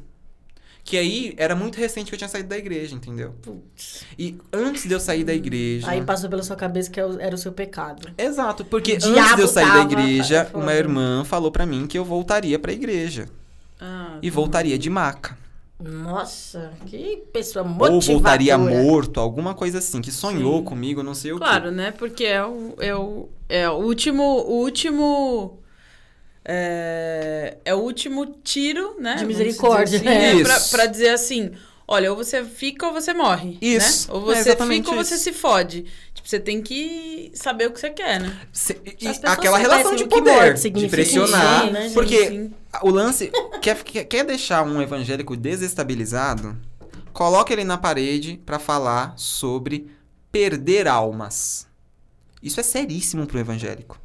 Que aí era muito recente que eu tinha saído da igreja, entendeu? Putz. E antes de eu sair da igreja. Aí passou pela sua cabeça que era o seu pecado. Exato, porque antes de eu sair da tava igreja, falando. uma irmã falou pra mim que eu voltaria pra igreja. Ah, E voltaria de maca. Nossa, que pessoa Ou motivadora. voltaria morto, alguma coisa assim, que sonhou Sim. comigo, não sei o Claro, né? Porque é o, é o, é o último. O último. É, é o último tiro, né? De misericórdia, dizer assim, né? né? Pra, Isso. pra dizer assim: olha, ou você fica ou você morre. Isso, Né? Ou é você exatamente fica ou você isso. se fode. Tipo, você tem que saber o que você quer, né? Se- e- aquela relação de poder, de pressionar. né, porque Sim. o lance. Quer, quer, quer deixar um evangélico desestabilizado? Coloca ele na parede pra falar sobre perder almas. Isso é seríssimo pro evangélico.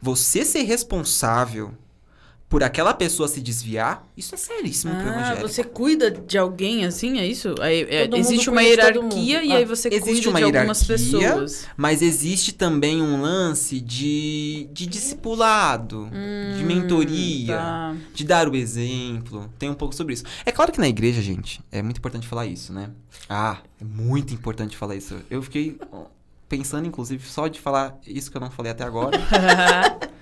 Você ser responsável por aquela pessoa se desviar, isso é seríssimo pro Ah, evangélico. você cuida de alguém assim, é isso? Aí, é, existe uma hierarquia e aí Ah, você existe cuida uma de algumas hierarquia, pessoas. Mas existe também um lance de, de discipulado, de mentoria, Tá. de dar o exemplo. Tem um pouco sobre isso. É claro que na igreja, gente, é muito importante falar isso, né? Ah, é muito importante falar isso. Eu fiquei pensando, inclusive, só de falar isso que eu não falei até agora.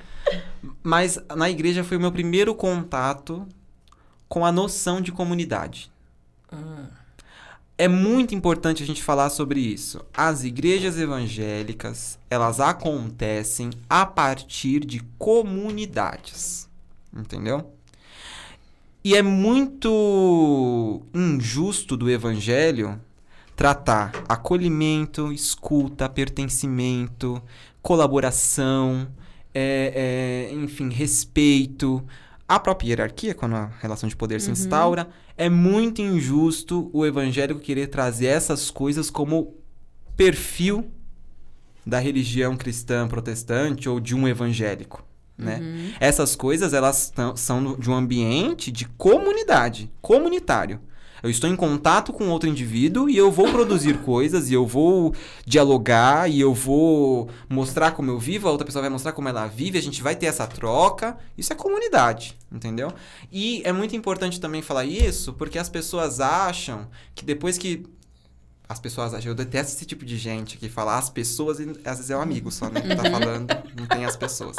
Mas na igreja foi o meu primeiro contato com a noção de comunidade. É muito importante a gente falar sobre isso. As igrejas evangélicas, elas acontecem a partir de comunidades. Entendeu? E é muito injusto do evangelho tratar acolhimento, escuta, pertencimento, colaboração, é, é, enfim, respeito. A própria hierarquia, quando a relação de poder se instaura, é muito injusto o evangélico querer trazer essas coisas como perfil da religião cristã protestante ou de um evangélico, né? Essas coisas, elas são de um ambiente de comunidade, comunitário. Eu estou em contato com outro indivíduo e eu vou produzir coisas e eu vou dialogar e eu vou mostrar como eu vivo, a outra pessoa vai mostrar como ela vive, a gente vai ter essa troca. Isso é comunidade, entendeu? E é muito importante também falar isso porque as pessoas acham que depois que as pessoas acham, eu detesto esse tipo de gente que fala as pessoas e às vezes é o amigo só, né? Que tá falando, não tem as pessoas.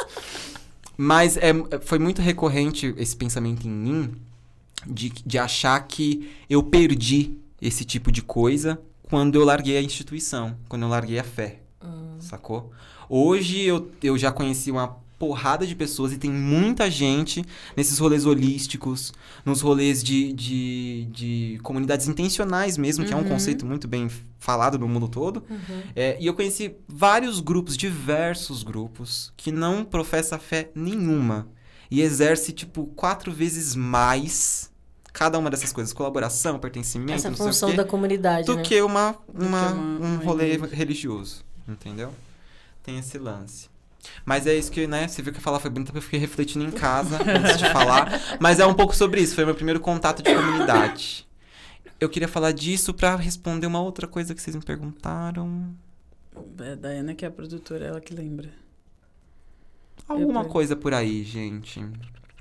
Mas é, foi muito recorrente esse pensamento em mim de, de achar que eu perdi esse tipo de coisa quando eu larguei a instituição, quando eu larguei a fé. Sacou? Hoje eu, eu já conheci uma porrada de pessoas e tem muita gente nesses rolês holísticos, nos rolês de, de, de comunidades intencionais mesmo, que é um conceito muito bem falado no mundo todo. É, e eu conheci vários grupos, diversos grupos, que não professa fé nenhuma. E exerce, tipo, quatro vezes mais cada uma dessas coisas. Colaboração, pertencimento, Essa não sei o função quê, da comunidade, do né? que uma, que uma, uma- um rolê igreja. religioso. Entendeu? Tem esse lance. Mas é isso que, né? Você viu que eu falar foi bonito porque eu fiquei refletindo em casa antes de falar. Mas é um pouco sobre isso. Foi meu primeiro contato de comunidade. Eu queria falar disso pra responder uma outra coisa que vocês me perguntaram. É a Dayana que é a produtora, ela que lembra. Alguma Eu- coisa por aí, gente.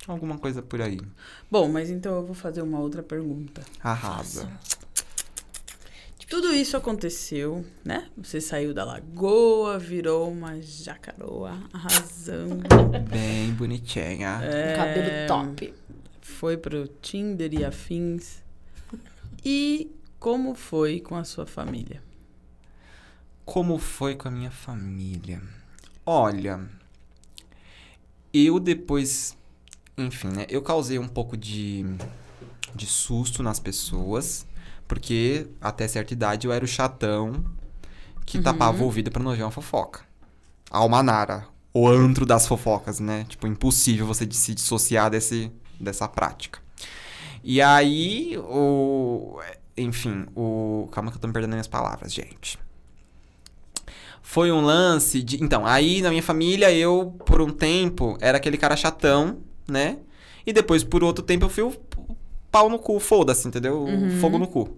Alguma coisa por aí. Bom, mas então eu vou fazer uma outra pergunta. Arrasa. Tudo isso aconteceu, né? Você saiu da lagoa, virou uma jacaroa, arrasando. Bem bonitinha. É, Um cabelo top. Foi pro Tinder e afins. E como foi com a sua família? Como foi com a minha família? Olha, eu depois, enfim, né? Eu causei um pouco de, de susto nas pessoas, porque até certa idade eu era o chatão que tapava o ouvido pra não ver uma fofoca. Almanara, o antro das fofocas, né? Tipo, impossível você se dissociar desse, dessa prática. E aí, o. Enfim, o. Calma que eu tô me perdendo minhas palavras, gente. Foi um lance de. Então, aí na minha família, eu, por um tempo, era aquele cara chatão, né? E depois, por outro tempo, eu fui o pau no cu, foda-se, entendeu? O Fogo no cu.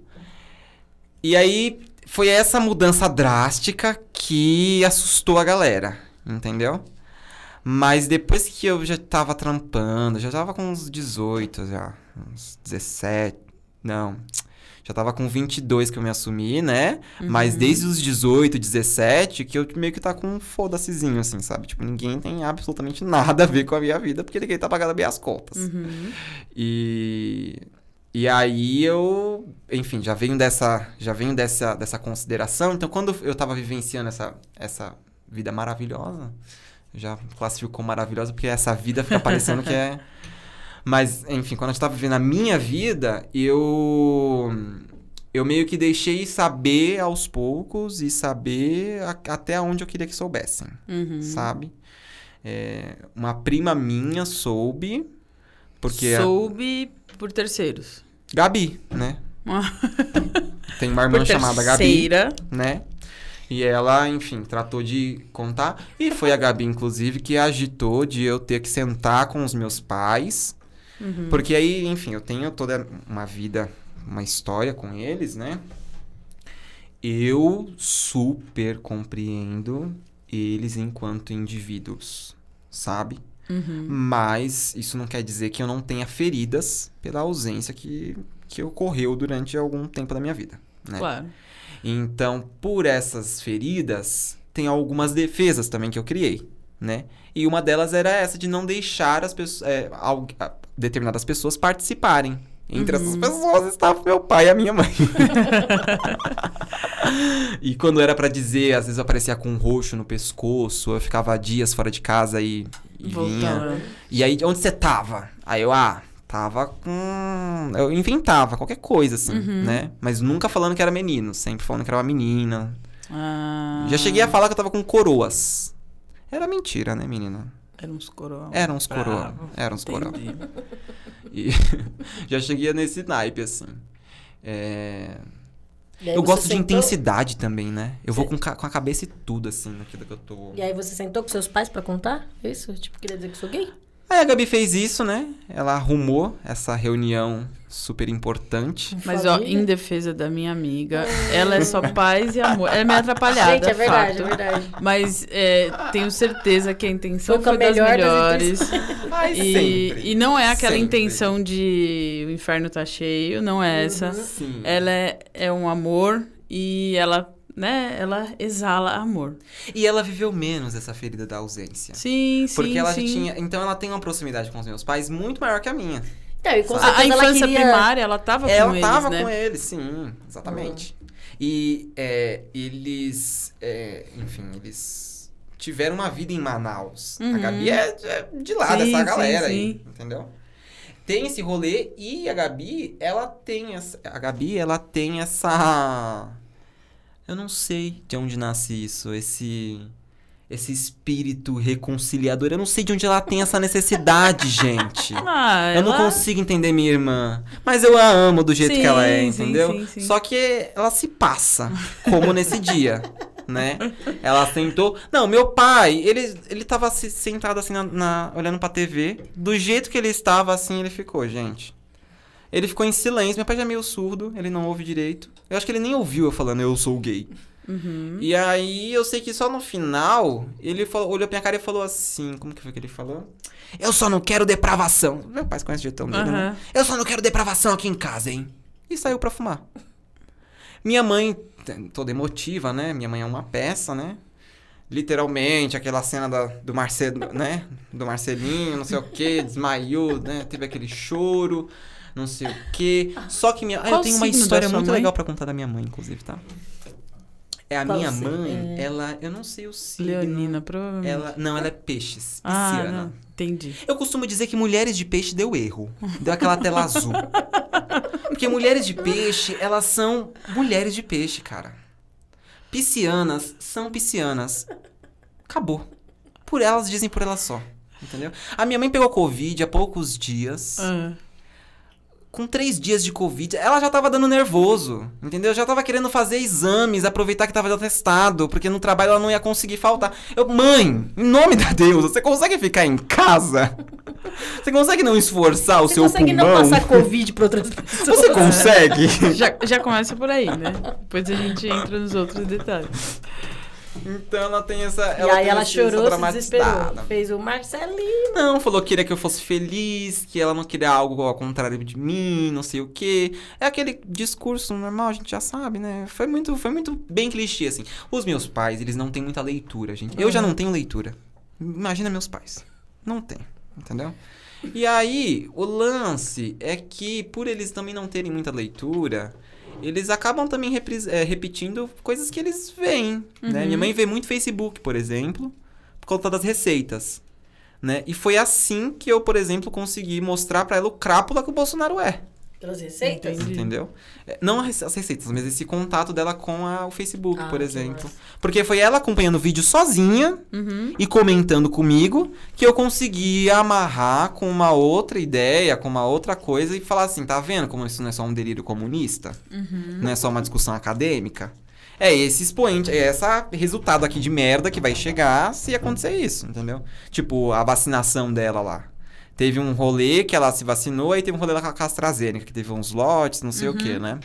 E aí, foi essa mudança drástica que assustou a galera, entendeu? Mas depois que eu já tava trampando, já tava com uns 18 já, uns 17, não, já tava com 22 que eu me assumi, né? Mas desde os 18, 17, que eu meio que tá com um foda-sezinho, assim, sabe? Tipo, ninguém tem absolutamente nada a ver com a minha vida, porque ninguém tá pagando as contas. Uhum. E e aí eu, enfim, já venho dessa, já venho dessa, dessa consideração. Então, quando eu tava vivenciando essa, essa vida maravilhosa, já classifico como maravilhosa porque essa vida fica parecendo que é Mas, enfim, quando eu tava vivendo a minha vida, eu eu meio que deixei saber aos poucos e saber a- até onde eu queria que soubessem, Uhum. sabe? É, uma prima minha soube porque a- Soube por terceiros. Gabi, né? Tem uma irmã chamada Gabi, terceira. né? E ela, enfim, tratou de contar. E foi a Gabi, inclusive, que agitou de eu ter que sentar com os meus pais. Uhum. Porque aí, enfim, eu tenho toda uma vida, uma história com eles, né? Eu super compreendo eles enquanto indivíduos, sabe? Uhum. Mas isso não quer dizer que eu não tenha feridas pela ausência que, que ocorreu durante algum tempo da minha vida, né? Claro. Então, por essas feridas, tem algumas defesas também que eu criei, né? E uma delas era essa de não deixar as pessoas, é, al- a- determinadas pessoas participarem. Entre essas pessoas estava meu pai e a minha mãe. e quando era pra dizer, às vezes eu aparecia com um roxo no pescoço, eu ficava dias fora de casa e, e vinha. E aí, onde você tava? Aí eu, ah, tava com. Eu inventava qualquer coisa, assim, Uhum. né? Mas nunca falando que era menino, sempre falando que era uma menina. Ah, Já cheguei a falar que eu tava com coroas. Era mentira, né, menina? Eram uns coroa. Eram uns coroa. Eram uns coroa. E já cheguei nesse naipe, assim. É, Eu gosto de sentou- intensidade também, né? Eu vou com, com a cabeça e tudo, assim, naquilo que eu tô. E aí você sentou com seus pais pra contar? Isso? Tipo, queria dizer que sou gay? Aí a Gabi fez isso, né? Ela arrumou essa reunião super importante. Mas, ó, em defesa da minha amiga, ela é só paz e amor. Ela é meio atrapalhada, Gente, é verdade, fato. é verdade. Mas é, tenho certeza que a intenção Foi com a foi, das melhor das melhores. Ai, E, e não é aquela Sempre. intenção de o inferno tá cheio, não é essa. Sim. Ela é, é um amor e ela, né, ela exala amor. E ela viveu menos essa ferida da ausência. Sim, sim, Porque ela sim. já tinha. Então ela tem uma proximidade com os meus pais muito maior que a minha. Então, e com A, a ela infância queria... primária, ela tava ela com eles, tava né? com eles, sim, exatamente. E é, eles. é, enfim, eles tiveram uma vida em Manaus. A Uhum. Gabi é, é de lá, Sim, dessa galera sim. aí, entendeu? Tem esse rolê e a Gabi, ela tem essa. A Gabi, ela tem essa. Eu não sei de onde nasce isso, esse. Esse espírito reconciliador. Eu não sei de onde ela tem essa necessidade, gente. Ah, Eu não consigo entender minha irmã. Mas eu a amo do jeito Sim, que ela é, entendeu? sim, sim. Só que ela se passa, como nesse dia, né? Ela sentou. Não, meu pai, ele, ele tava se- sentado assim, na, na- olhando pra TV. Do jeito que ele estava, assim, ele ficou, gente. Ele ficou em silêncio. Meu pai já é meio surdo, ele não ouve direito. Eu acho que ele nem ouviu eu falando eu sou gay. Uhum. E aí eu sei que só no final ele falou, olhou pra minha cara e falou assim: Como que foi que ele falou? Eu só não quero depravação. Meu pai conhece de jeitão dele, né? Eu só não quero depravação aqui em casa, hein? E saiu pra fumar. Minha mãe, toda emotiva, né? Minha mãe é uma peça, né? Literalmente, aquela cena da- do Marcelo, né? Do Marcelinho, não sei o quê, desmaiou, né? Teve aquele choro, não sei o quê. Só que minha. Ah, eu tenho uma história muito mãe? legal pra contar da minha mãe, inclusive, tá? É a Qual minha signo? mãe, É. ela. Eu não sei o signo. Leonina, provavelmente. Ela, não, ela é peixes. ah, pisciana. não. Entendi. Eu costumo dizer que mulheres de peixe deu erro. Deu aquela tela azul. Porque mulheres de peixe, elas são mulheres de peixe, cara. Piscianas são piscianas. Acabou. Por elas dizem por elas só. Entendeu? A minha mãe pegou Covid há poucos dias. Ah, Com três dias de Covid, ela já tava dando nervoso. Entendeu? Já tava querendo fazer exames, aproveitar que tava atestado, porque no trabalho ela não ia conseguir faltar. Eu, mãe, em nome de Deus, você consegue ficar em casa? Você consegue não esforçar o Você seu consegue pulmão? não passar Covid pra outras pessoas? Você consegue? já, já começa por aí, né? Depois a gente entra nos outros detalhes. Então ela tem essa. E Ela aí ela chorou, se desesperou. Fez o Marcelinho. Não, falou que queria que eu fosse feliz, que ela não queria algo ao contrário de mim, não sei o quê. É aquele discurso normal, a gente já sabe, né? Foi muito, foi muito bem clichê, assim. Os meus pais, eles não têm muita leitura, gente. Eu já não tenho leitura. Imagina meus pais. Não tem, entendeu? E aí, o lance é que, por eles também não terem muita leitura, eles acabam também eh, repetindo coisas que eles veem, né? Minha mãe vê muito Facebook, por exemplo, por conta das receitas, né? E foi assim que eu, por exemplo, consegui mostrar pra ela o crápula que o Bolsonaro é, Pelas receitas? Entendi. entendeu? É, Não as as receitas, mas esse contato dela com a- o Facebook, Ah, por exemplo. massa. Porque foi ela acompanhando o vídeo sozinha, Uhum. e comentando comigo que eu consegui amarrar com uma outra ideia, com uma outra coisa e falar assim, tá vendo como isso não é só um delírio comunista? Não é só uma discussão acadêmica? É esse expoente, é esse resultado aqui de merda que vai chegar se acontecer isso, entendeu? Tipo, a vacinação dela lá. Teve um rolê que ela se vacinou, aí teve um rolê lá com a AstraZeneca, que teve uns lotes, não sei o que, né?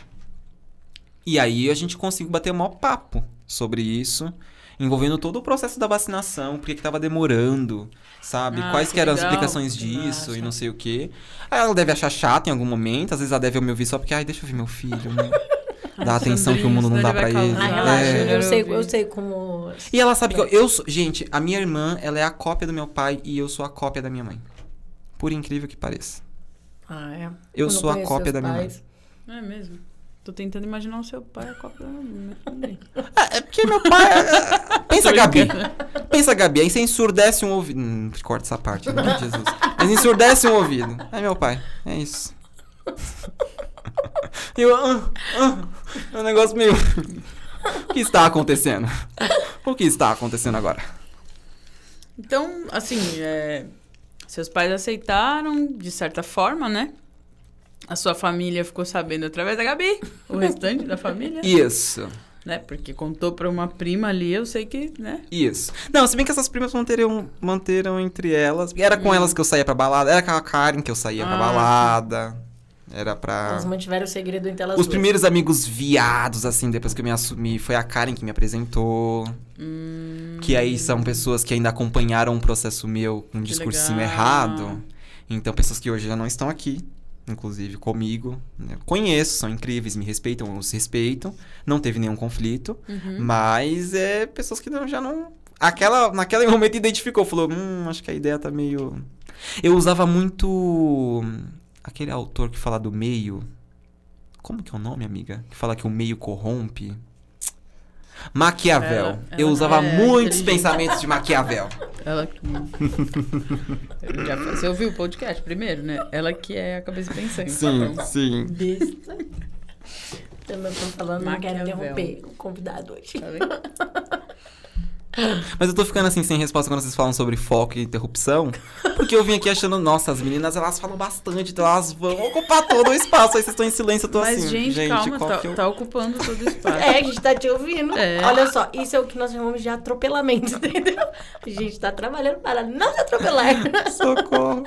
E aí a gente conseguiu bater o maior papo sobre isso, envolvendo todo o processo da vacinação, por que tava demorando, sabe? Ah, Quais que eram as legal. implicações Que disso e não sei o quê. Aí ela deve achar chato em algum momento, às vezes ela deve me ouvir só porque, ai, deixa eu ver meu filho, né? Dá atenção que o mundo não dá vai ele. Ah, causar. relaxa, É. eu, sei, eu sei como... E ela sabe que eu, eu sou. Gente, a minha irmã, ela é a cópia do meu pai e eu sou a cópia da minha mãe. Por incrível que pareça. Ah, é. Eu não sou a cópia da minha mãe. pais. É mesmo. Tô tentando imaginar o seu pai a cópia da minha família. É, é porque meu pai. é- Pensa, Tô Gabi. Pensa, Gabi. Aí você ensurdece um ouvido. Hum, corta essa parte, de Jesus. Mas ensurdece um ouvido. É meu pai. É isso. E eu. Ah, ah, é um negócio meio. O que está acontecendo? O que está acontecendo agora? Então, assim, é, seus pais aceitaram, de certa forma, né? A sua família ficou sabendo através da Gabi, o restante da família, Isso. né? Porque contou pra uma prima ali, eu sei que, né? Isso. Não, se bem que essas primas manteram, manteram entre elas. Era com elas que eu saía pra balada. Era com a Karen que eu saía pra Ah, balada. Era pra. Elas mantiveram o segredo entre elas Os duas. primeiros amigos viados, assim, depois que eu me assumi, foi a Karen que me apresentou. Hum, Que aí são pessoas que ainda acompanharam um processo meu com um Que discursinho legal. errado. Então, pessoas que hoje já não estão aqui, inclusive comigo. né? Conheço, são incríveis, me respeitam, os respeitam. Não teve nenhum conflito. uhum. Mas é pessoas que não- já não. Aquela, naquele momento identificou, falou: hum, acho que a ideia tá meio. Eu usava muito. Aquele autor que fala do meio. Como que é o nome, amiga? Que fala que o meio corrompe. Maquiavel. Ela- Eu ela usava é muitos pensamentos de Maquiavel. Ela que. Eu já- Você ouviu o podcast primeiro, né? Ela que é a cabeça pensante. Sim, Então, sim. Besta. Também tô falando, não quero Maquiavel. interromper o convidado hoje. tá vendo? Mas eu tô ficando assim sem resposta quando vocês falam sobre foco e interrupção. Porque eu vim aqui achando, nossa, as meninas elas falam bastante, então elas vão ocupar todo o espaço. Aí vocês estão em silêncio, eu tô Mas, assim. gente, calma, qual tá, eu- tá ocupando todo o espaço. É, a gente tá te ouvindo. É. Olha só, isso é o que nós chamamos de atropelamento, entendeu? A gente tá trabalhando para não se atropelar. Socorro.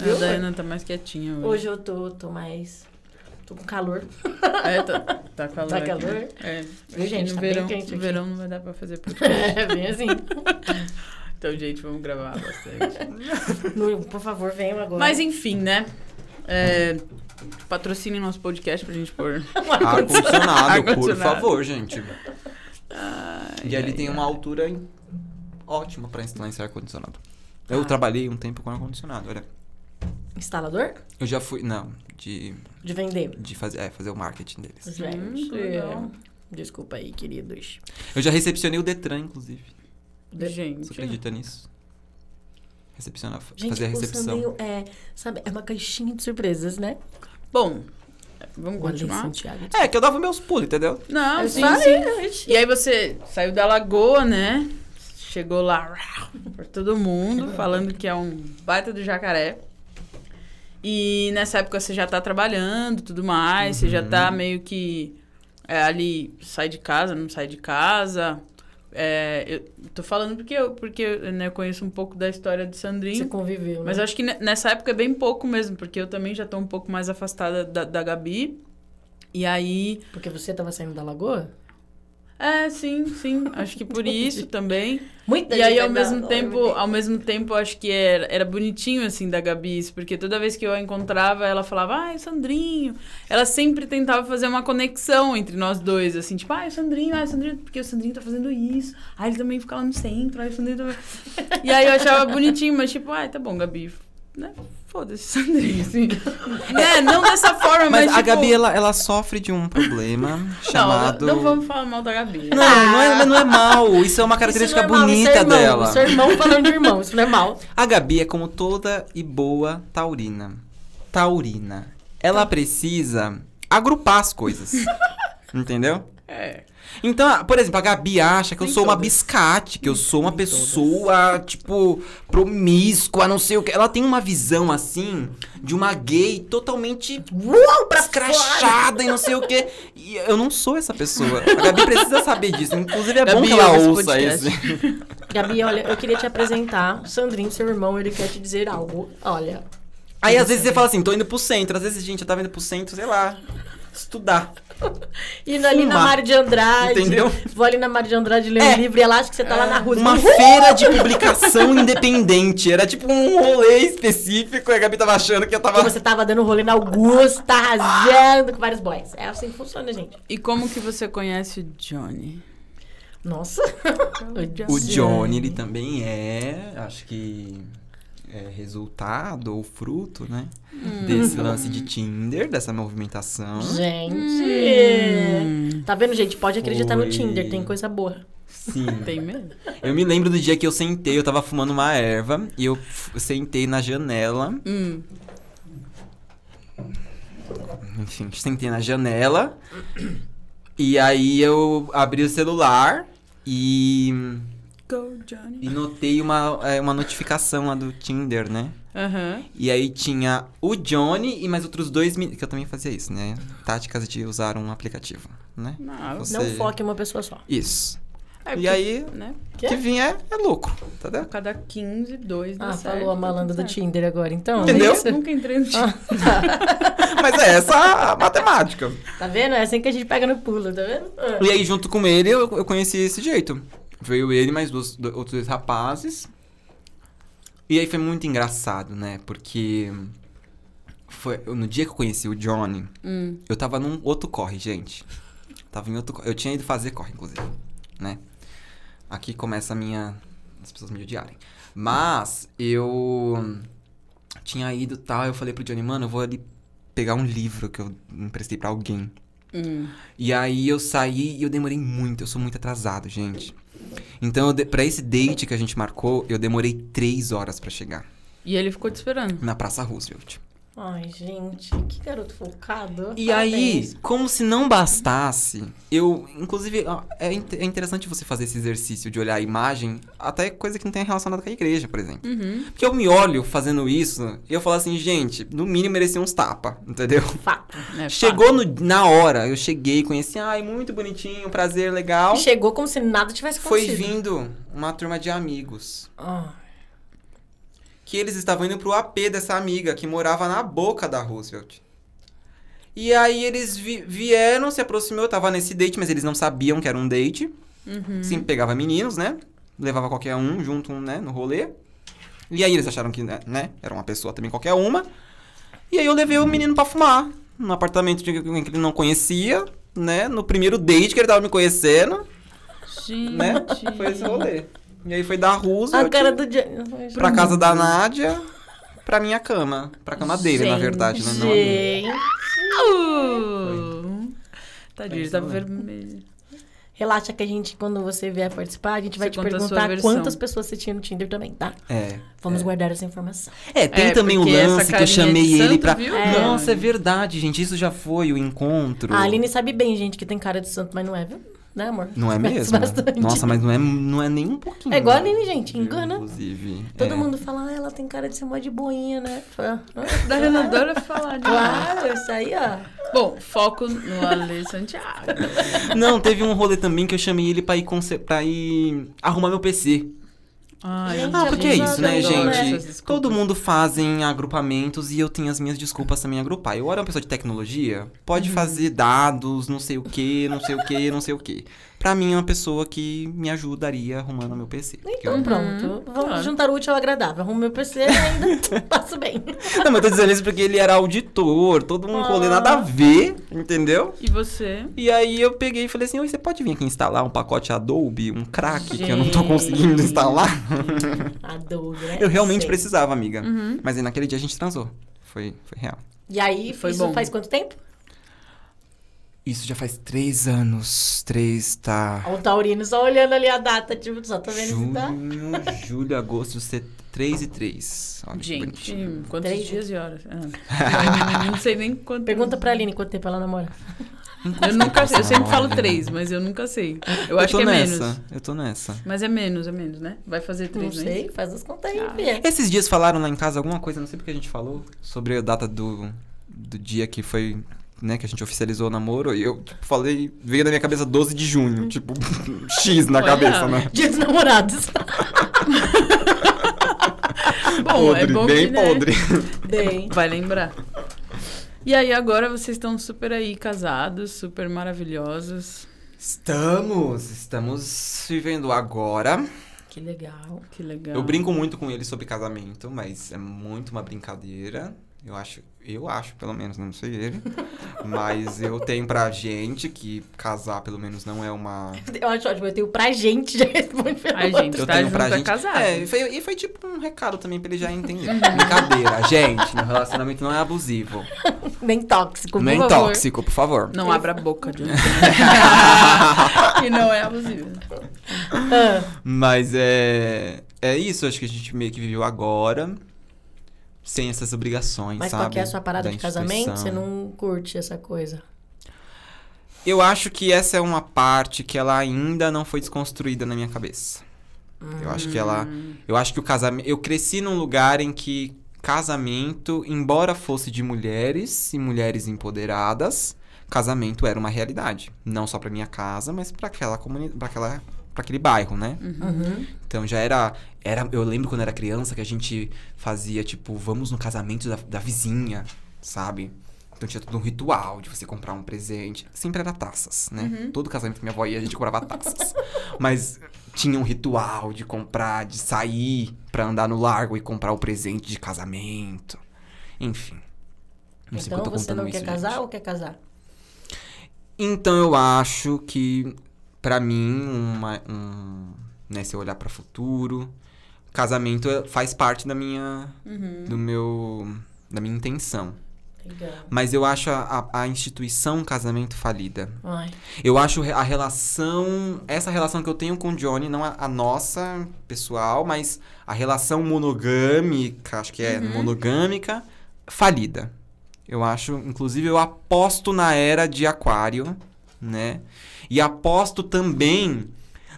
A Dayana tá mais quietinha hoje. Hoje eu tô, tô mais. Tô com calor. É, tá, tá calor. Tá aqui, calor? É. Viu, gente? no Tá bem verão, quente no aqui. verão não vai dar pra fazer podcast. É, bem assim. Então, gente, vamos gravar bastante. No- por favor, venham agora. Mas enfim, né? É, patrocine nosso podcast pra gente pôr. Ar-condicionado, por Ar-condicionado. favor, gente. Ai, E ali ai, tem ai. uma altura ótima pra instalar esse ar-condicionado. Eu Ah. trabalhei um tempo com ar-condicionado, olha. Instalador? Eu já fui. Não, de, De vender. de fazer, é, fazer o marketing deles. Gente. que legal. Desculpa aí, queridos. Eu já recepcionei o Detran, inclusive. Gente. Você acredita nisso? Recepcionar, Gente, fazer a o recepção. Sandrinho é, sabe, é uma caixinha de surpresas, né? Bom, vamos continuar? É, que eu dava meus pulos, entendeu? Não, sim, sim. isso. E aí você saiu da lagoa, né? Chegou lá por todo mundo, falando que é um baita do jacaré. E nessa época você já tá trabalhando tudo mais, você já tá meio que é, ali, sai de casa, não sai de casa. É, eu tô falando porque eu, porque, né, eu conheço um pouco da história de Você Sandrinho. conviveu, Mas né? eu acho que ne- nessa época é bem pouco mesmo, porque eu também já tô um pouco mais afastada da, da Gabi. E aí. Porque você tava saindo da lagoa? É, sim, sim. Acho que por isso também. Muita E aí, gente ao mesmo dar- tempo, ao mesmo tempo, acho que era, era bonitinho, assim, da Gabi, isso, porque toda vez que eu a encontrava, ela falava, ai, Sandrinho. Ela sempre tentava fazer uma conexão entre nós dois, assim, tipo, ai, Sandrinho, ai, Sandrinho, porque o Sandrinho tá fazendo isso. Ai, ele também fica lá no centro, ai, o Sandrinho também. e aí eu achava bonitinho, mas tipo, ai, tá bom, Gabi. Né? Foda-se, Sandrinho, assim. né? Não dessa forma, mas. Mas a tipo, Gabi, ela, ela sofre de um problema Não, chamado. não vamos falar mal da Gabi. Não, não é, mas não é mal. Isso é uma característica Isso não é mal, bonita isso é irmão, dela. Isso é irmão falando de irmão, isso não é mal. A Gabi é como toda e boa taurina. Taurina. Ela precisa agrupar as coisas. Entendeu? É. Então, a- por exemplo, a Gabi acha que eu Nem sou uma todas. biscate, que eu sou uma Nem pessoa, tipo, promíscua, não sei o que. Ela tem uma visão, assim, de uma gay totalmente Uau, pra escrachada e não sei o que. E eu não sou essa pessoa. A Gabi precisa saber disso. Inclusive, é bom Gabi, que ela ouça isso. Gabi, olha, eu queria te apresentar. O Sandrinho, seu irmão, ele quer te dizer algo. Olha. Aí, às vezes, você fala assim, tô indo pro centro. Às vezes, gente, eu tava indo pro centro, sei lá, estudar. Indo ali na. Mário de Andrade. Entendeu? Vou ali na Mário de Andrade ler É. um livro e ela acha que você tá lá na rua. Uma feira de publicação independente. Era tipo um rolê específico e a Gabi tava achando que eu tava... Que você tava dando rolê na Augusta, arrasando com vários boys. É assim que funciona, gente. E como que você conhece o Johnny? Nossa. O Johnny, ele também é, acho que é resultado ou fruto, né? Desse lance de Tinder, dessa movimentação. Gente. Hum. Tá vendo, gente? Pode acreditar no Foi. Tinder, tem coisa boa. Sim. Tem mesmo? Eu me lembro do dia que eu sentei, eu tava fumando uma erva e eu sentei na janela. Hum. Enfim, sentei na janela. E aí eu abri o celular e, Go, Johnny. e notei uma, é, uma notificação lá do Tinder, né? Aham. E aí tinha o Johnny e mais outros dois meninos. Que eu também fazia isso, né? Táticas de usar um aplicativo, né? Não, Você- Não foque em uma pessoa só. Isso. é E porque, aí, Né? o que vinha é, é lucro, entendeu? Cada 15, 2 dá Ah, certo, falou a tá malandra do. Tinder agora, então. Entendeu? é? Nunca entrei no Tinder. Mas é essa a matemática. Tá vendo? É assim que a gente pega no pulo, tá vendo? Ah. E aí, junto com ele, eu, eu conheci esse jeito. Veio ele e mais dois, do- outros dois rapazes. E aí foi muito engraçado, né? Porque foi no dia que eu conheci o Johnny, Hum. eu tava num outro corre, gente. Tava em outro corre. Eu tinha ido fazer corre, inclusive, né? Aqui começa a minha... As pessoas me odiarem. Mas eu tinha ido e tal, eu falei pro Johnny, mano, eu vou ali pegar um livro que eu emprestei pra alguém. Hum. E aí eu saí e eu demorei muito, eu sou muito atrasado, gente. Então, pra esse date que a gente marcou, eu demorei três horas pra chegar. E ele ficou te esperando. Na Praça Roosevelt. Ai, gente, que garoto focado. E aí, Parabéns. como se não bastasse, eu. Inclusive, é, é interessante você fazer esse exercício de olhar a imagem, até coisa que não tem relacionado com a igreja, por exemplo. Uhum. Porque eu me olho fazendo isso e eu falo assim, gente, no mínimo merecia uns tapa, entendeu? Fato. É, Chegou no- na hora, eu cheguei, conheci, ai, muito bonitinho, prazer, legal. Chegou como se nada tivesse Foi acontecido. vindo uma turma de amigos. Ah, Que eles estavam indo pro AP dessa amiga que morava na boca da Roosevelt. E aí eles vi- vieram, se aproximou, eu tava nesse date, mas eles não sabiam que era um date. Uhum. Sempre pegava meninos, né? Levava qualquer um junto, né, no rolê. E aí eles acharam que, né, né, era uma pessoa também qualquer uma. E aí eu levei o menino pra fumar, no apartamento de alguém que ele não conhecia, né? No primeiro date que ele tava me conhecendo, Gente. né? Foi esse rolê. E aí foi da Rusa A cara do dia. pra casa da Nádia, pra minha cama. Pra cama dele, na verdade, né? Não a minha. Gente. Uh! Tadinho, ele tá vermelho. Relaxa que a gente, quando você vier participar, a gente vai Você te perguntar quantas pessoas você tinha no Tinder também, tá? É. Vamos é. guardar essa informação. É, tem É, também o lance que eu chamei de ele santo, pra. viu? É. Nossa, é verdade, gente. Isso já foi o encontro. A Aline sabe bem, gente, que tem cara de santo, mas não é, viu? Né, amor? Não é mesmo? bastante. Nossa, mas não é, não é nem um pouquinho. É igual a Aline, gente, engana. Inclusive. Todo é. mundo fala, ah, ela tem cara de ser mó de boinha, né? "Ah, Da Renadora falar de Claro, isso aí, ó. Bom, foco no Ale Santiago. Não, teve um rolê também que eu chamei ele pra ir, pra ir arrumar meu PC. Ai, Ah, porque é isso, né, gente? Todo mundo faz em agrupamentos e eu tenho as minhas desculpas também agrupar. Eu era uma pessoa de tecnologia, pode Uhum. fazer dados, não sei o que, não sei o que, não sei o que. Pra mim é uma pessoa que me ajudaria arrumando meu PC. Então eu- pronto. Vamos claro. juntar o útil ao agradável. Arrumo meu PC e ainda passo bem. Não, mas eu tô dizendo isso porque ele era auditor, todo um rolê Ah. nada a ver, entendeu? E você? E aí eu peguei e falei assim, oi, você pode vir aqui instalar um pacote Adobe, um crack que eu não tô Gente. conseguindo instalar? Adobe, né? Eu realmente Sei. precisava, amiga. Uhum. Mas aí naquele dia a gente transou. Foi, foi real. E aí, Foi isso bom. faz quanto tempo? Isso já faz três anos. Três, tá. O Taurino só olhando ali a data, tipo, só tô vendo se tá. Junho, julho, agosto, set... 3 e 3. Olha Gente, bonitinho. quantos Três. dias e horas? Ah. não sei nem quanto. Pergunta pra Aline quanto tempo ela namora. Eu nunca sei, eu sempre falo três, mas eu nunca sei. Eu, acho tô que é nessa, menos. Eu tô nessa. Mas é menos, é menos, né? Vai fazer Não três, né? sei, faz as contas aí, Ah. filha. Esses dias falaram lá em casa alguma coisa, não sei porque a gente falou, sobre a data do, do dia que foi, né, que a gente oficializou o namoro. E eu tipo, falei, veio na minha cabeça 12 de junho, tipo, X na Olha. cabeça, né? Dia dos namorados. Bom, é bom bem que, né, podre. Bem. Vai lembrar. E aí, agora vocês estão super aí casados, super maravilhosos. Estamos, estamos vivendo agora. Que legal. Que legal. Eu brinco muito com ele sobre casamento, mas é muito uma brincadeira. Eu acho, eu acho, pelo menos, não sei ele. mas eu tenho pra gente que casar, pelo menos, não é uma. Eu acho ótimo, eu tenho pra gente, já responde pelo outro. gente, Eu tá tenho junto pra é gente. casado. É, e foi, e foi tipo um recado também pra ele já entender. Brincadeira, gente. Meu relacionamento não é abusivo. Nem tóxico, por Nem favor. tóxico, por favor. Não abra a boca de E não é abusivo. Ah, Mas é. É isso, acho que a gente meio que viveu agora. Sem essas obrigações, mas sabe? qual que é a sua parada da de casamento? Você não curte essa coisa? Eu acho que essa é uma parte que ela ainda não foi desconstruída na minha cabeça. Eu acho que ela. Hum. Eu acho que o casamento. Eu cresci num lugar em que casamento, embora fosse de mulheres e mulheres empoderadas, casamento era uma realidade. Não só pra minha casa, mas pra aquela comunidade. Pra aquela. Pra aquele bairro, né? Uhum. Então já era, era. Eu lembro quando era criança que a gente fazia, tipo, vamos no casamento da, da vizinha, sabe? Então tinha todo um ritual de você comprar um presente. Sempre era taças, né? Todo casamento que minha avó ia, a gente comprava taças. Mas tinha um ritual de comprar, de sair pra andar no largo e comprar o presente de casamento. Enfim. Não sei então eu tô você contando não isso, quer casar gente. ou quer casar? Então eu acho que, pra mim, uma, um, né, se eu olhar pra futuro, casamento faz parte da minha, Uhum. do meu, da minha intenção. Legal. Mas eu acho a, a, a instituição casamento falida. Ai, Eu acho a relação, essa relação que eu tenho com o Johnny, não a, a nossa pessoal, mas a relação monogâmica, acho que é monogâmica, falida. Eu acho, inclusive, eu aposto na era de aquário, né? E aposto também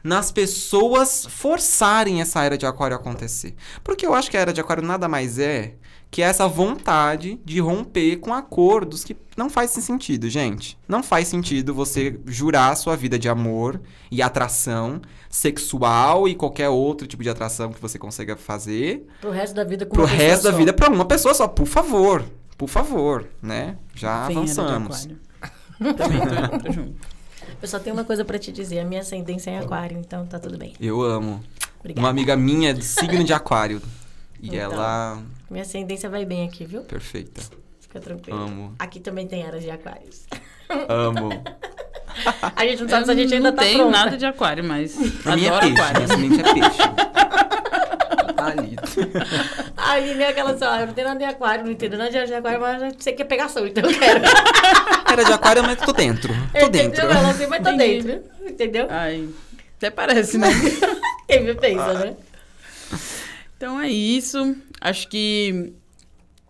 nas pessoas forçarem essa era de aquário acontecer. Porque eu acho que a era de aquário nada mais é que essa vontade de romper com acordos que não faz sentido, gente. Não faz sentido você jurar a sua vida de amor e atração sexual e qualquer outro tipo de atração que você consiga fazer pro resto da vida com pro uma pessoa resto da só. vida pra uma pessoa só, por favor. por favor, né? Já Quem era de avançamos. aquário? Também tô, tô junto. Eu só tenho uma coisa pra te dizer. A minha ascendência é em aquário, então tá tudo bem. Eu amo. Obrigada. Uma amiga minha é de signo de aquário. E Então. ela. Minha ascendência vai bem aqui, viu? Perfeita. Fica tranquilo. Amo. Aqui também tem áreas de aquários. Amo. A gente não sabe se a gente ainda não tá tenho pronta. nada de aquário, mas A minha é adoro peixe. aquário. Minha semente é peixe. Ali. Aí vem aquela assim, ó, eu não tenho nada de aquário, não entendo nada de aquário, mas você quer pegação, então eu quero. Era de aquário, mas tô dentro. Tô dentro. Entendeu? Ela assim, mas tô Entendi. dentro. Entendeu? Ai, até parece, né? Quem me pensa, Ah. né? Então é isso. Acho que.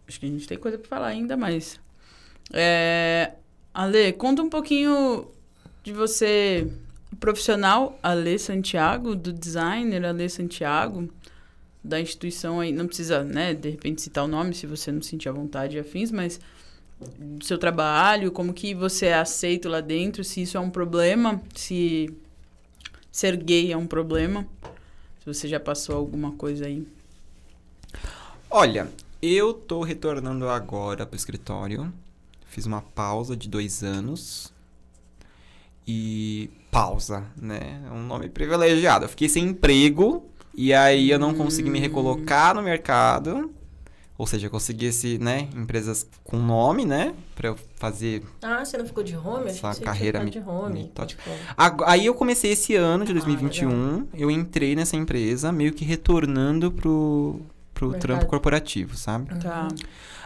Acho que a gente tem coisa pra falar ainda mais. É... Ale, conta um pouquinho de você, profissional Ale Santiago, do designer Ale Santiago, da instituição aí. Não precisa, né, de repente citar o nome se você não sentir a vontade e afins, mas do seu trabalho, como que você é aceito lá dentro, se isso é um problema, se ser gay é um problema. Se você já passou alguma coisa aí. Olha, eu tô retornando agora pro escritório. Fiz uma pausa de dois anos. E. Pausa, né? É um nome privilegiado. Eu fiquei sem emprego. E aí eu não consegui me recolocar no mercado. Ou seja, eu consegui esse, né? Empresas com nome, né? Pra eu fazer Ah, você não ficou de home? Essa carreira me- de home. metódica. Tipo, Aí eu comecei esse ano de Ah, 2021, eu entrei nessa empresa meio que retornando pro, pro Mercado. trampo corporativo, sabe? Tá.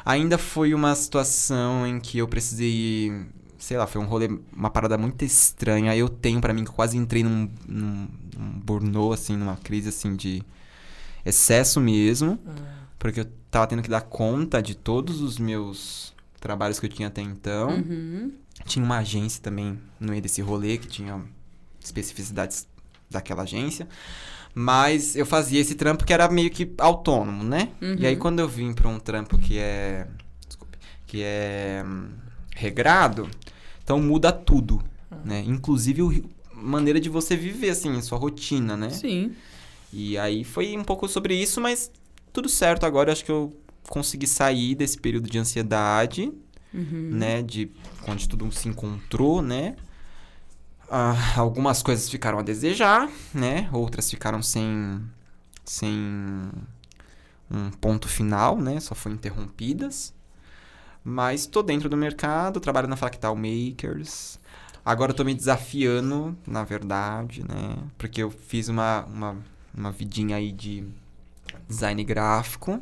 Ainda foi uma situação em que eu precisei, sei lá, foi um rolê, uma parada muito estranha. Eu tenho pra mim que quase entrei num, num, num burnout, assim, numa crise assim de excesso mesmo, porque eu tava tendo que dar conta de todos os meus trabalhos que eu tinha até então. Uhum. Tinha uma agência também no meio desse rolê que tinha especificidades daquela agência. Mas eu fazia esse trampo que era meio que autônomo, né? Uhum. E aí quando eu vim pra um trampo que é. Desculpe. Que é. hum, regrado, então muda tudo, né? Inclusive ri- maneira de você viver, assim, sua rotina, né? Sim. E aí foi um pouco sobre isso, mas tudo certo agora. Acho que eu consegui sair desse período de ansiedade Uhum. né? De onde tudo se encontrou, né? Ah, algumas coisas ficaram a desejar, né? Outras ficaram sem, sem um ponto final, né? Só foram interrompidas. Mas tô dentro do mercado, trabalho na Fractal Makers. Agora eu tô me desafiando, na verdade, né? Porque eu fiz uma, uma, uma vidinha aí de design gráfico.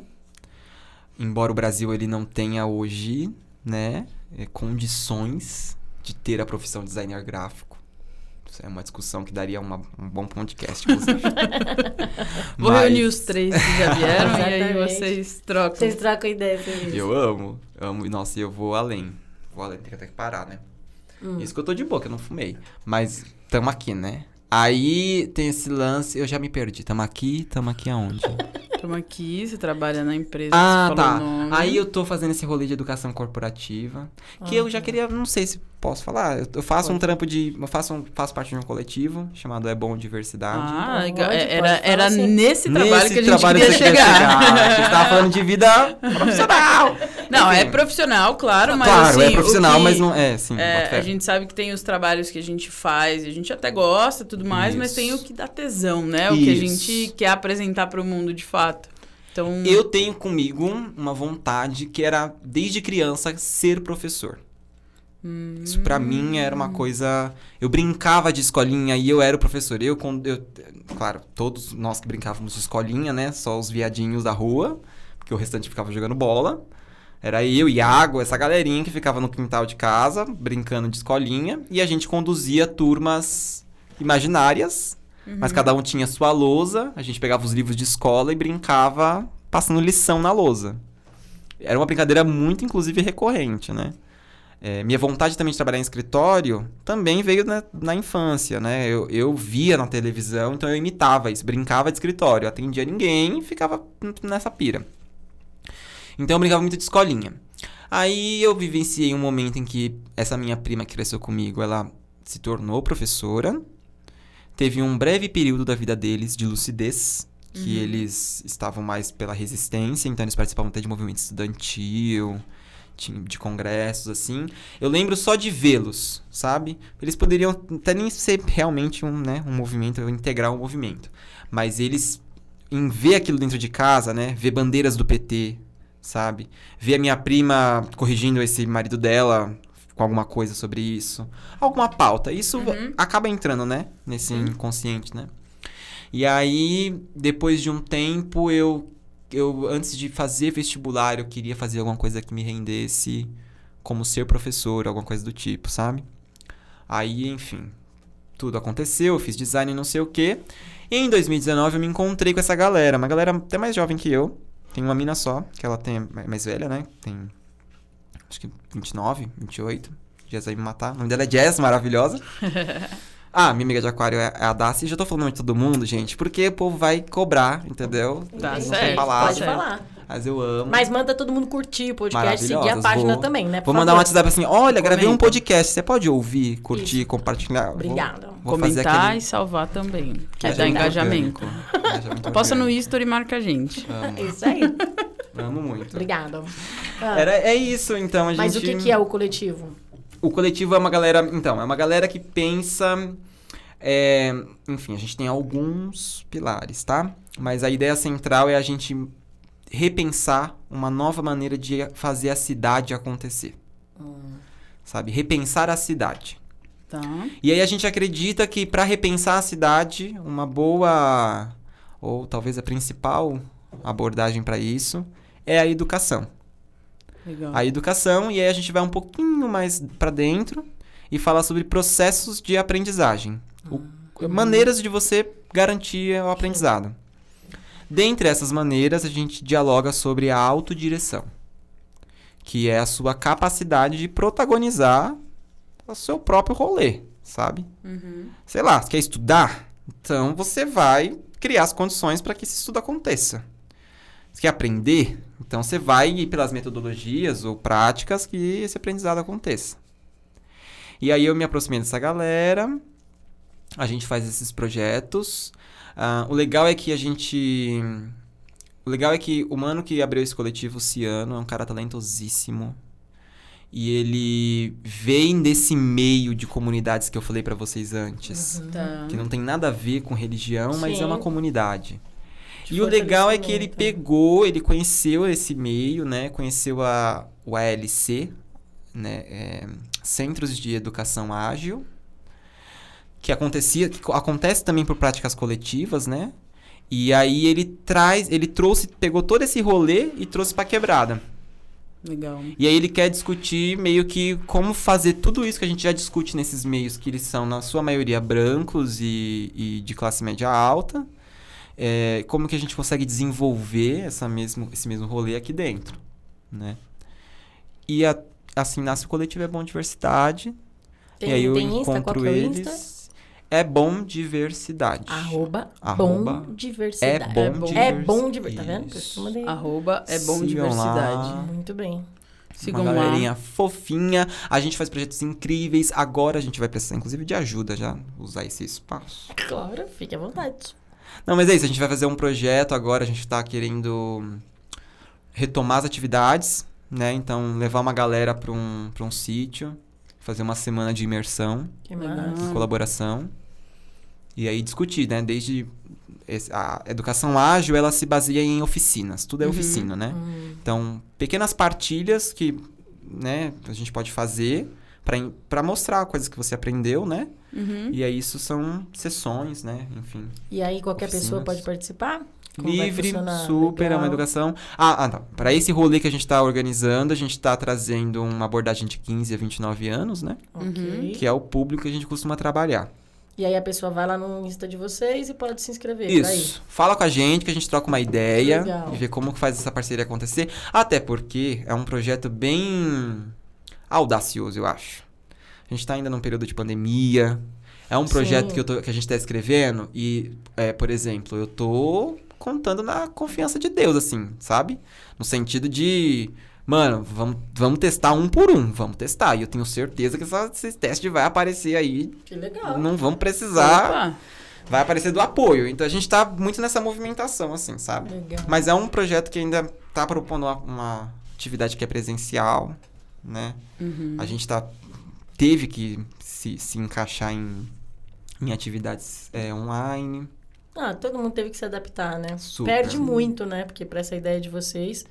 Embora o Brasil ele não tenha hoje, né, eh, condições de ter a profissão de designer gráfico. Isso é uma discussão que daria uma- um bom podcast, inclusive. Vou Mas reunir os três que já vieram e aí vocês trocam. Vocês trocam ideia sobre isso. Eu amo, amo. E nossa, eu vou além. Vou além, tem que até que parar, né? Hum. Isso que eu tô de boa, que eu não fumei. Mas tamo aqui, né? Aí tem esse lance, eu já me perdi. Tamo aqui, tamo aqui aonde? Estamos aqui, você trabalha na empresa, Ah, tá. Aí eu tô fazendo esse rolê de educação corporativa. Que Ah, eu já tá. queria, não sei se posso falar. Eu- Eu faço um Pode. trampo de. Eu faço, um- faço parte de um coletivo chamado É Bom Diversidade. Ah, Pode, legal. pode era, falar era assim. nesse trabalho Nesse que a gente trabalho queria que você chegar. A gente tava falando de vida profissional. Não, é Enfim. profissional, claro, mas claro, assim, é profissional, que- mas não. É, sim. É, a gente sabe que tem os trabalhos que a gente faz, a gente até gosta e tudo mais, mas Isso. tem o que dá tesão, né? O que a Isso. gente quer apresentar para o mundo de fato. Então, Eu tenho comigo uma vontade que era, desde criança, ser professor. Isso pra mim era uma coisa. Eu brincava de escolinha e eu era o professor. Eu, quando eu, claro, todos nós que brincávamos de escolinha, né? Só os viadinhos da rua, porque o restante ficava jogando bola. Era eu, Iago, essa galerinha que ficava no quintal de casa, brincando de escolinha. E a gente conduzia turmas imaginárias, mas cada um tinha sua lousa. A gente pegava os livros de escola e brincava passando lição na lousa. Era uma brincadeira muito, inclusive, recorrente, né? É, minha vontade também de trabalhar em escritório também veio na, na infância, né? Eu, eu via na televisão, então eu imitava isso, brincava de escritório, atendia ninguém e ficava nessa pira. Então eu brincava muito de escolinha. Aí eu vivenciei um momento em que essa minha prima que cresceu comigo, ela se tornou professora. Teve um breve período da vida deles de lucidez, que eles estavam mais pela resistência, então eles participavam até de movimento estudantil, ti- de congressos, assim. Eu lembro só de vê-los, sabe? Eles poderiam até nem ser realmente um, né, um movimento, integrar um movimento. Mas eles, em ver aquilo dentro de casa, né? Ver bandeiras do PT, sabe? Ver a minha prima corrigindo esse marido dela com alguma coisa sobre isso. Alguma pauta. Isso Uhum. acaba entrando, né? Nesse inconsciente, né? E aí, depois de um tempo, eu, eu, antes de fazer vestibular, eu queria fazer alguma coisa que me rendesse como ser professor, alguma coisa do tipo, sabe? Aí, enfim, tudo aconteceu, eu fiz design não sei o quê. E em 2019 eu me encontrei com essa galera, uma galera até mais jovem que eu. Tem uma mina só, que ela tem é mais velha, né? Tem acho que 29, 28. Jazz vai me matar. O nome dela é Jazz, maravilhosa. Ah, minha amiga de aquário é a Daci. Já tô falando nome de todo mundo, gente, porque o povo vai cobrar, entendeu? Tá Entendi. certo, palavra. Pode falar. Mas eu amo. Mas manda todo mundo curtir o podcast, seguir a página vou- também, né? por Vou mandar um favor. WhatsApp assim: olha, gravei um Comenta. podcast. Você pode ouvir, curtir, Isso. compartilhar? Vou- Obrigada. Vou, fazer Comentar aquele e salvar também. Que é dar engajamento. Engajamento Posta no history e marca a gente. Amo, Isso aí. amo muito. Obrigada. Ah, Era, é isso, então. A gente... Mas o que, que é o coletivo? O coletivo é uma galera. Então, é uma galera que pensa. É, enfim, a gente tem alguns pilares, tá? Mas a ideia central é a gente repensar uma nova maneira de fazer a cidade acontecer. Sabe? Repensar a cidade. Tá. E aí a gente acredita que para repensar a cidade, uma boa ou talvez a principal abordagem para isso é a educação. Legal. A educação e aí a gente vai um pouquinho mais para dentro e fala sobre processos de aprendizagem, O- maneiras de você garantir o aprendizado. Dentre essas maneiras, a gente dialoga sobre a autodireção, que é a sua capacidade de protagonizar o seu próprio rolê, sabe? Uhum. sei lá, você quer estudar? Então você vai criar as condições para que esse estudo aconteça. Você quer aprender? Então você vai ir pelas metodologias ou práticas que esse aprendizado aconteça. E aí eu me aproximei dessa galera, a gente faz esses projetos. Ah, o legal é que a gente. O legal é que o mano que abriu esse coletivo, o Ciano, é um cara talentosíssimo. E ele vem desse meio de comunidades que eu falei pra vocês antes. Tá. Que não tem nada a ver com religião, mas Sim. é uma comunidade. De e o legal é que ele pegou, ele conheceu esse meio, né? Conheceu a, o ALC, né? é, Centros de Educação Ágil, que acontecia, que acontece também por práticas coletivas, né? E aí ele traz, ele trouxe, pegou todo esse rolê e trouxe pra quebrada. Legal. E aí ele quer discutir meio que como fazer tudo isso que a gente já discute nesses meios, que eles são, na sua maioria, brancos e, e de classe média alta. É, como que a gente consegue desenvolver essa mesmo, esse mesmo rolê aqui dentro, né? E a- assim nasce o coletivo É Bom Diversidade. Tem, e aí eu tem Insta? Qual encontro que é o eles. Insta? É Bom Diversidade. Arroba, Arroba bom diversidade. É bom, É bom. É divers- bom diversidade. Tá vendo? Isso. Arroba é bom Sigam diversidade. lá. Muito bem. Sigam uma lá. galerinha fofinha. A gente faz projetos incríveis. Agora a gente vai precisar, inclusive, de ajuda já usar esse espaço. Claro, fique à vontade. Não, mas é isso. A gente vai fazer um projeto agora. A gente tá querendo retomar as atividades, né? Então, levar uma galera para um, pra um sítio, fazer uma semana de imersão, Que de colaboração. E aí discutir, né? Desde a educação ágil, ela se baseia em oficinas. Tudo é Uhum. oficina, né? Hum, Então, pequenas partilhas que, né, a gente pode fazer pra mostrar coisas que você aprendeu, né? Uhum. E aí isso são sessões, né? Enfim. E aí qualquer pessoa Oficinas. pode participar? Como Livre, super, é uma Legal. educação. Ah, ah, tá. Para esse rolê que a gente está organizando, a gente está trazendo uma abordagem de 15 a 29 anos, né? Uhum. Que é o público que a gente costuma trabalhar. E aí a pessoa vai lá no Insta de vocês e pode se inscrever. aí. Isso. Fala com a gente que a gente troca uma ideia Legal. e vê como que faz essa parceria acontecer. Até porque é um projeto bem audacioso, eu acho. A gente tá ainda num período de pandemia. É um projeto Sim. que, eu tô- que a gente tá escrevendo e, é, por exemplo, eu tô contando na confiança de Deus, assim, sabe? No sentido de, mano, vamos, vamos testar um por um, vamos testar. E eu tenho certeza que essa- esse teste vai aparecer aí. Que legal. Não vamos precisar Opa. vai aparecer do apoio. Então a gente tá muito nessa movimentação, assim, sabe? Legal. Mas é um projeto que ainda tá propondo uma, uma, atividade que é presencial, né? Uhum. A gente tá, teve que se, se encaixar em, em atividades é, online. Ah, todo mundo teve que se adaptar, né? Super. Perde muito, né? Porque pra essa ideia de vocês,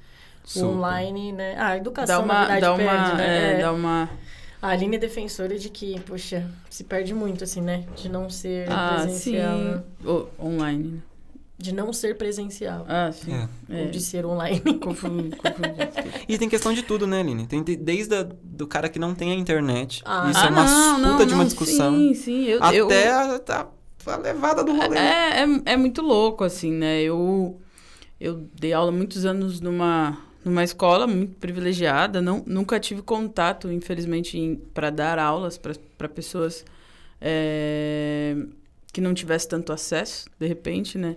o Super. online, né? Ah, a educação, Dá na uma, verdade, dá perde, uma, né? é, É. dá uma. A Aline é defensora de que, poxa, se perde muito, assim, né? De não ser Ah, presencial. né? sim. O- online. né? De não ser presencial. Ah, sim. É. É. Ou de ser online. Confundi, confundi. E tem questão de tudo, né, Aline? Tem de- desde a, do cara que não tem a internet. Ah. Isso Ah, é uma não, puta não, de uma não, discussão. Sim, sim. Eu, até eu, a, a- a levada do rolê. É, é, é muito louco, assim, né? Eu, eu dei aula muitos anos numa, numa escola muito privilegiada. Não, nunca tive contato, infelizmente, para dar aulas para pessoas é, que não tivessem tanto acesso, de repente, né?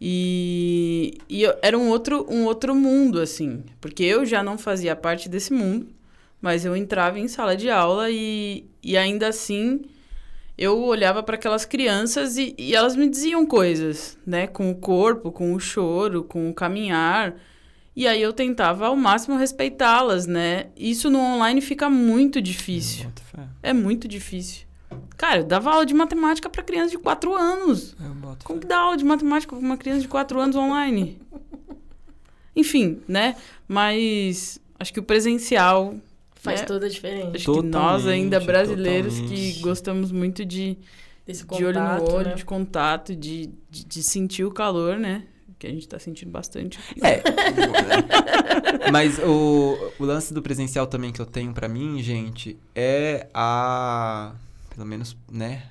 E, e eu- era um outro, um outro mundo, assim. Porque eu já não fazia parte desse mundo, mas eu entrava em sala de aula e, e ainda assim eu olhava para aquelas crianças e, e elas me diziam coisas, né? Com o corpo, com o choro, com o caminhar. E aí eu tentava ao máximo respeitá-las, né? Isso no online fica muito difícil. É muito difícil. Cara, eu dava aula de matemática para criança de 4 anos. Como que dá aula de matemática para uma criança de 4 anos online? Enfim, né? Mas acho que o presencial Faz É. toda a diferença. Acho que nós ainda Totalmente, brasileiros que totalmente. gostamos muito de, Desse de olho no contato, olho, né? de contato, de, de, de sentir o calor, né? Que a gente tá sentindo bastante. É. Mas o, o lance do presencial também que eu tenho pra mim, gente, é a. Pelo menos, né?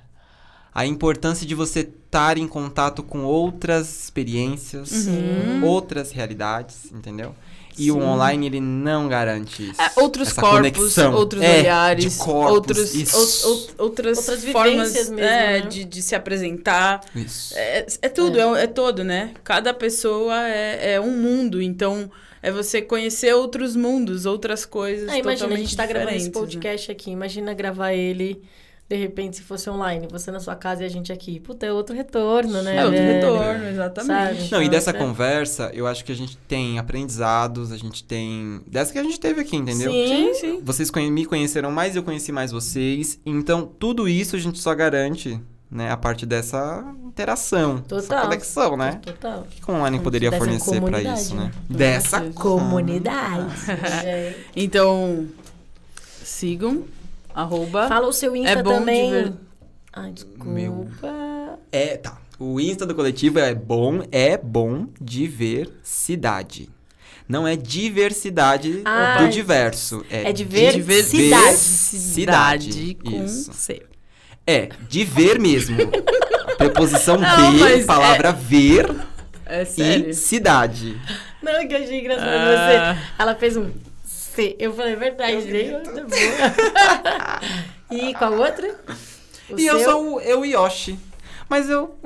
A importância de você estar em contato com outras experiências, Uhum. outras realidades, entendeu? E o Sim. online, ele não garante isso. É, outros essa corpos, conexão. outros É, olhares, de corpos, outros, isso. ou- ou- outras, Outras formas mesmo, é, né? de, de se apresentar. Isso. É, é tudo, é. é todo, né? Cada pessoa é, é um mundo, então é você conhecer outros mundos, outras coisas. Ah, imagina, a totalmente gente tá gravando esse diferentes, né? podcast aqui. Imagina gravar ele, de repente, se fosse online. Você na sua casa e a gente aqui. Puta, é outro retorno, né? É outro velho? retorno, exatamente. Sabe? Não, e dessa Nossa. conversa, eu acho que a gente tem aprendizados, a gente tem. Dessa que a gente teve aqui, entendeu? Sim. Sim, sim. Vocês me conheceram mais, eu conheci mais vocês. Então, tudo isso a gente só garante, né, a partir dessa interação, dessa Total. conexão, né? Total. O que o online poderia fornecer pra comunidade, isso, né? né? Dessa. Comunidade. Então, sigam, arroba. Fala o seu Insta É bom de também. ver. Ai, desculpa. Meu. É, tá. O Insta do coletivo é bom, é bom de ver cidade. Não é diversidade Ah, do diverso. É, é de ver Diversidade cidade. com Isso. C. É, de ver mesmo. Preposição Não, de, mas palavra ver É sério. e cidade. Não, que eu achei engraçado Ah. você. Ela fez um C. Eu falei, verdade? Tá boa. e qual outra? O e eu seu? sou o eu Yoshi. Mas eu.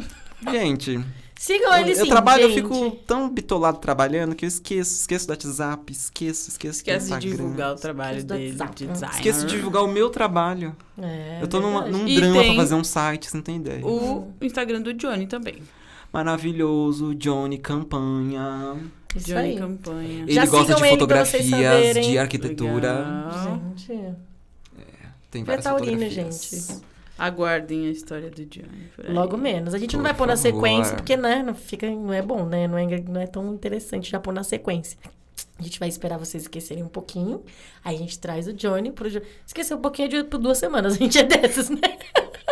Gente. Sigam Eu, ele sim, eu trabalho, eu gente. fico tão bitolado trabalhando que eu esqueço. Esqueço do WhatsApp, esqueço, esqueço do Esquece de divulgar o trabalho dele WhatsApp. de designer. Esqueço de divulgar o meu trabalho. É, eu tô numa- num E drama pra fazer um site, você não tem ideia. O Instagram do Johnny também. Maravilhoso, Johnny Campanha. Isso Johnny aí. Campanha. Ele Já gosta de ele pra vocês fotografias, saberem. de arquitetura. Legal. Gente, Tem é várias taurino, fotografias. gente. Aguardem a história do Johnny. Logo menos. A gente não Por vai pôr na sequência, porque, né, não, fica, não é bom, né? Não é, não é tão interessante já pôr na sequência. A gente vai esperar vocês esquecerem um pouquinho. Aí a gente traz o Johnny pro... Esquecer um pouquinho de, por duas semanas. A gente é dessas, né?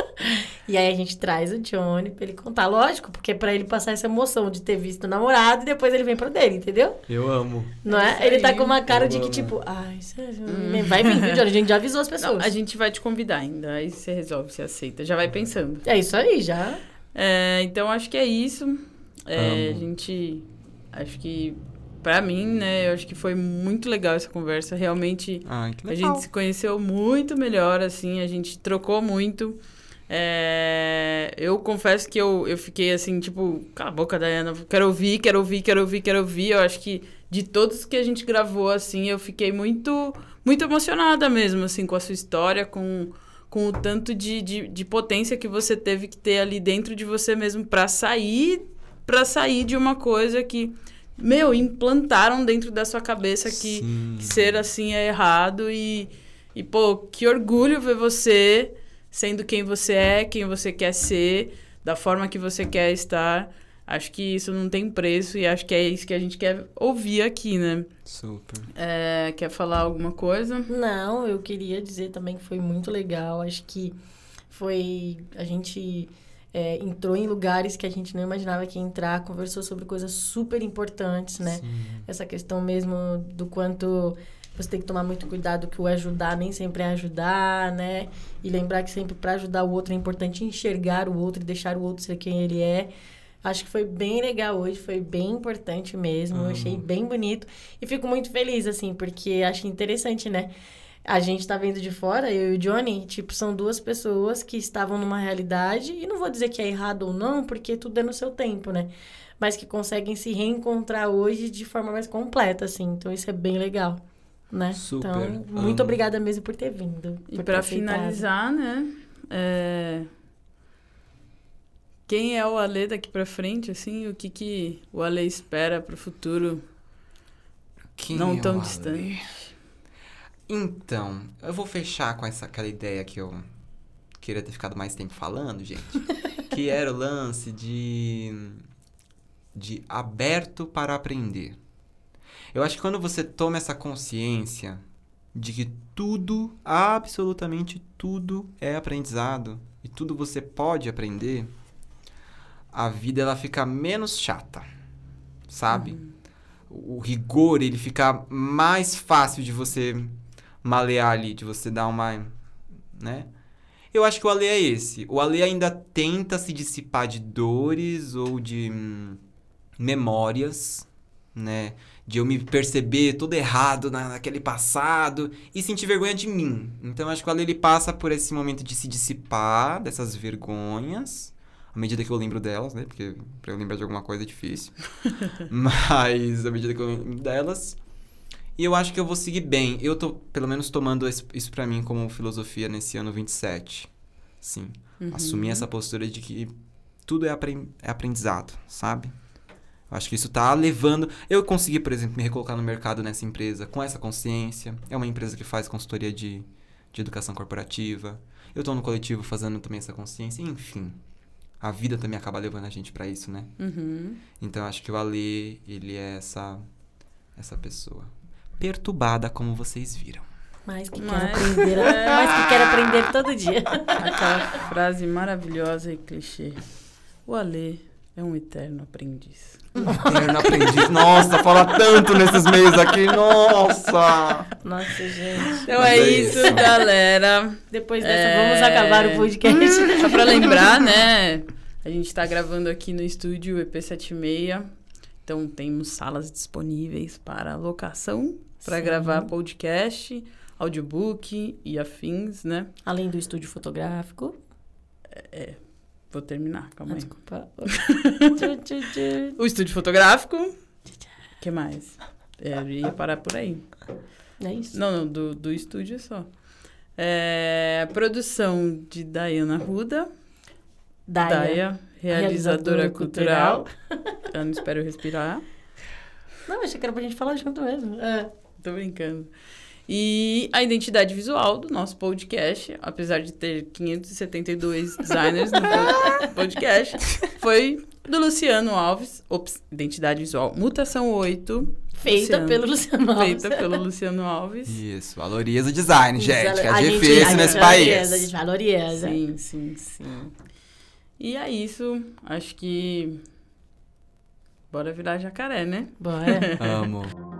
E aí a gente traz o Johnny pra ele contar. Lógico, porque é pra ele passar essa emoção de ter visto o namorado e depois ele vem pro dele, entendeu? Eu amo. Não é? Ele tá com uma cara Eu de que, amo. tipo... Ai, sério, vai vir, viu, Johnny? A gente já avisou as Não, pessoas. a gente vai te convidar ainda. Aí você resolve, você aceita. Já vai pensando. É isso aí, já. É, então acho que é isso. É, Amo. a gente. Acho que. Pra mim, né? Eu acho que foi muito legal essa conversa. Realmente. Ai, A gente se conheceu muito melhor, assim, a gente trocou muito. É, eu confesso que eu, eu fiquei assim, tipo, cala a boca, Dayana, quero ouvir, quero ouvir, quero ouvir, quero ouvir. Eu acho que de todos que a gente gravou, assim, eu fiquei muito, muito emocionada mesmo, assim, com a sua história, com, com o tanto de, de, de potência que você teve que ter ali dentro de você mesmo pra sair, para sair de uma coisa que meu, implantaram dentro da sua cabeça que, que ser assim é errado e, e, pô, que orgulho ver você sendo quem você é, quem você quer ser, da forma que você quer estar. Acho que isso não tem preço e acho que é isso que a gente quer ouvir aqui, né? Super. É, quer falar alguma coisa? Não, eu queria dizer também que foi muito legal. Acho que foi. A gente é, entrou em lugares que a gente não imaginava que ia entrar, conversou sobre coisas super importantes, né? Sim. Essa questão mesmo do quanto você tem que tomar muito cuidado que o ajudar nem sempre é ajudar, né? E lembrar que sempre para ajudar o outro é importante enxergar o outro e deixar o outro ser quem ele é. Acho que foi bem legal hoje, foi bem importante mesmo, eu achei bem bonito e fico muito feliz assim, porque acho interessante, né? A gente tá vendo de fora, eu e o Johnny, tipo, são duas pessoas que estavam numa realidade, e não vou dizer que é errado ou não, porque tudo é no seu tempo, né? Mas que conseguem se reencontrar hoje de forma mais completa, assim. Então isso é bem legal, né? Super, Então, muito amo. obrigada mesmo por ter vindo. E aceitado. finalizar, né? é, Quem é o Ale daqui pra frente, assim? O que, que o Ale espera pro futuro Quem não é tão o Ale? distante? Então, eu vou fechar com essa aquela ideia que eu queria ter ficado mais tempo falando, gente. que era o lance de de aberto para aprender. Eu acho que quando você toma essa consciência de que tudo, absolutamente tudo é aprendizado e tudo você pode aprender, a vida ela fica menos chata, sabe? O, o rigor ele fica mais fácil de você malear ali, de você dar uma, né? Eu acho que o Ale é esse. O Ale ainda tenta se dissipar de dores ou de hum, memórias, né? De eu me perceber todo errado na, naquele passado e sentir vergonha de mim. Então, acho que o Ale ele passa por esse momento de se dissipar dessas vergonhas, à medida que eu lembro delas, né? Porque pra eu lembrar de alguma coisa é difícil. Mas, à medida que eu lembro delas. E eu acho que eu vou seguir bem. Eu tô, pelo menos, tomando isso pra mim como filosofia nesse ano 27. Sim. Uhum. Assumir essa postura de que tudo é, é aprendizado, sabe? Acho que isso tá levando. Eu consegui, por exemplo, me recolocar no mercado nessa empresa com essa consciência. É uma empresa que faz consultoria de, de educação corporativa. Eu tô no coletivo fazendo também essa consciência. Enfim, a vida também acaba levando a gente pra isso, né? Uhum. Então eu acho que o Ale, ele é essa, essa pessoa. Perturbada, como vocês viram. Mais que Mas- quero aprender, mais que quero aprender todo dia. Aquela frase maravilhosa e clichê. O Ale é um eterno aprendiz. Eterno aprendiz. Nossa, fala tanto nesses meios aqui. Nossa! Nossa, gente. Então Mas é é isso, isso. galera. Depois dessa, É. vamos acabar o podcast. Só pra lembrar, né? A gente tá gravando aqui no estúdio EP76. Então temos salas disponíveis para locação, para gravar podcast, audiobook e afins, né? Além do estúdio fotográfico. Vou terminar, calma Ah, aí. desculpa. O estúdio fotográfico. O que mais? É, eu ia parar por aí. É isso. Não, não, do, do estúdio só. É, produção de Dayana Ruda. Daia. Daya, realizadora, Realizadora cultural. Eu não espero respirar. Não, achei que era pra gente falar junto mesmo. É. Tô brincando. E a identidade visual do nosso podcast, apesar de ter 572 designers no po- podcast, foi do Luciano Alves. Ops, identidade visual. Mutação 8. Feita Luciano. pelo Luciano Alves. Feita pelo Luciano Alves. Isso, valoriza o design, gente, que é A gente- difícil a nesse gente país. valoriza, A gente valoriza. Sim, sim, sim. E é isso. Acho que. Bora virar jacaré, né? Bora. Amo.